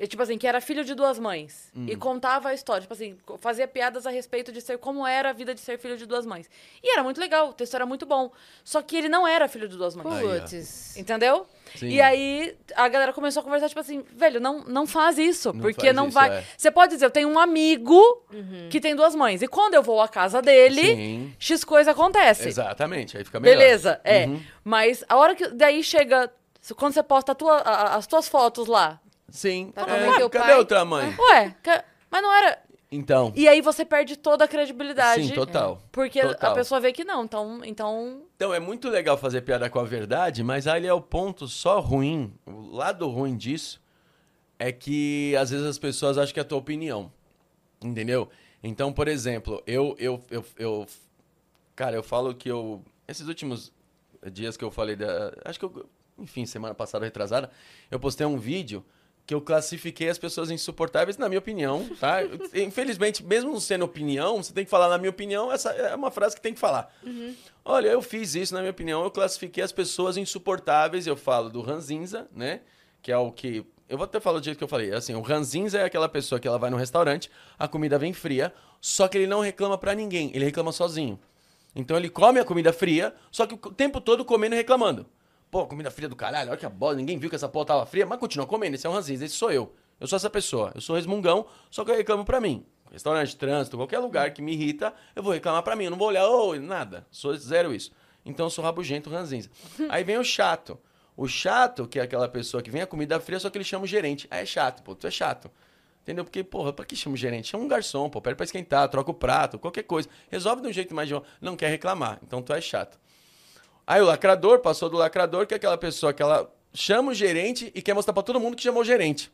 é, tipo assim, que era filho de duas mães. Hum. E contava a história, tipo assim, fazia piadas a respeito de ser como era a vida de ser filho de duas mães. E era muito legal, o texto era muito bom. Só que ele não era filho de duas mães. Putz. Entendeu? Sim. E aí a galera começou a conversar, tipo assim, velho, não, não faz isso. Não porque faz não isso, vai. é. Você pode dizer, eu tenho um amigo que tem duas mães. E quando eu vou à casa dele, Sim. X coisa acontece. Exatamente, aí fica melhor. Beleza, é. Uhum. Mas a hora que. Daí chega. Quando você posta a tua- a- as tuas fotos lá. Sim. Tá É, cadê pai? outra mãe? Ué, mas não era. Então, E aí você perde toda a credibilidade. sim, total. Porque Total. a pessoa vê que não. Então. então Então, é muito legal fazer piada com a verdade, mas aí é o ponto só ruim. O lado ruim disso é que às vezes as pessoas acham que é a tua opinião. Entendeu? Então, por exemplo, eu, eu, eu, eu. Cara, eu falo que eu. Esses últimos dias que eu falei da. Acho que eu. Enfim, semana passada, retrasada, eu postei um vídeo que eu classifiquei as pessoas insuportáveis, na minha opinião, tá? [LAUGHS] Infelizmente, mesmo sendo opinião, você tem que falar na minha opinião, essa é uma frase que tem que falar. Olha, eu fiz isso, na minha opinião, eu classifiquei as pessoas insuportáveis, eu falo do ranzinza, né? Que é o que... Eu vou até falar do jeito que eu falei. Assim, o ranzinza é aquela pessoa que ela vai no restaurante, a comida vem fria, só que ele não reclama pra ninguém, ele reclama sozinho. Então ele come a comida fria, só que o tempo todo comendo e reclamando. Pô, comida fria do caralho, olha que a bola, ninguém viu que essa porra tava fria, mas continua comendo, esse é um ranzinza, esse sou eu. Eu sou essa pessoa, eu sou resmungão, só que eu reclamo pra mim. Restaurante, trânsito, qualquer lugar que me irrita, eu vou reclamar pra mim, eu não vou olhar, ô, nada, sou zero isso. Então eu sou rabugento, ranzinza. [LAUGHS] Aí vem o chato. O chato, que é aquela pessoa que vem a comida fria, só que ele chama o gerente. Ah, é chato, pô, tu é chato. Entendeu? Porque, porra, pra que chama o gerente? Chama um garçom, pô, pede pra esquentar, troca o prato, qualquer coisa. Resolve de um jeito mais de... Não quer reclamar, então tu é chato. Aí o lacrador passou do lacrador, que é aquela pessoa que ela chama o gerente e quer mostrar pra todo mundo que chamou o gerente.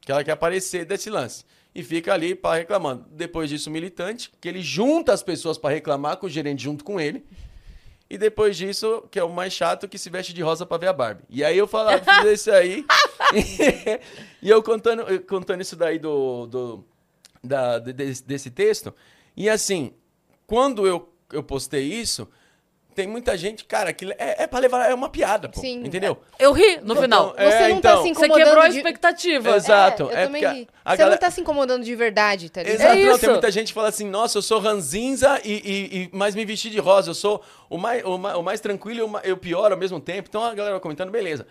Que ela quer aparecer desse lance. E fica ali para reclamando. Depois disso, o militante, que ele junta as pessoas para reclamar com o gerente junto com ele. E depois disso, que é o mais chato, que se veste de rosa pra ver a Barbie. E aí eu falava, fiz isso aí. [LAUGHS] e eu contando, eu contando isso daí do, do da, de- desse, desse texto. E assim, quando eu, eu postei isso, tem muita gente, cara, que é, é pra levar, é uma piada, pô. Sim. Entendeu? eu ri no Então, final. é, Você não tá então. se Você incomodando quebrou a de... expectativa. Exato. É, eu é também ri. a Você galera- não tá se incomodando de verdade, tá ligado? Exato, É não, isso. tem muita gente que fala assim, nossa, eu sou ranzinza e, e, e- mas me vesti de rosa, eu sou o mais, o mais, o mais tranquilo e o, pior ao mesmo tempo. Então a galera comentando, beleza.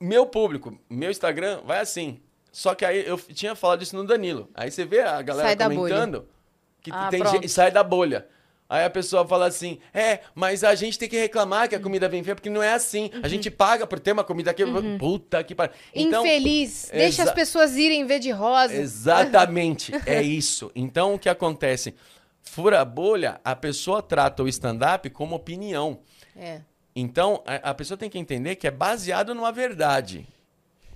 Meu público, meu Instagram vai assim. Só que aí eu tinha falado isso no Danilo. Aí você vê a galera Sai da comentando que Ah, tem pronto. gente, sai da bolha. Aí a pessoa fala assim: é, mas a gente tem que reclamar que a comida vem feia, porque não é assim. A gente paga por ter uma comida que. Puta que pariu. Então, Infeliz. Deixa as pessoas irem ver de rosa. Exatamente, é isso. Então o que acontece? Fura a bolha, a pessoa trata o stand-up como opinião. É. Então a, a pessoa tem que entender que é baseado numa verdade.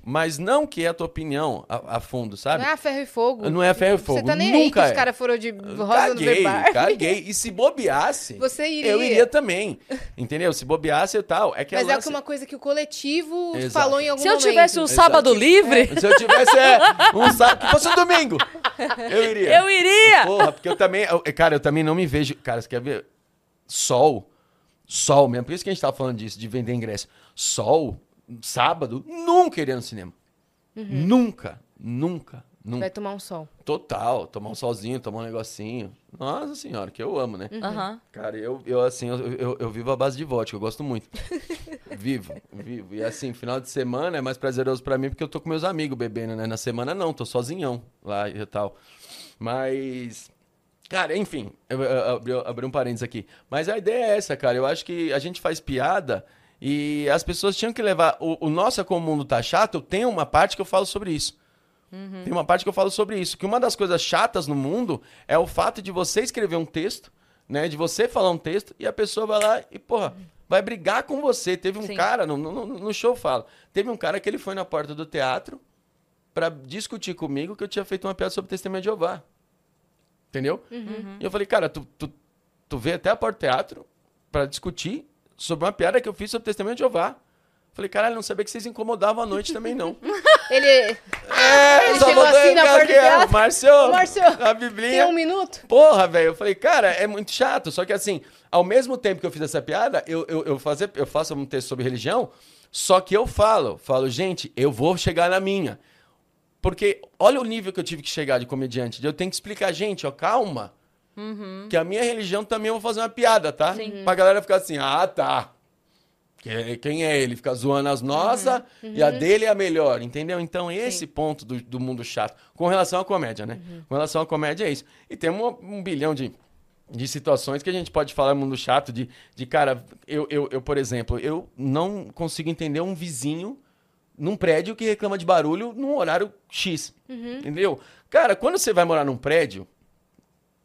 Mas não que é a tua opinião a, a fundo, sabe? Não é a ferro e fogo. Não é ferro e fogo. Você tá nem aí que Nunca os é. caras foram de rosa no Caguei, Verbar. [LAUGHS] caguei. E se bobeasse, Você iria. eu iria também. Entendeu? Se bobeasse e tal. É que Mas é é lance- que uma coisa que o coletivo Exato. falou em algum Se eu momento. tivesse um Exato. sábado livre, Se eu tivesse é, um sábado, que fosse um domingo, eu iria. eu iria. Porra, porque eu também. eu- cara, eu também não me vejo. Cara, você quer ver? Sol. Sol mesmo. Por isso que a gente tava falando disso, de vender ingresso. Sol, sábado, nunca iria no cinema. Nunca, nunca, nunca. Vai tomar um sol. Total. Tomar um solzinho, tomar um negocinho. Nossa senhora, que eu amo, né? Aham. Cara, eu, eu assim, eu, eu, eu vivo à base de vodka, eu gosto muito. [LAUGHS] vivo, vivo. E assim, final de semana é mais prazeroso pra mim porque eu tô com meus amigos bebendo, né? Na semana não, tô sozinhão lá e tal. Mas. Cara, enfim, eu, eu- eu abri um parênteses aqui. Mas a ideia é essa, cara. Eu acho que a gente faz piada e as pessoas tinham que levar. O, o nosso, como o mundo tá chato, tem uma parte que eu falo sobre isso. Tem uma parte que eu falo sobre isso. Que uma das coisas chatas no mundo é o fato de você escrever um texto, né? De você falar um texto e a pessoa vai lá e, porra, vai brigar com você. Teve um Sim. cara, no, no, no show fala, teve um cara que ele foi na porta do teatro pra discutir comigo que eu tinha feito uma piada sobre testemunha de Jeová. Entendeu? E eu falei, cara, tu, tu, tu veio até a porta do teatro pra discutir sobre uma piada que eu fiz sobre testemunha de Jeová. Falei, caralho, não sabia que vocês incomodavam à noite também, não. [LAUGHS] Ele. É, Ele só chegou assim na porta teatro. Márcio, Márcio, a Tem Biblinha. um minuto? Porra, velho. Eu falei, cara, é muito chato. Só que assim, ao mesmo tempo que eu fiz essa piada, eu, eu, eu, fazer, eu faço um texto sobre religião, só que eu falo, falo, gente, eu vou chegar na minha. Porque olha o nível que eu tive que chegar de comediante. Eu tenho que explicar, gente, ó, calma. Que a minha religião também eu vou fazer uma piada, tá? Sim. Pra galera ficar assim, ah, tá. Que- Quem é ele? Fica zoando as nossas e a dele é a melhor, entendeu? Então, esse ponto do, do mundo chato. Com relação à comédia, né? Com relação à comédia é isso. E tem um, um bilhão de, de situações que a gente pode falar no mundo chato de, de cara, eu, eu, eu, por exemplo, eu não consigo entender um vizinho num prédio que reclama de barulho num horário X. Entendeu? Cara, quando você vai morar num prédio,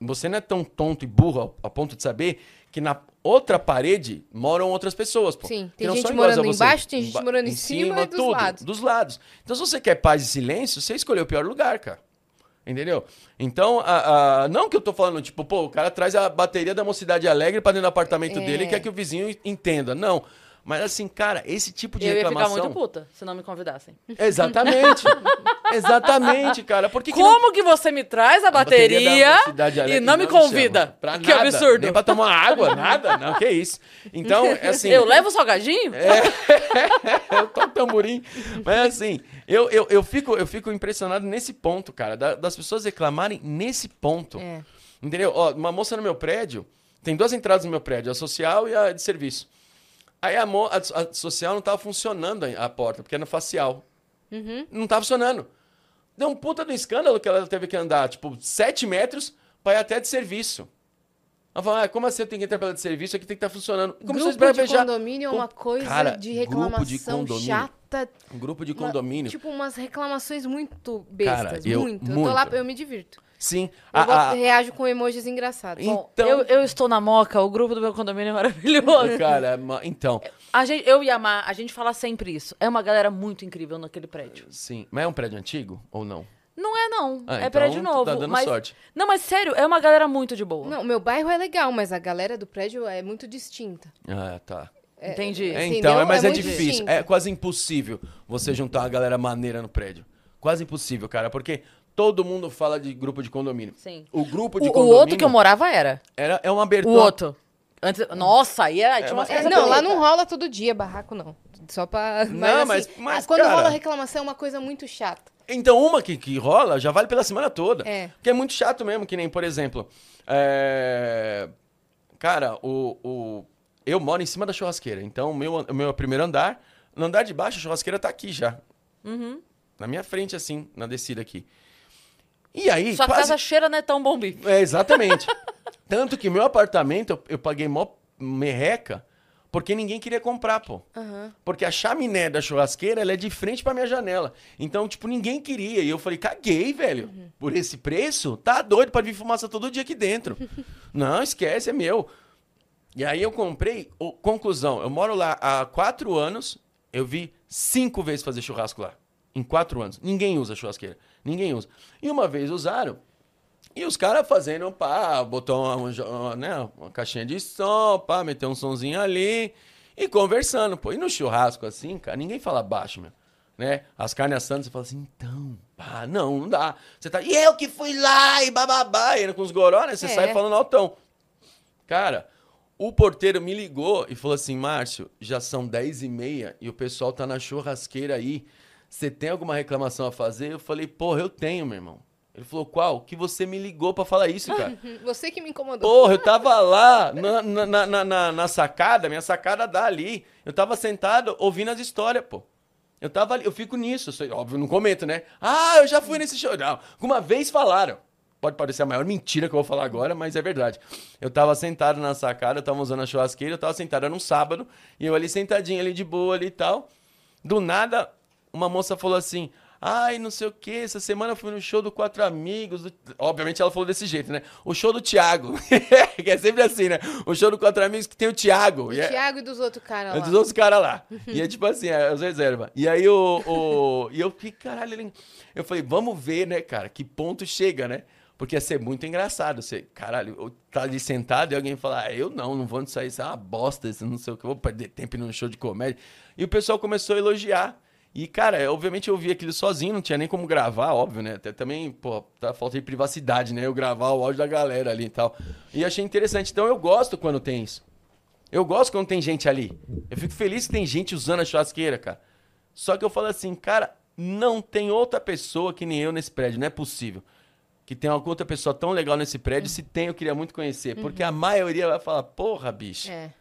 você não é tão tonto e burro ao ponto de saber que na outra parede moram outras pessoas, pô. Sim, tem gente a morando embaixo, tem gente morando em cima e dos tudo, lados. Dos lados. Então, se você quer paz e silêncio, você escolheu o pior lugar, cara. Entendeu? Então, a, a- não que eu tô falando, tipo, pô, o cara traz a bateria da Mocidade Alegre pra dentro do apartamento É. dele e quer que o vizinho entenda. Não. Mas assim, cara, esse tipo de Eu ia ficar reclamação. muito puta se não me convidassem. Exatamente. [LAUGHS] Exatamente, cara. Por que que não- Como que você me traz a a bateria, da Cidade e Alegre não me convida? Pra que nada. absurdo. Nem pra tomar água, nada. Não, que isso. Então, é assim. Eu levo o salgadinho? [LAUGHS] eu toco tamborim. Mas assim, eu, eu, eu, fico, eu fico impressionado nesse ponto, cara. da- das pessoas reclamarem nesse ponto. É. Entendeu? Ó, uma moça no meu prédio, tem duas entradas no meu prédio, a social e a de serviço. Aí a, mo- a, a social não tava funcionando a a porta, porque era no facial. Não tava funcionando. Deu um puta do escândalo que ela teve que andar, tipo, sete metros pra ir até de serviço. Ela falou, ah, como assim eu tenho que entrar pela de serviço? Aqui tem que estar funcionando. Começou a Grupo de condomínio é uma coisa Cara, de reclamação de chata. Um grupo de Uma- condomínio. tipo, umas reclamações muito bestas. Cara, eu- muito. Eu tô lá, muito. eu me divirto. Sim. Eu A- reajo com emojis engraçados. Então- Bom, eu, eu estou na Moca, o grupo do meu condomínio é maravilhoso. Cara, ma- então. A gente, eu e a Mar, a gente fala sempre isso. É uma galera muito incrível naquele prédio. Sim. Mas é um prédio antigo ou não? Não é, não. Ah, é então prédio tu novo. tá dando mas... sorte. Não, mas sério, é uma galera muito de boa. Não, meu bairro é legal, mas a galera do prédio é muito distinta. Ah, tá. Entendi. É, então, é, mas É é, difícil. distinto. É quase impossível você juntar uma galera maneira no prédio. Quase impossível, cara, porque todo mundo fala de grupo de condomínio. Sim. O grupo O, de o condomínio outro que eu morava era. era, é uma O abertura. outro. Antes, nossa, aí era, tinha umas mas- É, coisas não, lá não rola todo dia barraco, não. Só pra. Não, mas, assim, mas- mas, quando cara- rola reclamação é uma coisa muito chata. Então, uma que, que rola já vale pela semana toda. É. Porque é muito chato mesmo, que nem, por exemplo. é, Cara, o, o... eu moro em cima da churrasqueira. Então, o meu, o meu primeiro andar, no andar de baixo, a churrasqueira tá aqui já. Uhum. Na minha frente, assim, na descida aqui. E aí, Sua quase... casa cheira não é tão bom bife. É, exatamente. [LAUGHS] Tanto que meu apartamento, eu, eu paguei mó merreca, porque ninguém queria comprar, pô. Porque a chaminé da churrasqueira, ela é de frente pra minha janela. Então, tipo, ninguém queria. E eu falei, caguei, velho. Por esse preço? Tá doido pra vir fumaça todo dia aqui dentro. [LAUGHS] Não, esquece, é meu. E aí eu comprei, o- conclusão, eu moro lá há quatro anos, eu vi cinco vezes fazer churrasco lá. Em quatro anos. Ninguém usa churrasqueira. Ninguém usa. E uma vez usaram, e os caras fazendo, pá, botou uma, uma, né, uma caixinha de som, pá, meteu um sonzinho ali e conversando, pô. E no churrasco assim, cara, ninguém fala baixo, meu. Né? As carnes assando, você fala assim, então, pá, não, não dá. Você tá, e eu que fui lá e bababá, e com os goró, né? Você É. sai falando altão. Cara, o porteiro me ligou e falou assim, Márcio, já são 10 e meia e o pessoal tá na churrasqueira aí. Você tem alguma reclamação a fazer? Eu falei, porra, eu tenho, meu irmão. Ele falou, qual? Que você me ligou pra falar isso, cara. [LAUGHS] Você que me incomodou. Porra, eu tava lá na, na, na, na- na- sacada, minha sacada dá ali. Eu tava sentado ouvindo as histórias, pô. Eu tava ali, eu fico nisso. eu óbvio, não comento, né? Ah, eu já fui nesse show. Não, uma vez falaram. Pode parecer a maior mentira que eu vou falar agora, mas é verdade. Eu tava sentado na sacada, eu tava usando a churrasqueira, eu tava sentado, era um sábado, e eu ali sentadinho ali de boa ali e tal. Do nada, uma moça falou assim: Ai, não sei o que, essa semana eu fui no show do Quatro Amigos. do-" Obviamente ela falou desse jeito, né? O show do Thiago. [LAUGHS] que é sempre assim, né? O show do Quatro Amigos que tem o Thiago. Do E é- Thiago e dos outros caras é lá. dos outros caras lá. E é tipo assim, é as reservas. E aí o, o. E eu fiquei, caralho, eu falei, vamos ver, né, cara, que ponto chega, né? Porque ia ser muito engraçado. Você, caralho, tá ali sentado e alguém falar, ah, eu não, não vou sair, isso é uma bosta, isso não sei o que, vou perder tempo num show de comédia. E o pessoal começou a elogiar. E, cara, obviamente eu vi aquilo sozinho, não tinha nem como gravar, óbvio, né? Até também, pô, tá falta de privacidade, né? Eu gravar o áudio da galera ali e tal. E achei interessante. Então eu gosto quando tem isso. Eu gosto quando tem gente ali. Eu fico feliz que tem gente usando a churrasqueira, cara. Só que eu falo assim, cara, não tem outra pessoa que nem eu nesse prédio, não é possível. Que tem alguma outra pessoa tão legal nesse prédio, se tem, eu queria muito conhecer. Porque a maioria vai falar, porra, bicho, É.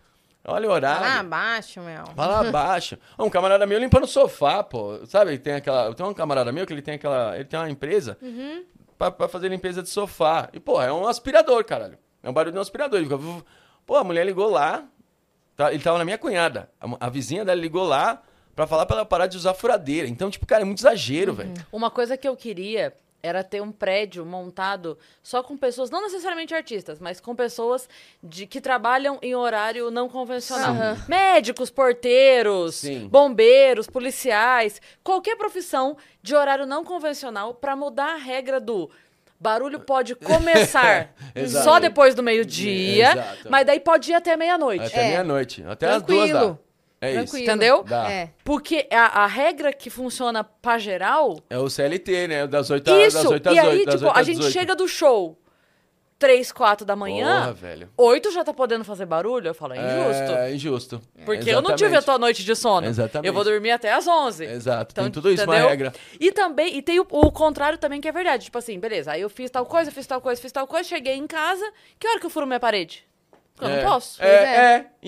olha o horário. Lá abaixo, meu. Vai lá [LAUGHS] abaixo. Um camarada meu limpando o sofá, pô. Sabe, tem aquela. Eu tenho um camarada meu que ele tem aquela. Ele tem uma empresa Uhum. pra, pra fazer limpeza de sofá. E, pô, é um aspirador, caralho. É um barulho de um aspirador. Ele fica. Pô, a mulher ligou lá. tá- ele tava na minha cunhada. A, a vizinha dela ligou lá pra falar pra ela parar de usar furadeira. Então, tipo, cara, é muito exagero, velho. Uma coisa que eu queria era ter um prédio montado só com pessoas, não necessariamente artistas, mas com pessoas de, que trabalham em horário não convencional. Aham. Médicos, porteiros, Sim. bombeiros, policiais, qualquer profissão de horário não convencional para mudar a regra do barulho pode começar [LAUGHS] só depois do meio-dia, mas daí pode ir até meia-noite. Até É. meia-noite. Até as duas dá. Tranquilo. É isso. Tranquilo. Entendeu? Dá. É. Porque a, a regra que funciona pra geral É o CLT, né? Das 8 às Isso, das 8 às e aí, 8, das tipo, 8 a gente 18. chega do show 3, 4 da manhã, Porra, velho. 8 já tá podendo fazer barulho, eu falo, é injusto. É injusto. Porque eu não tive a tua noite de sono. Exatamente. Eu vou dormir até às 11. Exato, Então, tem tudo isso, uma entendeu? regra. E também, e tem o, o contrário também que é verdade. Tipo assim, beleza, aí eu fiz tal coisa, fiz tal coisa, fiz tal coisa, cheguei em casa, que hora que eu furo minha parede? Eu É. não posso. É, Pois é.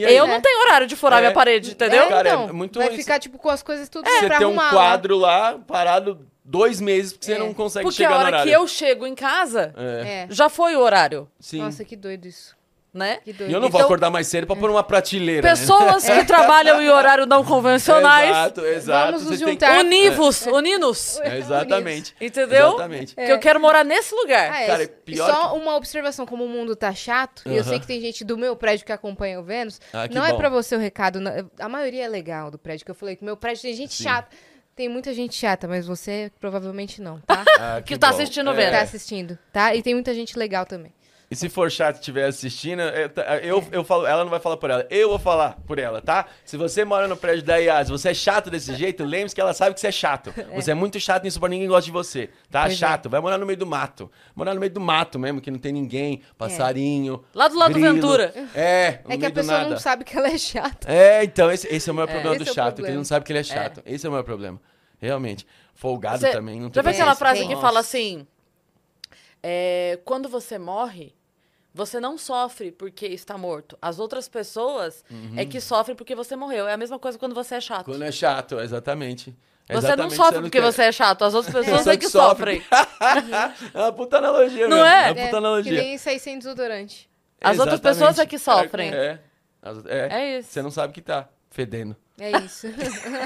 é. Aí, eu É. não tenho horário de furar É. minha parede, entendeu? É, Cara, é então, muito vai isso. ficar, tipo, com as coisas tudo você pra tem um quadro lá, parado dois meses, porque você É. não consegue Porque chegar a no hora horário. que eu chego em casa, É, É. já foi o horário, sim. Nossa, que doido isso. Né? Que. E eu não vou Então- acordar mais cedo pra pôr uma prateleira, né? Pessoas que trabalham em horário não convencionais, Exato, exato. Vamos nos tem que- juntar. univos, uninos, É, exatamente. entendeu? Exatamente. Que eu quero morar nesse lugar. Ah, é. Cara, é pior só uma observação, como o mundo tá chato, e eu sei que tem gente do meu prédio que acompanha o Vênus, Ah, que não é bom. pra você o recado, não- a maioria é legal do prédio, que eu falei que meu prédio tem gente Sim. chata. Tem muita gente chata, mas você provavelmente não, tá? Ah, [LAUGHS] Que tá bom. assistindo o É. Vênus. tá assistindo, tá? E tem muita gente legal também. E se for chato e estiver assistindo, eu, eu, eu falo, ela não vai falar por ela, eu vou falar por ela, tá? Se você mora no prédio da IAS, você é chato desse jeito, lembre-se que ela sabe que você é chato. Você é muito chato nisso pra ninguém gosta de você, tá? Pois é. chato, vai morar no meio do mato. Morar no meio do mato mesmo, que não tem ninguém, passarinho. Lá do lado do grilo. Ventura. É, no É que meio a do pessoa nada. não sabe que ela é chata. É, então, esse, esse é o meu problema do é chato, que problema. ele não sabe que ele é chato. Esse é o meu problema. Realmente. Folgado Você- também, não Já tem viu aquela É, frase tem. que fala assim: é, quando você morre, você não sofre porque está morto. As outras pessoas é que sofrem porque você morreu. É a mesma coisa quando você é chato. Quando é chato, exatamente. Você não Exatamente, sofre porque quer- você é chato, as outras pessoas Pessoa é que que sofre. sofrem. [LAUGHS] é uma puta analogia, Não mesmo. é? É uma puta que analogia. nem sair sem desodorante. As outras Exatamente. pessoas é que sofrem. É. As- é. É isso. Você não sabe que tá fedendo. É isso.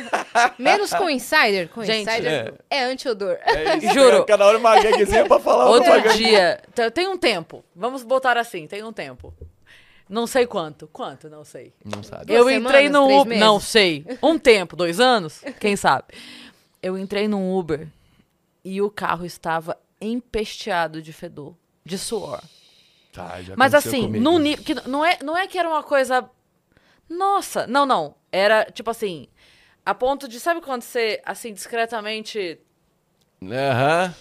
[LAUGHS] Menos com insider. Com Gente, insider é, anti-odor. É isso. [LAUGHS] Juro. Cada hora uma gagzinha pra falar Outro dia, te- tem um tempo, vamos botar assim, tem um tempo. Não sei quanto. Quanto? Não sei. Não sabe. Duas eu entrei semanas, no três Uber. meses? Não sei. [LAUGHS] Um tempo, dois anos? Quem sabe? Eu entrei num Uber e o carro estava empesteado de fedor, de suor. Tá, já Mas assim, comigo. num nível. Que não, é, não é que era uma coisa. Nossa! Não, não. Era tipo assim. A ponto de. Sabe quando você, assim, discretamente. Aham.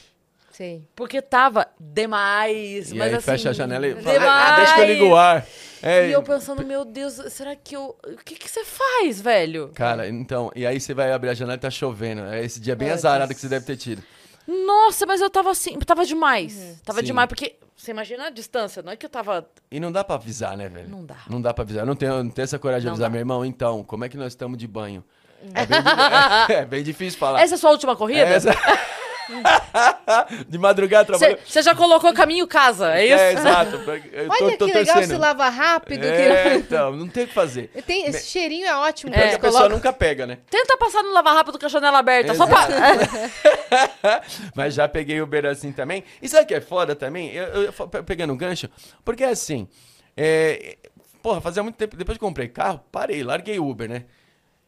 Sei. Porque tava demais. E mas aí assim, fecha a janela e fala, demais. ah, deixa que eu ligo o ar. É, E eu pensando, meu Deus, será que eu. O que que você faz, velho? Cara, então, e aí você vai abrir a janela e tá chovendo. É esse dia bem Putz. azarado que você deve ter tido. Nossa, mas eu tava assim. Tava demais. Tava Sim. demais, porque. Você imagina a distância, não é que eu tava. E não dá pra avisar, né, velho? Não dá. Não dá pra avisar. Eu não tenho, não tenho essa coragem de Não avisar, dá. meu irmão. Então, como é que nós estamos de banho? [LAUGHS] É bem, di- é bem difícil falar. Essa é a sua última corrida? Essa- [LAUGHS] [LAUGHS] de madrugada trabalhando. Você já colocou caminho casa, é isso? É, exato. [LAUGHS] Eu tô, Olha tô que legal torcendo. se lava rápido. É, [LAUGHS] Que... então, não tem o que fazer. Tem, esse cheirinho é ótimo. Quando a pessoa coloca- nunca pega, né? Tenta passar no lava rápido com a janela aberta, só Exato. pra. Mas já peguei Uber assim também. E sabe o que é foda também? Eu, eu, eu pe- pegando um gancho, porque assim, é, porra, fazia muito tempo, depois que comprei carro, parei, larguei Uber, né?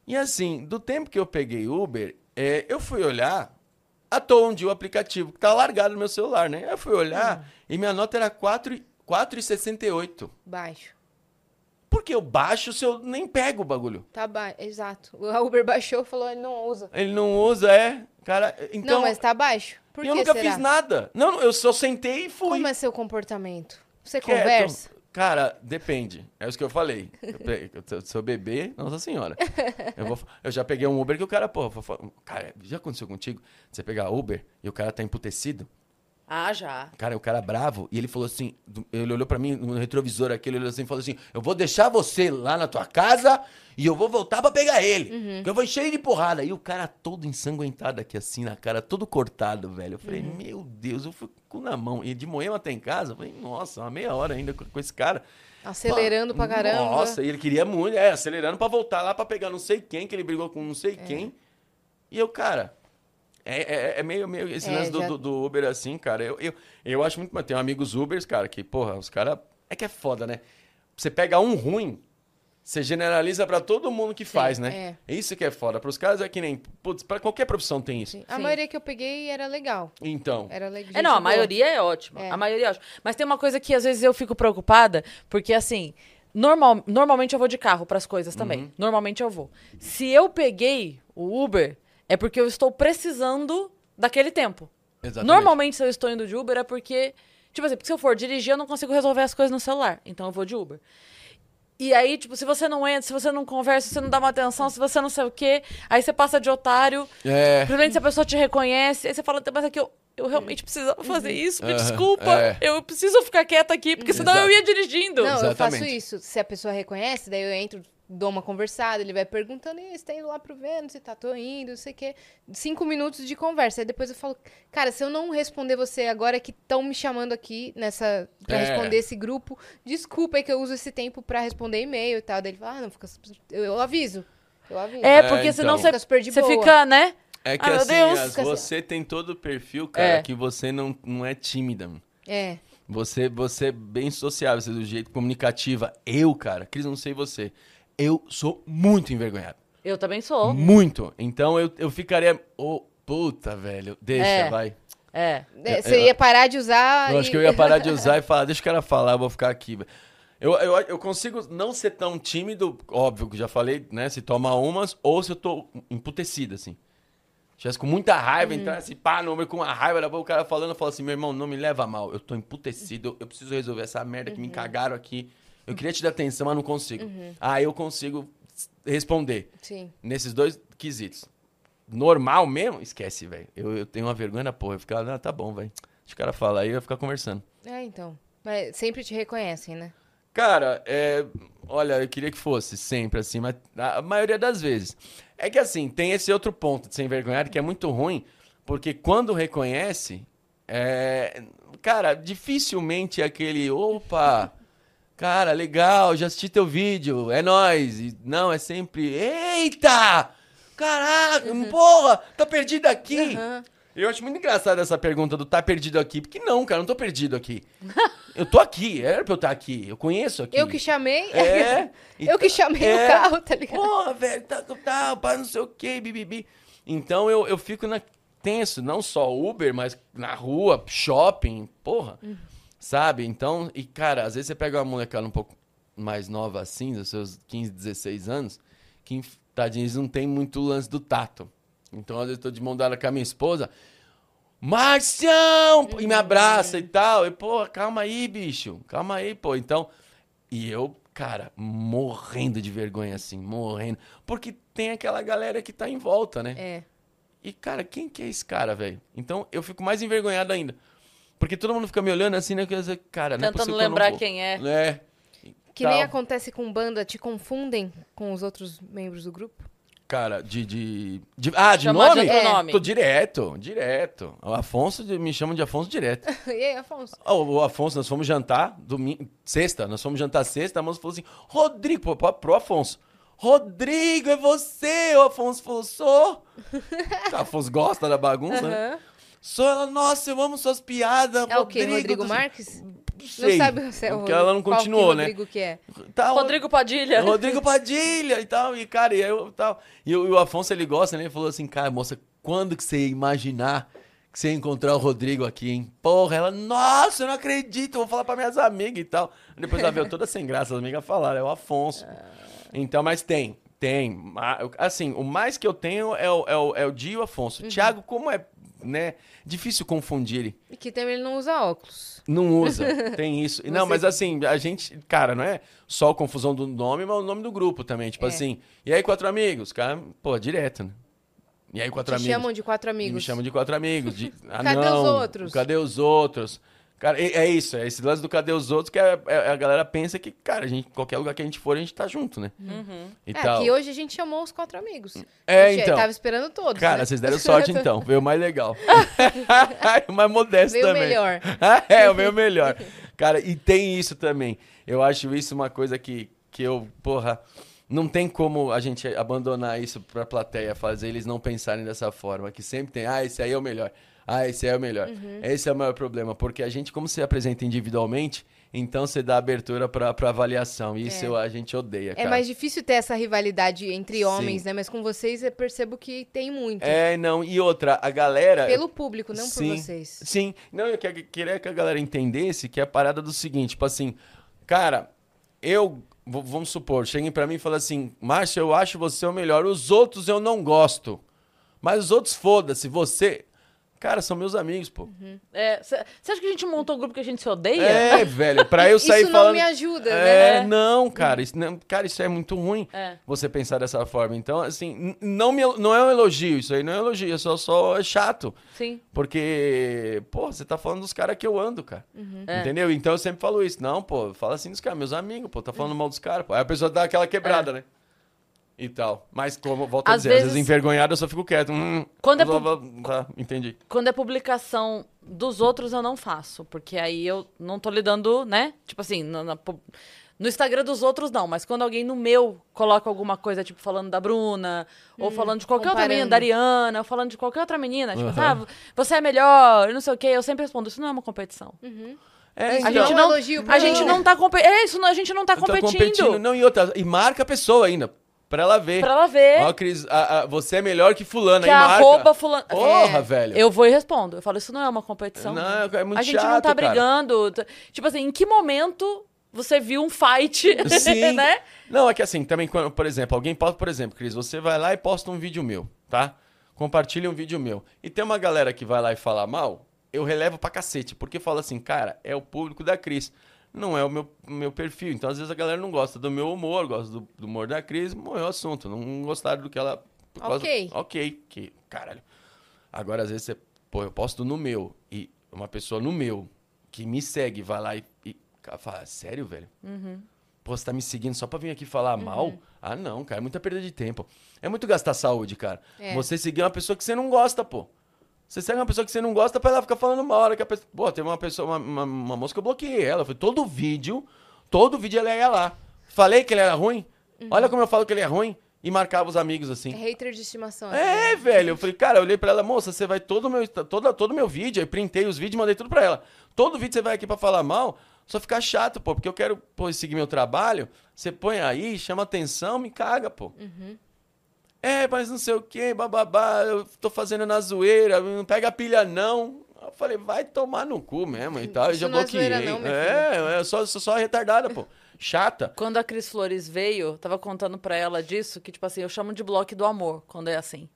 E assim, do tempo que eu peguei Uber, é, eu fui olhar à toa um dia o aplicativo, que tá largado no meu celular, né? Eu fui olhar e minha nota era 4 e- 4,68. Baixo. Porque eu baixo se eu nem pego o bagulho. Tá baixo. Exato. O Uber baixou e falou, ele não usa. Ele não usa, é. Cara, então. não, mas tá baixo. Por eu que nunca será? fiz nada. Não, eu só sentei e fui. Como é seu comportamento? Você Quieto. conversa? Cara, depende. É isso que eu falei. Eu eu- beber, nossa senhora. Eu, vou- eu já peguei um Uber que o cara, pô, cara, já aconteceu contigo? Você pegar Uber e o cara tá emputecido? Ah, já. Cara, o cara bravo, e ele falou assim, ele olhou pra mim no retrovisor aqui, ele olhou assim e falou assim, eu vou deixar você lá na tua casa e eu vou voltar pra pegar ele, Uhum. que eu vou encher ele de porrada. E o cara todo ensanguentado aqui assim na cara, todo cortado, velho. Eu Uhum. falei, meu Deus, eu fui com na mão. E de Moema até em casa, eu falei, nossa, uma meia hora ainda com, com esse cara. Acelerando pra caramba. Nossa, e ele queria muito, é, acelerando pra voltar lá pra pegar não sei quem, que ele brigou com não sei É. quem. E eu, cara, é, é, é meio, meio esse É, lance do, já- do, do Uber assim, cara. Eu, eu, eu acho muito. Tem amigos Ubers, cara, que, porra, os caras. É que é foda, né? Você pega um ruim, você generaliza pra todo mundo que faz, né? É. Isso que é foda. Pros caras é que nem. Putz, pra qualquer profissão tem isso. Sim. A Sim. maioria que eu peguei era legal. Então. Era legal. É, não, a maioria é ótima. É. A maioria é ótima. Mas tem uma coisa que às vezes eu fico preocupada, porque assim, normal, normalmente eu vou de carro pras coisas também. Uhum. Normalmente eu vou. Se eu peguei o Uber, é porque eu estou precisando daquele tempo. Exatamente. Normalmente, se eu estou indo de Uber, é porque. Tipo assim, porque se eu for dirigir, eu não consigo resolver as coisas no celular. Então eu vou de Uber. E aí, tipo, se você não entra, se você não conversa, se você não dá uma atenção, se você não sei o quê, aí você passa de otário. É. Simplesmente se a pessoa te reconhece, aí você fala, mas é que eu, eu realmente precisava fazer isso, me desculpa, é. eu preciso ficar quieta aqui, porque senão Exato. eu ia dirigindo. Não, eu faço Exatamente. isso. Se a pessoa reconhece, daí eu entro, dou uma conversada, ele vai perguntando, e você tá indo lá pro Vênus, e tá, tô indo, não sei o quê. Cinco minutos de conversa. Aí depois eu falo, cara, se eu não responder você agora que estão me chamando aqui nessa pra É. responder esse grupo, desculpa aí que eu uso esse tempo pra responder e-mail e tal. Daí ele fala, ah, não, fica. Eu, eu aviso. Eu aviso. É, É, porque senão então. você, Fica você fica, né? É que Ah, assim, Deus. as- assim. você tem todo o perfil, cara, É. que você não, não é tímida. mano. É. Você, você é bem sociável, você é do jeito comunicativa. Eu, cara, Cris, não sei você. Eu sou muito envergonhado. Eu também sou. Muito. Então eu, eu ficaria. Ô, puta, velho. Deixa, É. vai. É. É, Você ia parar de usar. Eu acho e- que eu ia [LAUGHS] parar de usar e falar, deixa o cara falar, eu vou ficar aqui. Eu, eu, eu consigo não ser tão tímido, óbvio que já falei, né? Se toma umas, ou se eu tô emputecido, assim. Se tivesse com muita raiva, Uhum. entrasse pá, no meu com uma raiva, pouco o cara falando, eu falo assim, meu irmão, não me leva mal, eu tô emputecido, eu preciso resolver essa merda Uhum. que me cagaram aqui. Eu queria te dar atenção, mas não consigo. Aí eu consigo responder Sim. nesses dois quesitos. Normal mesmo, esquece, velho. Eu, eu tenho uma vergonha da porra. Eu ficar, ah, tá bom, velho. Deixa o cara falar aí, eu ia ficar conversando. É, então. Mas sempre te reconhecem, né? Cara, é, olha, eu queria que fosse sempre assim, mas a maioria das vezes. É que assim, tem esse outro ponto de ser envergonhado que é muito ruim, porque quando reconhece, é, cara, dificilmente é aquele, opa, cara, legal, já assisti teu vídeo, é nóis. E, não, é sempre, eita, caraca, porra, tá perdido aqui. Aham. Eu acho muito engraçado essa pergunta do tá perdido aqui, porque não, cara, não tô perdido aqui. [LAUGHS] Eu tô aqui, era pra eu estar aqui, eu conheço aqui. Eu que chamei. É. [LAUGHS] Eu que tá- [LAUGHS] chamei é. o carro, tá ligado? Porra, velho, tá, tá, pá, não sei o que, bibibi. Então eu, eu fico na, tenso, não só Uber, mas na rua, shopping, porra. Uhum. Sabe? Então, e cara, às vezes você pega uma molecada um pouco mais nova assim, dos seus 15, 16 anos, que, tadinho, eles não tem muito lance do tato. Então, às vezes eu tô de mão dada com a minha esposa, Marcião! E me abraça e tal. E, pô, calma aí, bicho. Calma aí, pô. Então, e eu, cara, morrendo de vergonha, assim, morrendo. Porque tem aquela galera que tá em volta, né? É. E, cara, quem que é esse cara, velho? Então, eu fico mais envergonhado ainda. Porque todo mundo fica me olhando assim, né? que Cara, não é Tentando possível que eu não lembrar vou. quem é. É. Que Tal. nem acontece com banda, te confundem com os outros membros do grupo? Cara, de, de, de- Ah, de Chamar de nome? É. nome. Tô direto, direto. O Afonso, de- me chamam de Afonso direto. [LAUGHS] e aí, Afonso? Ó, O Afonso, nós fomos jantar domingo, sexta, nós fomos jantar sexta, a moça falou assim, Rodrigo, pro, pro Afonso. Rodrigo, é você! O Afonso falou, sou. o [LAUGHS] Afonso gosta da bagunça, né? Sou ela, nossa, eu amo suas piadas. É o quê? Rodrigo tô- Marques? Não sei. Não sabe se é o Porque ela não qual que continuou, né? Rodrigo que é. Tá, Rodrigo Padilha. Rodrigo Padilha e tal, e cara, e eu tal. E, o- e o Afonso ele gosta, né? Ele falou assim, cara, moça, quando que você ia imaginar que você ia encontrar o Rodrigo aqui, hein? Porra, ela, nossa, eu não acredito, eu vou falar pra minhas amigas e tal. Depois ela veio toda sem graça, as amigas falaram, é o Afonso. Então, mas tem, tem. Assim, o mais que eu tenho é o, é o, é o Di e o Afonso. O Thiago, como é né? Difícil confundir ele. E que também ele não usa óculos. Não usa, [LAUGHS] tem isso. Não, mas assim, a gente, cara, não é só a confusão do nome, mas o nome do grupo também. Tipo É. assim, e aí, quatro amigos? Cara, pô, direto, né? E aí, quatro Te amigos? chamam de quatro E amigos. me chamam de quatro amigos. De, ah, [LAUGHS] Cadê não, os outros? Cadê os outros? Cara, é, é isso, é esse lance do cadê os outros que é- é- a galera pensa que, cara, a gente, qualquer lugar que a gente for, a gente tá junto, né? E É, tal. que hoje a gente chamou os quatro amigos. É, A gente então. Tava esperando todos. Cara, né? vocês deram [LAUGHS] sorte então. Veio o mais legal. [LAUGHS] [LAUGHS] o mais modesto Veio o também. melhor. é, o meu melhor. Cara, e tem isso também. Eu acho isso uma coisa que, que eu, porra, não tem como a gente abandonar isso pra plateia, fazer eles não pensarem dessa forma. Que sempre tem, ah, esse aí é o melhor. Ah, esse é o melhor. Uhum. Esse é o maior problema. Porque a gente, como se apresenta individualmente, então você dá abertura pra, pra avaliação. E isso É. eu- a gente odeia, É cara. mais difícil ter essa rivalidade entre Sim. homens, né? Mas com vocês eu percebo que tem muito. É, não. E outra, a galera. Pelo público, não Sim, por vocês. Sim. Não, eu que- queria que a galera entendesse que é a parada do seguinte, tipo assim, cara, eu, vamos supor, cheguem pra mim e falem assim, Márcio, eu acho você o melhor, os outros eu não gosto, mas os outros foda-se, você... Cara, são meus amigos, pô. Você acha que a gente montou um grupo que a gente se odeia? É, velho, pra eu [LAUGHS] sair Isso não falando... me ajuda, É, né? não, cara, isso, não, cara, isso é muito ruim, É. você pensar dessa forma. Então, assim, não, me, não é um elogio, isso aí não é um elogio, é só, só é chato. Sim. Porque, pô, você tá falando dos caras que eu ando, cara. É. Entendeu? Então eu sempre falo isso. Não, pô, fala assim dos caras, meus amigos, pô, tá falando mal dos caras, pô. Aí a pessoa dá aquela quebrada, né? E tal. Mas como, volto a É. Às dizer, às vezes- vezes envergonhado eu só fico quieto. Hum, Quando é pu- blá, blá, entendi. Quando é publicação dos outros, eu não faço. Porque aí eu não tô lidando, né? Tipo assim, no, na pu- no Instagram dos outros, não. Mas quando alguém no meu coloca alguma coisa, tipo, falando da Bruna, ou falando de qualquer outra menina, da Ariana, ou falando de qualquer outra menina, tipo, Aham. ah, você é melhor, não sei o quê, eu sempre respondo, isso não é uma competição. É, Isso A então, gente não é um elogio pra a gente mim. não tá competindo. É isso, não, a gente não tá eu tô competindo. Não, e outra, e marca a pessoa ainda, pra ela ver. Pra ela ver Ó, Cris, a- a- você é melhor que fulano, que aí marca. arroba fulano. Porra, É. velho. Eu vou e respondo. Eu falo, isso não é uma competição. Não, é muito a gente não chato, tá cara. brigando. Tipo assim, em que momento você viu um fight, [LAUGHS] Sim. né? Não, é que assim, também, quando, por exemplo, alguém posta, por exemplo, Cris, você vai lá e posta um vídeo meu, tá? Compartilha um vídeo meu. E tem uma galera que vai lá e fala mal, eu relevo pra cacete, porque fala assim, cara, é o público da Cris. Não é o meu, meu perfil. Então, às vezes, a galera não gosta do meu humor, gosta do, do humor da Cris, morreu o assunto. Não gostaram do que ela. por causa- Ok. Ok, que caralho. Agora, às vezes, você, pô, eu posto no meu, e uma pessoa no meu que me segue vai lá e, e fala, sério, velho? Pô, você tá me seguindo só pra vir aqui falar Uhum. mal? Ah, não, cara, é muita perda de tempo. É muito gastar saúde, cara. É. Você seguir uma pessoa que você não gosta, pô. Você segue uma pessoa que você não gosta pra ela ficar falando mal. Hora que a pessoa... Pô, teve uma pessoa, uma, uma, uma moça que eu bloqueei ela. Foi todo vídeo, todo vídeo ela ia lá. Falei que ele era ruim. Uhum. Olha como eu falo que ele é ruim. E marcava os amigos assim. Hater de estimação. É, velho. Eu falei, cara, eu olhei pra ela, moça, você vai todo meu, todo, todo meu vídeo, aí printei os vídeos e mandei tudo pra ela. Todo vídeo você vai aqui pra falar mal, só ficar chato, pô, porque eu quero pô, seguir meu trabalho. Você põe aí, chama atenção, me caga, pô. É, mas não sei o que, bababá, eu tô fazendo na zoeira, não pega a pilha não. Eu falei, vai tomar no cu mesmo e tal. Eu Isso já é bloqueei. zoeira não, minha é, é, só, sou só retardada, pô. Chata. Quando a Cris Flores veio, eu tava contando pra ela disso, que, tipo assim, eu chamo de bloco do amor, quando é assim.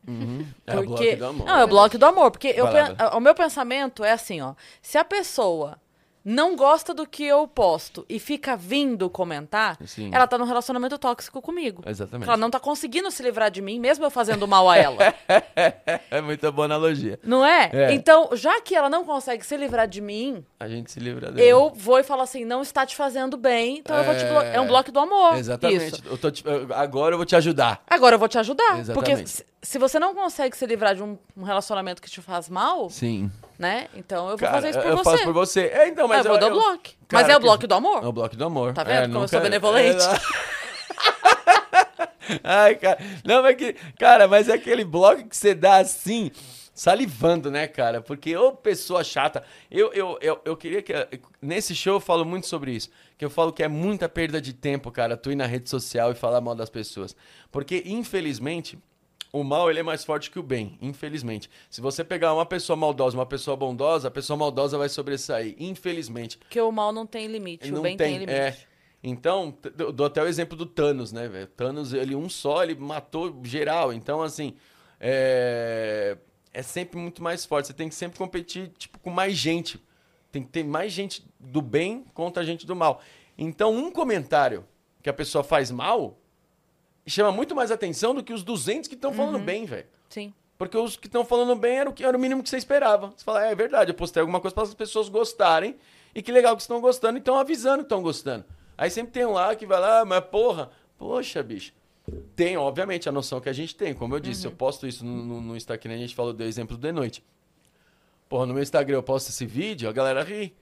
É o bloco do amor. Não, é o bloco do amor, porque eu, o meu pensamento é assim, ó. Se a pessoa não gosta do que eu posto e fica vindo comentar, Sim. ela tá num relacionamento tóxico comigo. Exatamente. Ela não tá conseguindo se livrar de mim, mesmo eu fazendo mal a ela. [LAUGHS] É muita boa analogia. não é? É. Então, já que ela não consegue se livrar de mim, A gente se livra dela. eu vou e falo assim, não está te fazendo bem, então eu vou te blo- É. É um bloco do amor. Exatamente. Eu te- agora eu vou te ajudar. Agora eu vou te ajudar. Exatamente. Porque se, você não consegue se livrar de um, um relacionamento que te faz mal, Sim. né? Então eu vou Cara, fazer isso por eu você. faço por você. É, então, mas Ah, eu vou dar o bloco. Mas Cara, é o que- bloco do amor? É o bloco do amor. Tá vendo É, como eu sou benevolente? É, [LAUGHS] não- Ai, cara. Não, mas que. Cara, mas é aquele bloco que você dá assim, salivando, né, cara? Porque, ô pessoa chata. Eu, eu, eu, eu queria que. Nesse show eu falo muito sobre isso. Que eu falo que é muita perda de tempo, cara, tu ir na rede social e falar mal das pessoas. Porque, infelizmente. O mal ele é mais forte que o bem, infelizmente. Se você pegar uma pessoa maldosa, uma pessoa bondosa, a pessoa maldosa vai sobressair, infelizmente. Porque o mal não tem limite, o Não bem tem, limite. é. Então, t- eu dou até o exemplo do Thanos, né, velho? Thanos, ele um só, ele matou geral. Então, assim, é, é sempre muito mais forte. Você tem que sempre competir, tipo, com mais gente. Tem que ter mais gente do bem contra a gente do mal. Então, um comentário que a pessoa faz mal chama muito mais atenção do que os 200 que estão falando bem, velho. Sim. Porque os que estão falando bem era o, que, era o mínimo que você esperava. Você fala, é, é verdade, eu postei alguma coisa para as pessoas gostarem. E que legal que estão gostando e estão avisando que estão gostando. Aí sempre tem um lá que vai lá, mas porra, poxa, bicho. Tem, obviamente, a noção que a gente tem. Como eu disse, eu posto isso no, no, no Instagram, a gente falou do exemplo do de noite. Porra, no meu Instagram eu posto esse vídeo, a galera ri.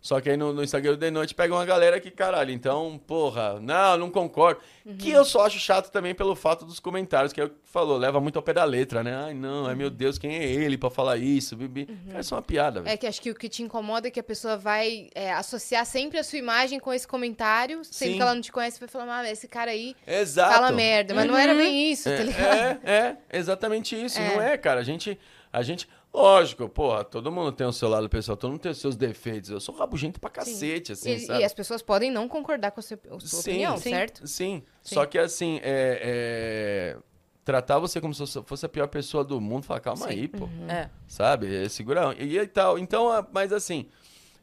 Só que aí no, no Instagram de noite pega uma galera que, caralho, então, porra, não, não concordo. Que eu só acho chato também pelo fato dos comentários, que é o que falou, leva muito ao pé da letra, né? Ai, não, ai meu Deus, quem é ele pra falar isso? Bibi. Isso é uma piada, velho. É que acho que o que te incomoda é que a pessoa vai é, associar sempre a sua imagem com esse comentário, sendo Sim. que ela não te conhece, vai falar, ah, esse cara aí Exato. fala merda. Mas não era bem isso, tá ligado? É, é, é, exatamente isso. É. Não é, cara. A gente, a gente, lógico, porra, todo mundo tem o seu lado pessoal, todo mundo tem os seus defeitos. Eu sou rabugento pra cacete, assim, E, sabe? e as pessoas podem não concordar com a sua, a sua opinião, sim. certo? Sim. Sim. Só que assim, é, é, tratar você como se você fosse a pior pessoa do mundo, falar, calma aí, pô. É. Sabe? É, segura. E, e tal. Então, mas assim,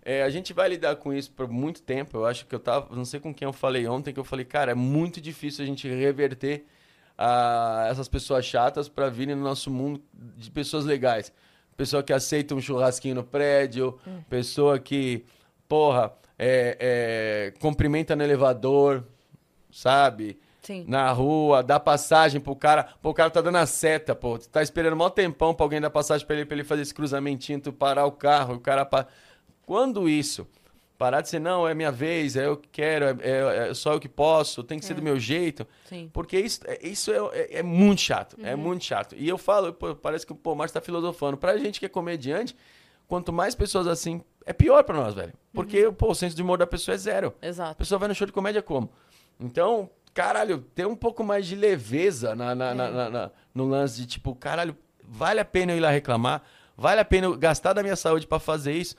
é, a gente vai lidar com isso por muito tempo. Eu acho que eu tava. Não sei com quem eu falei ontem, que eu falei, cara, é muito difícil a gente reverter ah, essas pessoas chatas para virem no nosso mundo de pessoas legais. Pessoa que aceita um churrasquinho no prédio, pessoa que, porra, é, é, cumprimenta no elevador, sabe? Sim. na rua, dá passagem pro cara. Pô, o cara tá dando a seta, pô. Tu tá esperando mó tempão pra alguém dar passagem pra ele, pra ele fazer esse cruzamentinho, tu parar o carro, o cara. Pa... Quando isso? Parar de ser, não, é minha vez, é eu que quero, é, é- é só eu que posso, tem que ser do meu jeito. Sim. Porque isso, é- isso é, é- é muito chato, é muito chato. E eu falo, pô, parece que o Márcio tá filosofando. Pra gente que é comediante, quanto mais pessoas assim, é pior pra nós, velho. Porque, pô, o senso de humor da pessoa é zero. A Exato. pessoa vai no show de comédia como? Então, caralho, ter um pouco mais de leveza na, na- na- na- no lance de tipo, caralho, vale a pena eu ir lá reclamar? Vale a pena eu gastar da minha saúde pra fazer isso?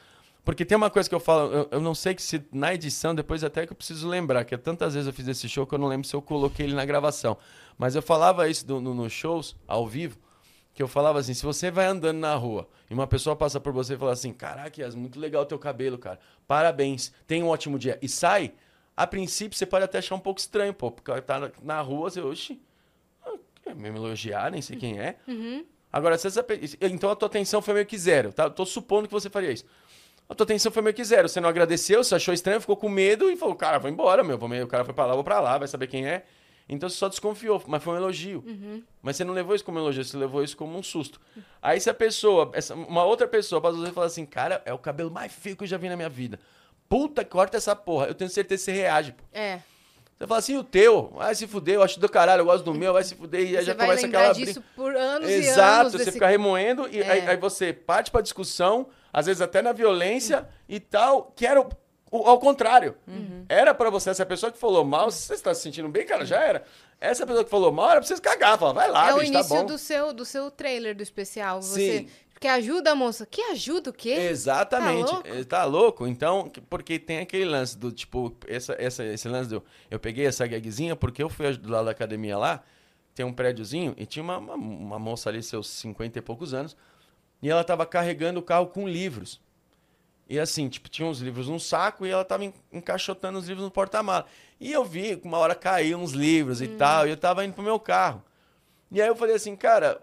Porque tem uma coisa que eu falo, eu, eu não sei que se na edição, depois até que eu preciso lembrar, que tantas vezes eu fiz esse show que eu não lembro se eu coloquei ele na gravação. Mas eu falava isso do- no- nos shows, ao vivo, que eu falava assim, se você vai andando na rua e uma pessoa passa por você e fala assim, caraca, Yas, muito legal o teu cabelo, cara. Parabéns, tenha um ótimo dia. E sai, a princípio você pode até achar um pouco estranho, pô, porque tá na, rua, você, oxi, ah, quer me elogiar, nem sei quem é. Agora, se essa, então a tua atenção foi meio que zero, tá? Eu tô supondo que você faria isso. A tua atenção foi meio que zero. Você não agradeceu, você achou estranho, ficou com medo e falou, cara, vou embora, meu. Vou meio... O cara foi pra lá, vou pra lá, vai saber quem é. Então você só desconfiou, mas foi um elogio. Mas você não levou isso como um elogio, você levou isso como um susto. Aí se a pessoa, essa- uma outra pessoa, passa você e fala assim, cara, é o cabelo mais feio que eu já vi na minha vida. Puta, corta essa porra. Eu tenho certeza que você reage, pô. É. Você fala assim, o teu, vai se fuder, eu acho do caralho, eu gosto do meu, vai se fuder, e aí Você já começa aquela disso por anos e Exato, anos. você desse- fica remoendo e aí, É. aí você parte pra discussão, às vezes até na violência e tal, que era o, o- ao contrário. Uhum. Era pra você, essa pessoa que falou mal, se você está se sentindo bem, cara, já era. Essa pessoa que falou mal era pra vocês cagar, falar, vai lá, é o bicho, tá início bom. do seu, do seu trailer do especial. Você Sim. que ajuda a moça. Que ajuda o quê? Exatamente. Tá louco? Tá louco? Então, que- porque tem aquele lance do tipo, essa, essa, esse lance do. Eu peguei essa gagzinha porque eu fui aj- lá da academia lá, tem um prédiozinho, e tinha uma, uma, uma moça ali, seus 50 e poucos anos, e ela tava carregando o carro com livros. E assim, tipo, tinha uns livros num saco e ela tava en- encaixotando os livros no porta-mala. E eu vi que uma hora caiu uns livros e tal, e eu tava indo pro meu carro. E aí eu falei assim, cara,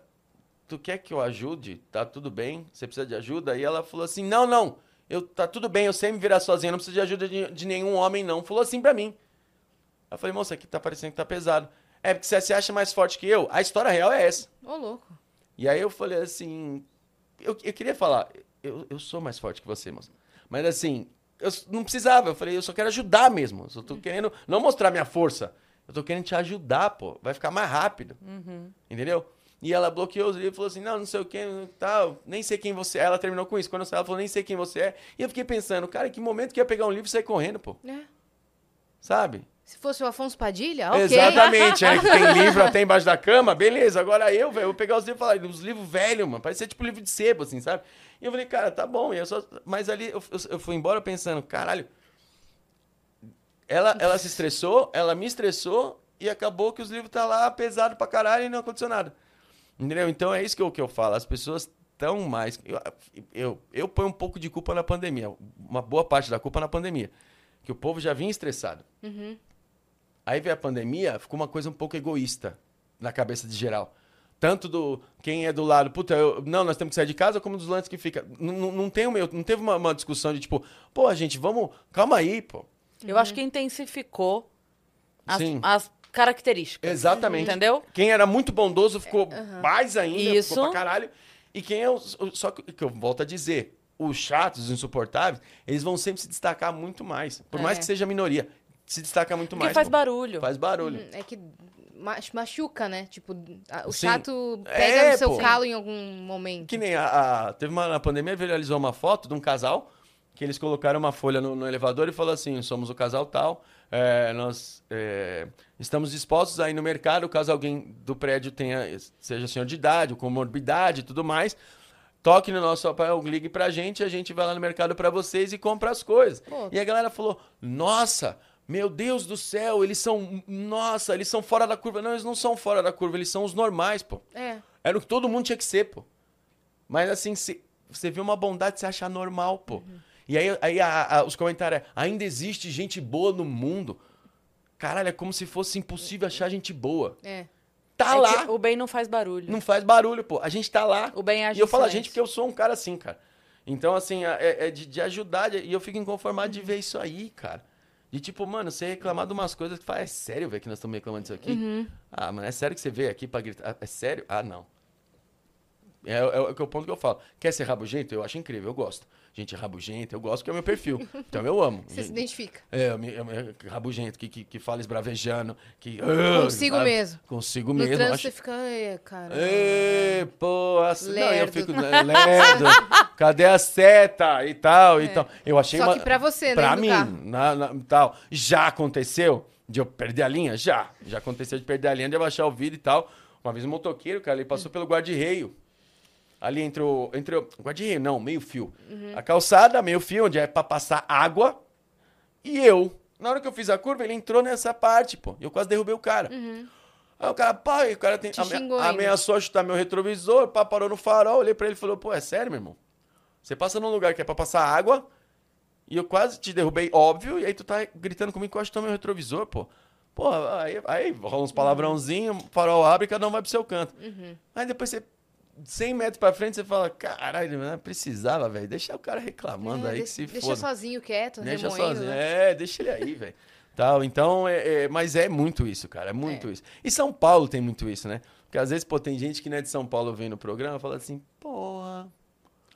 tu quer que eu ajude? Tá tudo bem? Você precisa de ajuda? E ela falou assim, não, não, eu, tá tudo bem, eu sei me virar sozinha, não preciso de ajuda de, de nenhum homem, não. Falou assim pra mim. Eu falei, moça, aqui tá parecendo que tá pesado. É, porque você se acha mais forte que eu? A história real é essa. Ô, louco. E aí eu falei assim, eu, eu queria falar, eu, eu sou mais forte que você, moça. Mas assim, eu não precisava, eu falei, eu só quero ajudar mesmo. Eu só tô querendo não mostrar minha força. Eu tô querendo te ajudar, pô. Vai ficar mais rápido. Entendeu? E ela bloqueou os livros e falou assim: não, não sei o que, tal, nem sei quem você é. Ela terminou com isso. Quando eu saí, ela falou: nem sei quem você é. E eu fiquei pensando, cara, que momento que ia pegar um livro e sair correndo, pô. É. Sabe? Se fosse o Afonso Padilha, ok. Exatamente. Aí [LAUGHS] tem livro até embaixo da cama, beleza. Agora eu, velho, vou pegar os livros e falar, os livros velhos, mano. Parecia tipo livro de sebo, assim, sabe? E eu falei, cara, tá bom. E eu só... Mas ali eu, eu, eu fui embora pensando, caralho. Ela, ela se estressou, ela me estressou e acabou que os livros tá lá pesado pra caralho e não aconteceu nada. Entendeu? Então é isso que eu, que eu falo. As pessoas estão mais. Eu, eu, eu ponho um pouco de culpa na pandemia. Uma boa parte da culpa na pandemia. Que o povo já vinha estressado. Aí veio a pandemia, ficou uma coisa um pouco egoísta na cabeça de geral. Tanto do quem é do lado, puta, eu, não, nós temos que sair de casa, como dos lances que fica. Não, tem meu, não teve uma, uma discussão de tipo, pô, gente, vamos, calma aí, pô. Eu acho que intensificou as, as características. Exatamente. Entendeu? Quem era muito bondoso ficou mais ainda, Isso. ficou pra caralho. E quem é o, o- Só que, que eu volto a dizer, os chatos, os insuportáveis, eles vão sempre se destacar muito mais. Por mais É. que seja minoria, se destaca muito Porque mais. faz pô. barulho. Faz barulho. É que ma- machuca, né? Tipo, o Sim. chato É, pega no seu pô. calo em algum momento. Que nem a, a- Teve uma. Na pandemia viralizou uma foto de um casal que eles colocaram uma folha no, no elevador e falou assim: somos o casal tal. é, nós é, estamos dispostos a ir no mercado caso alguém do prédio tenha, seja senhor de idade, ou comorbidade e tudo mais. Toque no nosso papel, ligue pra gente, a gente vai lá no mercado pra vocês e compra as coisas. Pô. E a galera falou: Nossa, meu Deus do céu, eles são. Nossa, eles são fora da curva. Não, eles não são fora da curva, eles são os normais, pô. É. Era o que todo mundo tinha que ser, pô. Mas assim, se- você vê uma bondade, você acha normal, pô. E aí, aí a- a- os comentários é, ainda existe gente boa no mundo. Caralho, é como se fosse impossível achar gente boa. É. Tá É lá. o bem não faz barulho. Não faz barulho, pô. A gente tá lá. O bem age E eu falo a gente porque eu sou um cara assim, cara. Então, assim, é, é de, de ajudar. e eu fico inconformado de ver isso aí, cara. De tipo, mano, você reclamar de umas coisas que fala, é sério, velho, que nós estamos reclamando disso aqui? Uhum. Ah, mano, é sério que você veio aqui pra gritar? É sério? Ah, não. É, é, o- é o ponto que eu falo. Quer ser rabugento? Eu acho incrível, eu gosto. Gente rabugenta, eu gosto porque é o meu perfil. Então eu amo. Você se identifica. é, eu me- eu me- rabugento, que, que, que fala esbravejando, que... Consigo sabe? mesmo. Consigo No mesmo. acho- você fica, ai, cara. Ê, pô, assim, não, eu Lerdo. fico lerdo. Cadê a seta e tal e tal. Eu achei É. Só uma que pra você, né, Pra mim, na, na- tal. Já aconteceu de eu perder a linha? Já. Já aconteceu de perder a linha, de eu baixar o vidro e tal. Uma vez um motoqueiro, cara, ele passou pelo guarda-reio. Ali entre o. Entre o não, meio fio. Uhum. A calçada, meio fio, onde é pra passar água. E eu, na hora que eu fiz a curva, ele entrou nessa parte, pô. E eu quase derrubei o cara. Aí o cara, pá, e o cara tem, Te ame- xingou ainda. ameaçou chutar meu retrovisor, pá, parou no farol, olhei pra ele e falou, pô, é sério, meu irmão? Você passa num lugar que é pra passar água, e eu quase te derrubei, óbvio, e aí tu tá gritando comigo que eu chutou meu retrovisor, pô. Pô, aí, aí rola uns palavrãozinhos, farol abre e cada um vai pro seu canto. Aí depois você, 100 metros pra frente, você fala, caralho, não precisava, velho, deixa o cara reclamando É, aí que se deixa foda. sozinho, quieto, Deixa sozinho. né? É, deixa ele aí, velho. Tal, então, é, é- mas é muito isso, cara, é muito isso. E São Paulo tem muito isso, né? Porque às vezes, pô, tem gente que não é de São Paulo vendo o programa e fala assim, porra,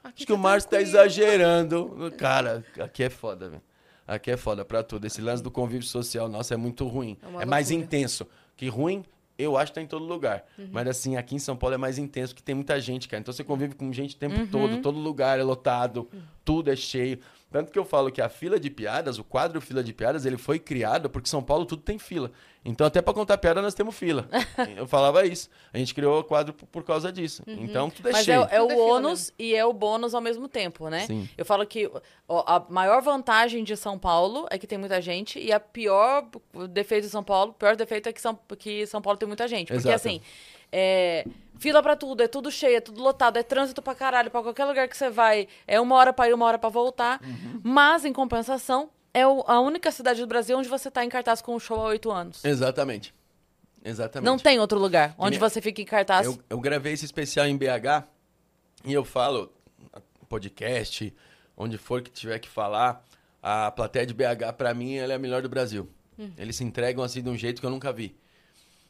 Aqui acho que o Márcio tá exagerando. Cara, aqui é foda, velho. Aqui é foda pra tudo. Esse lance do convívio social, nossa, é muito ruim. É É, mais intenso. Que ruim, eu acho que tá em todo lugar. Uhum. Mas assim, aqui em São Paulo é mais intenso, porque tem muita gente, cara. Então você convive com gente o tempo Uhum. todo. Todo lugar é lotado, tudo é cheio. Tanto que eu falo que a fila de piadas, o quadro fila de piadas, ele foi criado porque São Paulo tudo tem fila. Então até pra contar piada nós temos fila. [LAUGHS] eu falava isso. A gente criou o quadro por, causa disso. Então tudo é Mas é, cheio. o- é é o fila ônus e é o bônus ao mesmo tempo, né? Sim. Eu falo que ó, a maior vantagem de São Paulo é que tem muita gente e a pior defeito de São Paulo, pior defeito é que São, que São Paulo tem muita gente. Porque Exato. assim, é, fila pra tudo, é tudo cheio, é tudo lotado, é trânsito pra caralho, pra qualquer lugar que você vai, é uma hora pra ir, uma hora pra voltar. Uhum. Mas, em compensação, é a única cidade do Brasil onde você tá em cartaz com um show há oito anos. Exatamente. Exatamente. Não tem outro lugar onde nem- você fica em cartaz. Eu, eu gravei esse especial em BH e eu falo, podcast, onde for que tiver que falar, a plateia de BH, pra mim, ela é a melhor do Brasil. Eles se entregam assim de um jeito que eu nunca vi.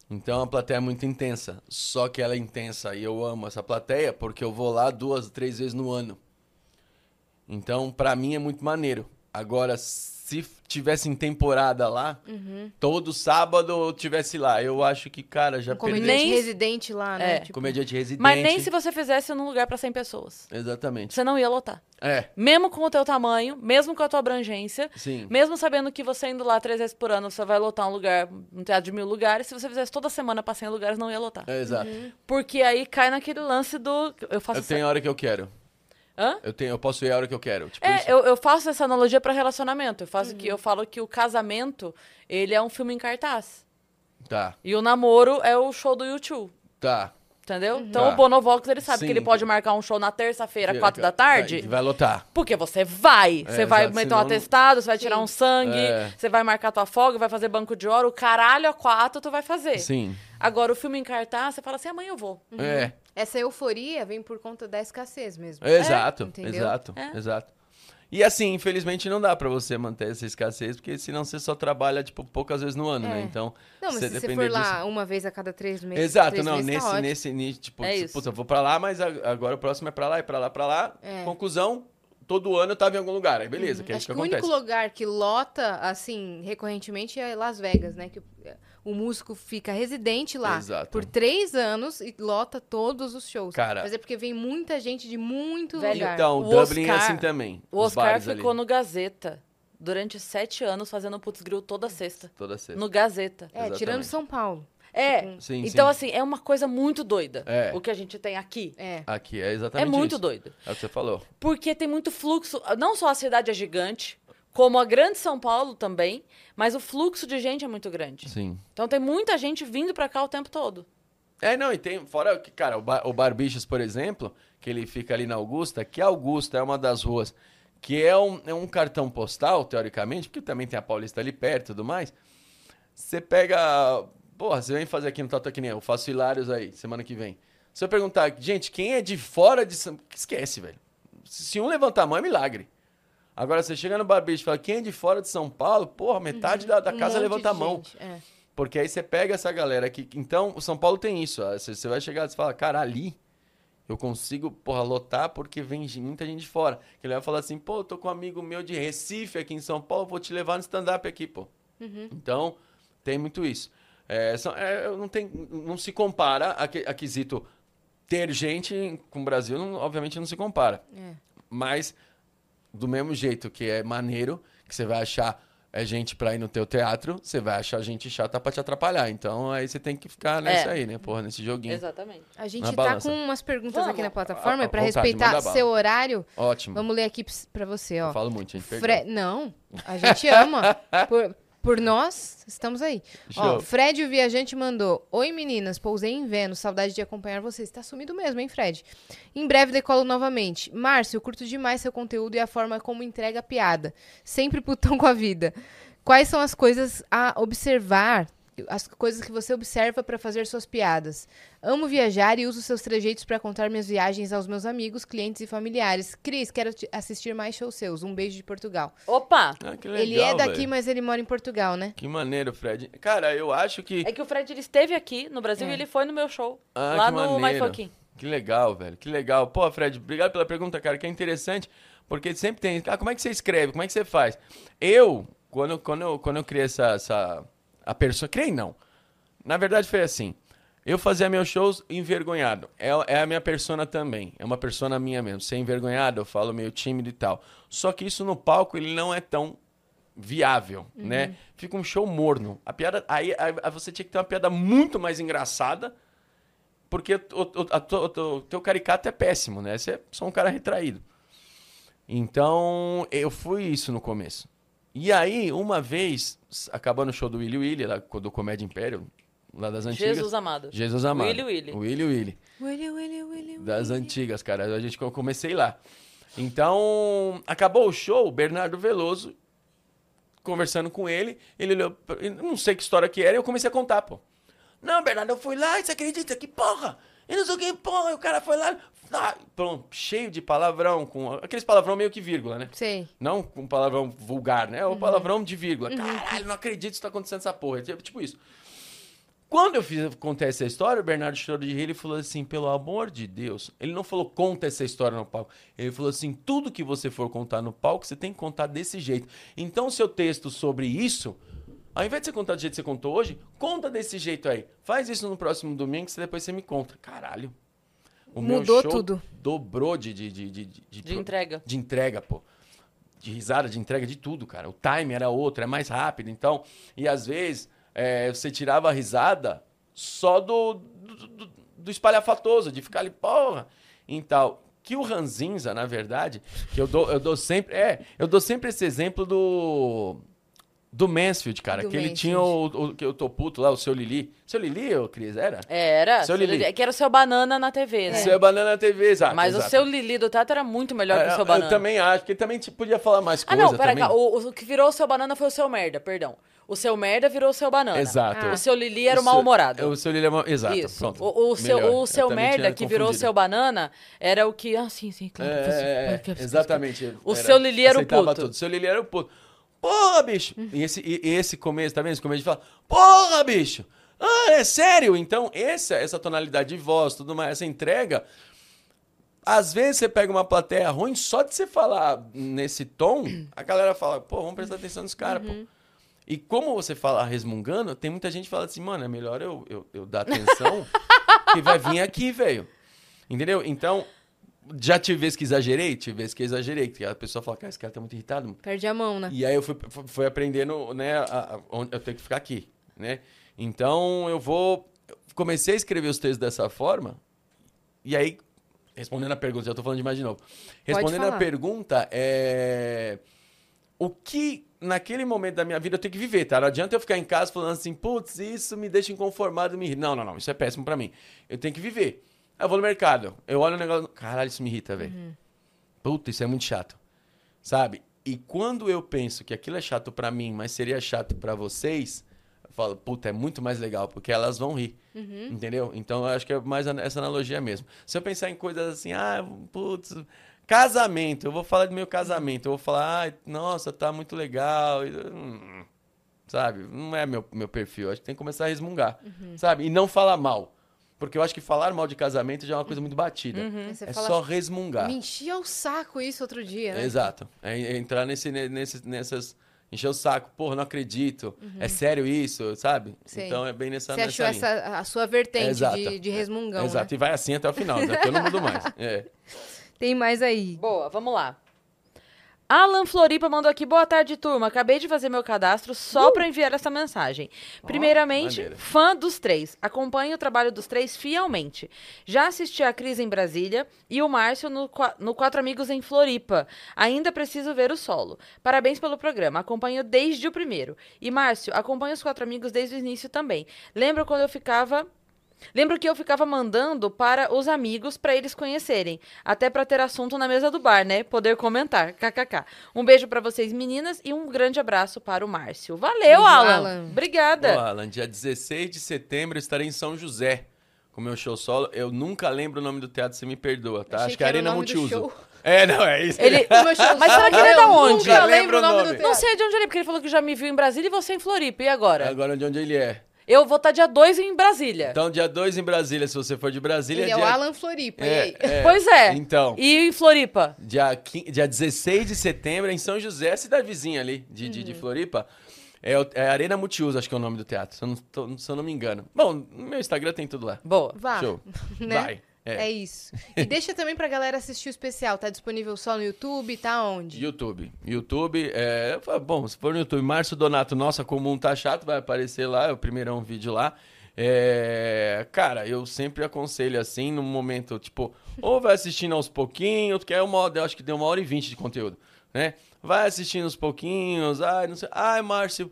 Então a plateia é muito intensa. Só que ela é intensa e eu amo essa plateia porque eu vou lá duas, três vezes no ano. Então, pra mim é muito maneiro. Agora, se tivesse em temporada lá, todo sábado eu tivesse lá, eu acho que, cara, já Um perdi. comediante Nem- residente lá, né? É. Tipo, Comediante residente. Mas nem se você fizesse num lugar pra 100 pessoas. Exatamente. Você não ia lotar. É, Mesmo com o teu tamanho, mesmo com a tua abrangência, sim. mesmo sabendo que você indo lá três vezes por ano, você vai lotar um lugar, um teatro de mil lugares, se você fizesse toda semana pra 100 lugares, não ia lotar. É, exato. Porque aí cai naquele lance do... Eu faço Eu tenho a hora que eu quero. Hã? Eu, tenho, eu posso ir a hora que eu quero. Tipo É, isso. eu, eu faço essa analogia pra relacionamento. Eu faço que eu falo que o casamento, ele é um filme em cartaz. Tá, E o namoro é o show do YouTube. tá. Entendeu? Então Tá. o Bonovox, ele sabe Sim. que ele pode marcar um show na terça-feira, quatro da tarde. Vai lotar. Porque você vai. É, Você vai exato, meter um atestado, você vai tirar Sim. um sangue, É. você vai marcar tua folga, vai fazer banco de hora, o caralho a quatro tu vai fazer. Sim. Agora, o filme em cartaz, você fala assim, amanhã eu vou. É. Essa euforia vem por conta da escassez mesmo. Exato, entendeu? exato, É. exato. E assim, infelizmente não dá pra você manter essa escassez, porque senão você só trabalha, tipo, poucas vezes no ano, É. né? Então, Não, mas você se você for lá disso- uma vez a cada três meses. Exato, três não, meses, tá nesse, ótimo. nesse, tipo, É putz, eu vou pra lá, mas agora o próximo é pra lá, e pra lá, pra lá. É. Conclusão, todo ano eu tava em algum lugar, aí beleza, que é isso que que o acontece. único lugar que lota, assim, recorrentemente é Las Vegas, né? Que o- músico fica residente lá Exato. por três anos e lota todos os shows. Cara- Mas é porque vem muita gente de muito Velho, lugar. Então, O Dublin é Oscar- assim também. O os Oscar bares ali, ficou no Gazeta durante sete anos fazendo Putz Grill toda sexta. Toda sexta. No Gazeta. É, tirando Exatamente. São Paulo. É. Tipo, Sim, então, sim. assim, é uma coisa muito doida É. o que a gente tem aqui. É. Aqui é É exatamente muito isso. doido. É o que você falou. Porque tem muito fluxo. Não só a cidade é gigante, como a grande São Paulo também, mas o fluxo de gente é muito grande. Sim. Então tem muita gente vindo pra cá o tempo todo. É, não, e tem, fora que, cara, o, bar, o Barbichas, por exemplo, que ele fica ali na Augusta, que a Augusta é uma das ruas que é um, é um cartão postal, teoricamente, porque também tem a Paulista ali perto e tudo mais. Você pega. Porra, você vem fazer aqui no Tatu que nem eu, eu faço Hilários aí, semana que vem. Se eu perguntar, gente, quem é de fora de São Esquece, velho. Se um levantar a mão é milagre. Agora, você chega no Barbicho e fala, quem é de fora de São Paulo? Porra, metade da, da Um casa monte levanta a mão. gente, é. Porque aí você pega essa galera aqui. Então, o São Paulo tem isso. ó, Você você vai chegar e fala, cara, ali eu consigo, porra, lotar porque vem muita gente de fora. Que ele vai falar assim, pô, eu tô com um amigo meu de Recife aqui em São Paulo, vou te levar no stand-up aqui, pô. Então, tem muito isso. É, são- é, não, tem, não se compara a, que- a quesito ter gente com o Brasil, não- obviamente não se compara. É. Mas, do mesmo jeito que é maneiro, que você vai achar é gente pra ir no teu teatro, você vai achar gente chata pra te atrapalhar. Então, aí você tem que ficar nessa É. aí, né, porra, nesse joguinho. Exatamente. A gente Na tá balança. com umas perguntas Vamos. aqui na plataforma À- e pra vontade, respeitar seu horário. Ótimo. Vamos ler aqui pra você, ó. Eu falo muito, gente. Fre-. Não, a gente ama. [LAUGHS] por, por nós, estamos aí. Ó, Show. Fred, o viajante, mandou. Oi, meninas, pousei em Vênus, saudade de acompanhar vocês. Tá sumido mesmo, hein, Fred? Em breve decolo novamente. Márcio, eu curto demais seu conteúdo e a forma como entrega a piada. Sempre putão com a vida. Quais são as coisas a observar, as coisas que você observa para fazer suas piadas? Amo viajar e uso seus trejeitos para contar minhas viagens aos meus amigos, clientes e familiares. Cris, quero te- assistir mais shows seus. Um beijo de Portugal. Opa! Ah, que legal, Ele é daqui, velho. mas ele mora em Portugal, né? Que maneiro, Fred. Cara, eu acho que... É que o Fred ele esteve aqui no Brasil É. e ele foi no meu show. Ah, lá que no My. Fucking. Que legal, velho. Que legal. Pô, Fred, obrigado pela pergunta, cara, que é interessante, porque sempre tem. Ah, como é que você escreve? Como é que você faz? Eu, quando, quando, eu, quando eu criei essa. essa a pessoa. Criei não. Na verdade, foi assim. Eu fazia meus shows envergonhado. É, é a minha persona também. É uma persona minha mesmo. Ser envergonhado, eu falo meio tímido e tal. Só que isso no palco, ele não é tão viável, né? Fica um show morno. A piada. Aí, aí você tinha que ter uma piada muito mais engraçada porque o, o, a o- o teu caricato é péssimo, né? Você é só um cara retraído. Então, eu fui isso no começo. E aí, uma vez, acabando o show do Willy Willy, lá, do Comédia Império, lá das antigas. Jesus amado. Jesus amado. Willy Willy. Willy Willy. Willy, Willy, Willy, Das antigas, cara. A gente eu comecei lá. Então, acabou o show, o Bernardo Veloso, conversando com ele, ele olhou, não sei que história que era, e eu comecei a contar, pô. Não, Bernardo, eu fui lá, e você acredita que porra? E não sei o que, porra, e o cara foi lá, ah, pronto, cheio de palavrão, com aqueles palavrão meio que vírgula, né? Sei. Não com palavrão vulgar, né? É o palavrão de vírgula. Caralho, não acredito que isso tá acontecendo essa porra. Tipo tipo isso. Quando eu fiz, contei essa história, o Bernardo chorou de rir e falou assim: pelo amor de Deus. Ele não falou conta essa história no palco. Ele falou assim: tudo que você for contar no palco, você tem que contar desse jeito. Então, seu texto sobre isso, ao invés de você contar do jeito que você contou hoje, conta desse jeito aí. Faz isso no próximo domingo, que depois você me conta. Caralho. O meu Mudou show tudo. Dobrou de, de, de, de, de, De entrega. de entrega, pô. De risada, de entrega, de tudo, cara. O time era outro, é mais rápido. Então, e às vezes, é, você tirava a risada só do, do, do- do espalhafatoso, de ficar ali, porra, e tal. Que o Ranzinza, na verdade, que eu dou, eu dou sempre. É, eu dou sempre esse exemplo do. Do Mansfield, cara. Do que ele Mansfield. tinha o, o, que eu tô puto lá, o seu Lili. Seu Lili, ô Cris, era? Era. Seu seu Lili. Lili- Que era o seu banana na TV, né? Seu Banana TV, exato. Mas o exato. seu Lili do Tato era muito melhor que o É, seu eu banana. também acho, que ele também tipo, podia falar mais Ah, coisa não, pera também. cá. O, o que virou o seu banana foi o seu merda, perdão. O seu merda virou o seu banana. Exato. O seu Lili era o, O mal-humorado. O seu Lili é mal... Exato, Isso. pronto. O, o seu, Melhor. o Eu seu merda que virou o confundido. seu banana era o que. Ah, sim, sim, claro. É, é, é, exatamente. O Era- seu Lili era o puto. Tudo. O seu Lili era o puto. Porra, bicho! E esse, e, esse começo, tá vendo? Esse começo de falar, porra, bicho! Ah, é sério? Então, essa, essa tonalidade de voz, tudo mais, essa entrega. Às vezes você pega uma plateia ruim, só de você falar nesse tom, a galera fala, pô, vamos prestar atenção nesse cara, pô. E como você fala resmungando, tem muita gente que fala assim, mano, é melhor eu, eu, eu dar atenção que vai vir aqui, velho. Entendeu? Então, já tive vezes que exagerei, tive vezes que exagerei, que a pessoa fala, cara, esse cara tá muito irritado. Perde a mão, né? E aí eu fui, fui- aprendendo, né, a- a- eu tenho que ficar aqui, né? Então eu vou. Comecei a escrever os textos dessa forma, e aí, respondendo a pergunta, já tô falando demais de novo. Respondendo a pergunta, é. O que naquele momento da minha vida eu tenho que viver, tá? Não adianta eu ficar em casa falando assim, putz, isso me deixa inconformado, me. Não, não, não, isso é péssimo pra mim. Eu tenho que viver. Aí eu vou no mercado, eu olho o negócio, caralho, isso me irrita, velho. Puta, isso é muito chato. Sabe? E quando eu penso que aquilo é chato pra mim, mas seria chato pra vocês, eu falo, puta, é muito mais legal, porque elas vão rir. Entendeu? Então eu acho que é mais essa analogia mesmo. Se eu pensar em coisas assim, ah, putz, casamento, eu vou falar do meu casamento, eu vou falar, ah, nossa, tá muito legal. hum, sabe? Não é meu, meu perfil. Acho que tem que começar a resmungar. Sabe? E não falar mal. Porque eu acho que falar mal de casamento já é uma coisa muito batida. Você É fala, só resmungar. Me enchia o saco isso outro dia, né? Exato. É é entrar nesse, ne- nesse, nessas. Encher o saco, porra, não acredito. É sério isso, sabe? Sei. Então é bem nessa. Você achou nessa linha. essa a sua vertente Exato. de, de resmungão, Exato. né? E vai assim até o final, daqui eu não mudo mais. É. [LAUGHS] Tem mais aí. Boa, vamos lá. Alan Floripa mandou aqui, boa tarde, turma. Acabei de fazer meu cadastro só pra enviar essa mensagem. Primeiramente, maneiro. fã dos três. Acompanho o trabalho dos três fielmente. Já assisti a Cris em Brasília e o Márcio no, no Quatro Amigos em Floripa. Ainda preciso ver o solo. Parabéns pelo programa. Acompanho desde o primeiro. E Márcio, acompanho os Quatro Amigos desde o início também. Lembro quando eu ficava Lembro que eu ficava mandando para os amigos para eles conhecerem, até para ter assunto na mesa do bar, né? Poder comentar. KKK. Um beijo para vocês, meninas, e um grande abraço para o Márcio. Valeu, Alan. Alan. Obrigada. Ô, Alan, dia 16 de setembro eu estarei em São José com meu show solo. Eu nunca lembro o nome do teatro, você me perdoa, tá? Achei Acho que que é Arena Multiuso. É, não, é isso. Ele... Mas será que ele é da eu onde? Nunca Nunca lembro o nome do nome. Não teatro. sei de onde ele é, porque ele falou que já me viu em Brasília e você em Floripa. E agora? Agora de onde ele é. Eu vou estar dia 2 em Brasília. Então, dia 2 em Brasília, se você for de Brasília. Ele é o. Alan Floripa. e aí? É, é. [LAUGHS] Pois é. Então, E em Floripa? dia, dia 16 de setembro em São José, cidade vizinha ali de, de, Uhum. de Floripa. É, é Arena Multiuso, acho que é o nome do teatro, se eu não, tô- se eu não me engano. Bom, no meu Instagram tem tudo lá. Boa. Vá. Show. [LAUGHS] né? Vai. É. É isso. E deixa também pra galera assistir o especial. Tá disponível só no YouTube? Tá onde? YouTube. YouTube, é. Bom, se for no YouTube, Márcio Donato, nossa, comum tá chato, vai aparecer lá, é o primeirão vídeo lá. É, cara, eu sempre aconselho assim, num momento, tipo, ou vai assistindo aos pouquinhos, que é uma hora, eu acho que deu uma hora e vinte de conteúdo, né? Vai assistindo aos pouquinhos, ai, não sei, ai, Márcio,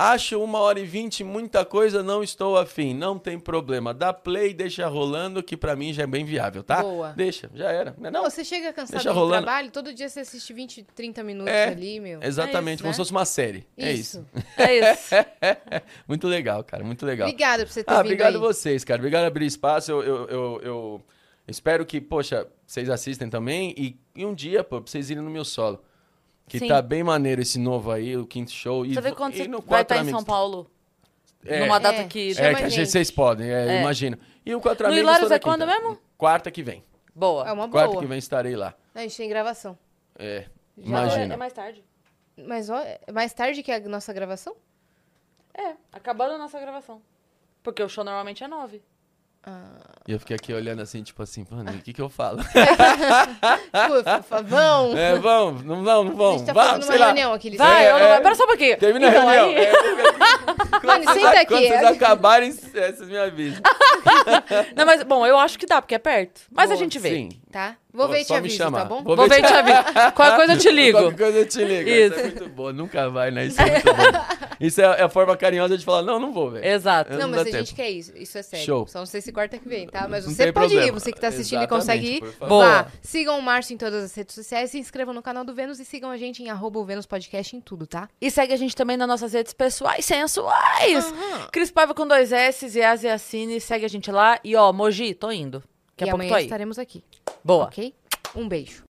acho uma hora e vinte muita coisa, não estou afim, não tem problema. Dá play, deixa rolando, que pra mim já é bem viável, tá? Boa. Deixa, já era. Não, é você chega cansado Deixa do rolando. trabalho, todo dia você assiste 20, 30 minutos É, ali, meu. Exatamente, É isso, como né? se fosse uma série. É isso. [LAUGHS] É isso. [LAUGHS] muito legal, cara, muito legal. Obrigada por você ter ah, vindo obrigado aí. vocês, cara. Obrigado por abrir espaço. Eu, eu, eu, eu espero que, poxa, vocês assistem também. E, e um dia, pô, pra vocês irem no meu solo. Que Sim. tá bem maneiro esse novo aí, o quinto show. E, Você vê vo- quando e você no vai estar em Amigos. São Paulo? É, Numa data É, que... É, que gente, vocês podem, é, É. imagino. E o Quatro No Amigos Hilários é quando quinta. mesmo? Quarta que vem. Boa. É uma Quarta boa. que vem estarei lá. A gente tem gravação. É, Já imagina. É mais tarde. Mas ó, é mais tarde que a nossa gravação? É, acabando a nossa gravação. Porque o show normalmente é nove. E eu fiquei aqui olhando assim, tipo assim, mano, o que que eu falo? [LAUGHS] Pô, fa- vão. é, vamos, não vão, não a vão. gente tá Vá, fazendo sei uma lá. reunião aqui. eles- Vai, É, eu não é. vai. Pera só um pouquinho. Termina então, a reunião. aí- É, [LAUGHS] quando Mano, vocês- senta aqui. Quando vocês acabarem, vocês me avisam. [LAUGHS] Não, mas, bom, eu acho que dá, porque é perto. Mas a Boa. gente vê. Sim. Tá? Vou Pô, ver e te aviso, chamar. tá bom? Vou Vou ver e te aviso. [LAUGHS] Qualquer coisa eu te ligo. Qualquer coisa eu te ligo. Isso. Isso é muito bom. Nunca vai, né? Isso é muito bom. Isso é, é a forma carinhosa de falar, não, não vou, velho. Exato. Não, não mas a gente tempo. quer isso. Isso é sério. Show. Só não sei se quarta que vem, tá? Mas Não você pode ir, problema. você que tá assistindo Exatamente, e consegue ir. Boa. Vá, sigam o Márcio em todas as redes sociais, se inscrevam no canal do Vênus e sigam a gente em arroba o Vênus Podcast em tudo, tá? E segue a gente também nas nossas redes pessoais sensuais. Cris Paiva com dois S e Asiacine. Segue a gente lá. E ó, Moji, tô indo. Daqui a e pouco tô amanhã aí. estaremos aqui, Boa. ok? Um beijo.